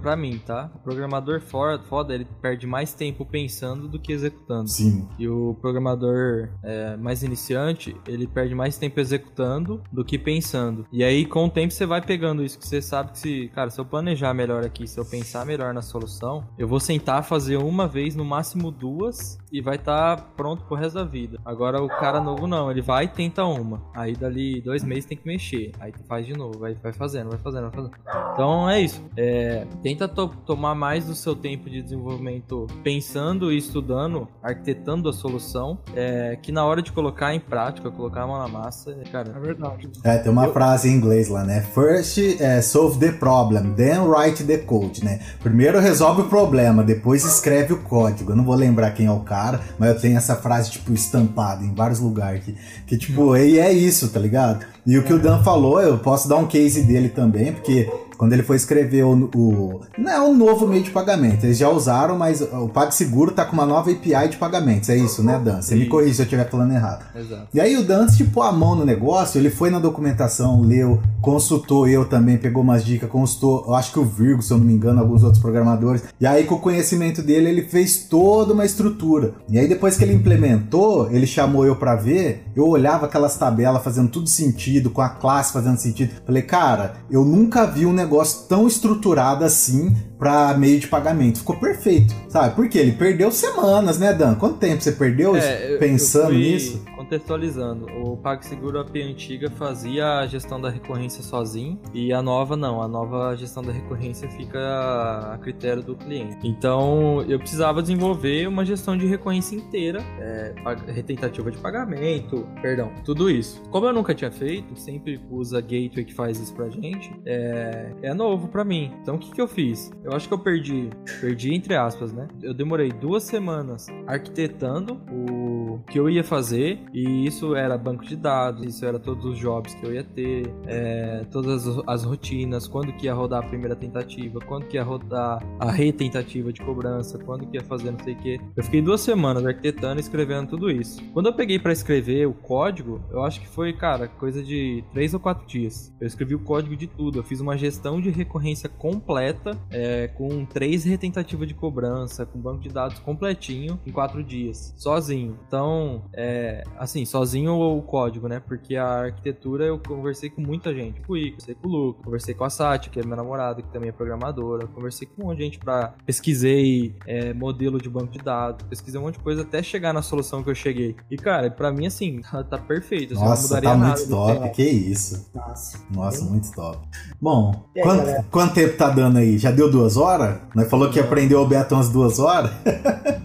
S3: pra mim, tá? O programador foda, foda, ele perde mais tempo pensando do que executando.
S1: Sim,
S3: E o programador é, mais iniciante, ele perde mais tempo executando do que pensando. E aí, com o tempo, você vai pegando isso, que você sabe que se, cara, se eu planejar melhor aqui, se eu pensar melhor na solução, eu vou sentar fazer uma vez, no máximo duas, e vai estar pronto pro resto da vida. Agora, o cara novo não, ele vai e tenta uma. Aí, dali dois meses, tem que mexer. Aí, tu faz de novo, vai, vai fazendo, vai fazendo, vai fazendo. Então, é isso. É, tenta to- tomar mais do seu tempo de desenvolvimento pensando e estudando, arquitetando a solução, é, que na hora de colocar em prática, colocar a mão na massa, é,
S2: É
S3: cara,
S2: verdade.
S1: É, tem uma frase em inglês lá, né? First é, solve the problem, then write the code, né? Primeiro resolve o problema, depois escreve o código. Eu não vou lembrar quem é o cara, mas eu tenho essa frase, tipo, estampada em vários lugares aqui. Que, tipo, e é isso, tá ligado? E o que o Dan falou, eu posso dar um case dele também, porque quando ele foi escrever o, o. Não é um novo meio de pagamento, eles já usaram, mas o PagSeguro tá com uma nova API de pagamentos. É isso, né, Dan? Você me corrige se eu estiver falando errado.
S3: exato.
S1: E aí o Dan, pôr a mão no negócio, ele foi na documentação, leu, consultou eu também, pegou umas dicas, consultou, eu acho que o Virgo, se eu não me engano, alguns outros programadores. E aí com o conhecimento dele, ele fez toda uma estrutura. E aí depois que ele implementou, ele chamou eu pra ver, eu olhava aquelas tabelas fazendo tudo sentido, com a classe fazendo sentido. Falei, cara, eu nunca vi um negócio tão estruturado assim pra meio de pagamento. Ficou perfeito, sabe? Porque ele perdeu semanas, né, Dan? Quanto tempo você perdeu
S3: É, eu- eu
S1: pensando
S3: fui-
S1: nisso?
S3: Contextualizando, o PagSeguro AP antiga fazia a gestão da recorrência sozinho e a nova não, a nova gestão da recorrência fica a critério do cliente. Então eu precisava desenvolver uma gestão de recorrência inteira, é, retentativa de pagamento, perdão, tudo isso. Como eu nunca tinha feito, sempre usa Gateway que faz isso pra gente, é, é novo para mim. Então o que, que eu fiz? Eu acho que eu perdi, perdi entre aspas, né? Eu demorei duas semanas arquitetando o que eu ia fazer e isso era banco de dados, isso era todos os jobs que eu ia ter, é, todas as, as, rotinas, quando que ia rodar a primeira tentativa, quando que ia rodar a retentativa de cobrança, quando que ia fazer não sei o que. Eu fiquei duas semanas arquitetando e escrevendo tudo isso. Quando eu peguei para escrever o código, eu acho que foi, cara, coisa de três ou quatro dias. Eu escrevi o código de tudo, eu fiz uma gestão de recorrência completa, é, com três retentativas de cobrança, com banco de dados completinho em quatro dias, sozinho. Então, é, assim, sozinho o código, né? Porque a arquitetura eu conversei com muita gente. Com o Ico, conversei com o Luco, conversei com a Sati, que é minha namorada, que também é programadora. Conversei com um monte de gente pra. Pesquisei é, modelo de banco de dados, pesquisei um monte de coisa até chegar na solução que eu cheguei. E, cara, pra mim, assim, tá, tá perfeito. Assim,
S1: Nossa, não mudaria tá nada muito top. Que isso. Nossa, Nossa muito top. Bom, aí, quanto, quanto, tempo tá dando aí? Já deu duas horas? Nós falou que aprendeu o Beto umas duas horas?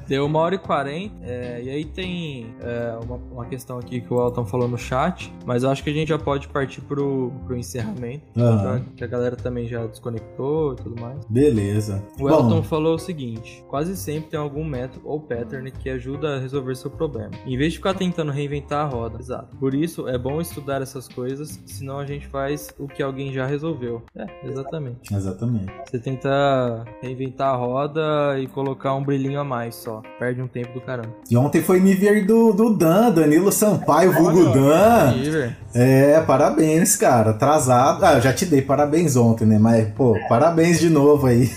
S3: Deu uma hora e quarenta. É, e aí tem é, uma, uma, questão aqui que o Elton falou no chat, mas eu acho que a gente já pode partir pro, pro encerramento. Uhum. que a galera também já desconectou e tudo mais.
S1: Beleza.
S3: O Bom. Elton falou o seguinte: quase sempre tem algum método ou pattern que ajuda a resolver seu problema. Em vez de ficar tentando reinventar a roda. Exato. Por isso, é bom estudar essas coisas, senão a gente faz o que alguém já resolveu. É, exatamente.
S1: Exatamente.
S3: Você tenta reinventar a roda e colocar um brilhinho a mais só. Perde um tempo do caramba.
S1: E ontem foi nível do, do Dan, Danilo Sampaio, vulgo Dan. É, parabéns, cara. Atrasado. Ah, eu já te dei parabéns ontem, né? Mas, pô, parabéns de novo aí.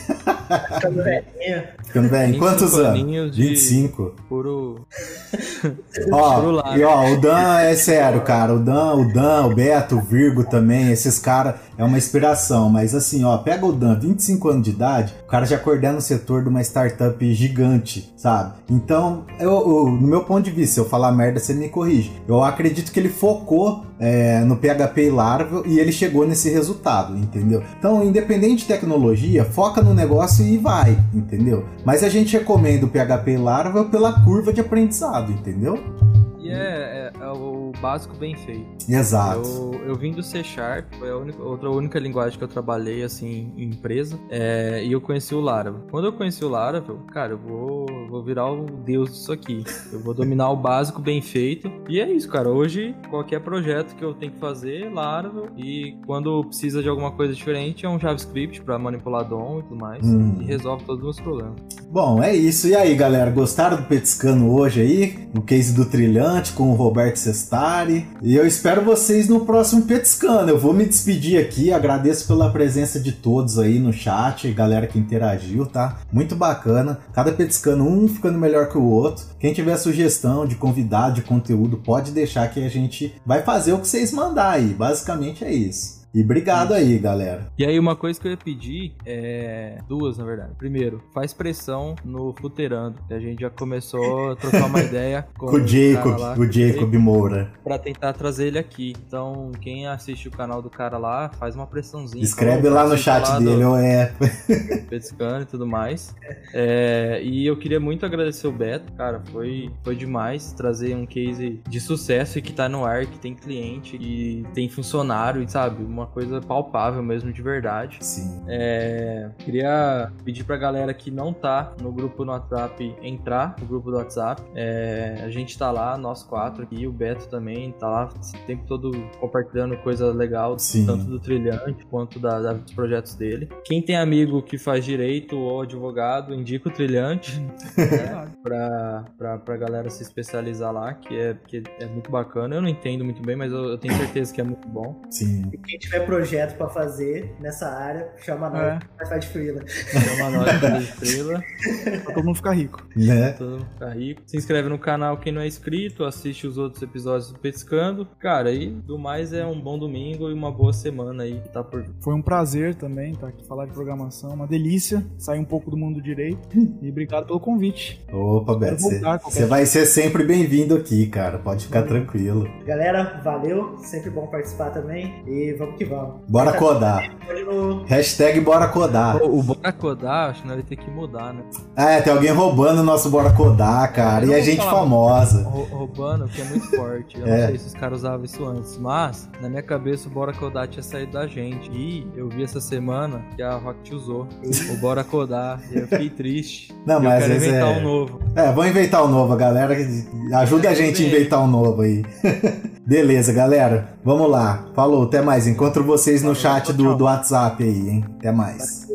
S1: Velhinho. Quantos anos? 25.
S3: Puro.
S1: ó, e ó, o Dan é sério, cara. O Dan, o Dan, o Beto, o Virgo também, esses caras é uma inspiração. Mas assim, ó, pega o Dan, 25 anos de idade, o cara já coordena o setor de uma startup gigante, sabe? Então, eu, eu, no meu ponto de vista, se eu falar merda, você me corrige. Eu acredito que ele focou é, no PHP e Laravel e ele chegou nesse resultado, entendeu? Então, independente de tecnologia, foca no negócio e vai, entendeu? Mas a gente recomenda o PHP Laravel pela curva de aprendizado, entendeu?
S3: E é, é, é o básico bem feito.
S1: Exato.
S3: Eu, eu vim do C Sharp, foi a única, outra única linguagem que eu trabalhei assim em empresa, é, e eu conheci o Laravel. Quando eu conheci o Laravel, cara, eu vou, vou virar o deus disso aqui. Eu vou dominar o básico bem feito. E é isso, cara. Hoje, qualquer projeto que eu tenho que fazer, Laravel, e quando precisa de alguma coisa diferente, é um JavaScript para manipular DOM e tudo mais, hum. e resolve todos os meus problemas.
S1: Bom, é isso. E aí, galera, gostaram do Petiscano hoje aí? No case do trilhão? Com o Roberto Sestari. E eu espero vocês no próximo Petiscano. Eu vou me despedir aqui, agradeço pela presença de todos aí no chat, galera que interagiu, tá? Muito bacana. Cada Petiscano, um ficando melhor que o outro. Quem tiver sugestão de convidado, de conteúdo, pode deixar que a gente vai fazer o que vocês mandar aí. Basicamente é isso. E obrigado aí, galera.
S3: E aí, uma coisa que eu ia pedir é. Duas, na verdade. Primeiro, faz pressão no Futerando, a gente já começou a trocar uma ideia
S1: com, com o Jacob, lá, o Jacob Moura.
S3: Pra tentar trazer ele aqui. Então, quem assiste o canal do cara lá, faz uma pressãozinha.
S1: Escreve lá no chat dele, ou é.
S3: Pescando e tudo mais. É, e eu queria muito agradecer o Beto, cara. Foi, foi demais trazer um case de sucesso e que tá no ar, que tem cliente e tem funcionário, e sabe? Uma uma coisa palpável mesmo, de verdade.
S1: Sim.
S3: É, queria pedir pra galera que não tá no grupo no WhatsApp entrar no grupo do WhatsApp. É, a gente tá lá, nós quatro aqui, o Beto também tá lá o tempo todo compartilhando coisa legal, Sim. tanto do trilhante quanto da, da, dos projetos dele. Quem tem amigo que faz direito ou advogado, indica o trilhante né, pra, pra, pra galera se especializar lá, que é, que é muito bacana. Eu não entendo muito bem, mas eu, eu tenho certeza que é muito bom.
S1: Sim.
S4: E quem tiver projeto pra fazer nessa área, chama nós,
S2: É.
S4: vai fazer de frila.
S3: Chama nós pra estrela.
S2: Pra todo mundo ficar rico.
S1: Né?
S3: Todo mundo ficar rico. Se inscreve no canal quem não é inscrito, assiste os outros episódios do Pescando. Cara, e do mais é um bom domingo e uma boa semana aí que tá por.
S2: Foi um prazer também estar aqui falar de programação, uma delícia sair um pouco do mundo do direito. E obrigado pelo convite.
S1: Opa, Beto, você vai ser sempre bem-vindo aqui, cara. Pode ficar tranquilo.
S4: Galera, valeu, sempre bom participar também. E vamos que vamos.
S1: Bora codar.
S4: Olho no-
S1: Hashtag bora codar.
S3: O, o Bora Codar, acho que vai ter que mudar, né?
S1: É, tem alguém roubando o nosso bora codar, cara.
S3: Eu
S1: E a gente
S3: falar
S1: famosa.
S3: Rou- Roubando, que é muito forte. Eu
S1: É.
S3: não sei se os caras usavam isso antes, mas na minha cabeça o Bora Codar tinha saído da gente. E eu vi essa semana que a Rocket usou o Bora Codar. E eu fiquei triste.
S1: Não, mas
S3: eu quero inventar
S1: é-
S3: um novo.
S1: É, vamos inventar um novo, galera. Ajuda a gente a inventar um novo aí. Beleza, galera. Vamos lá. Falou, até mais. Encontro vocês no chat do, do WhatsApp aí, hein? Até mais.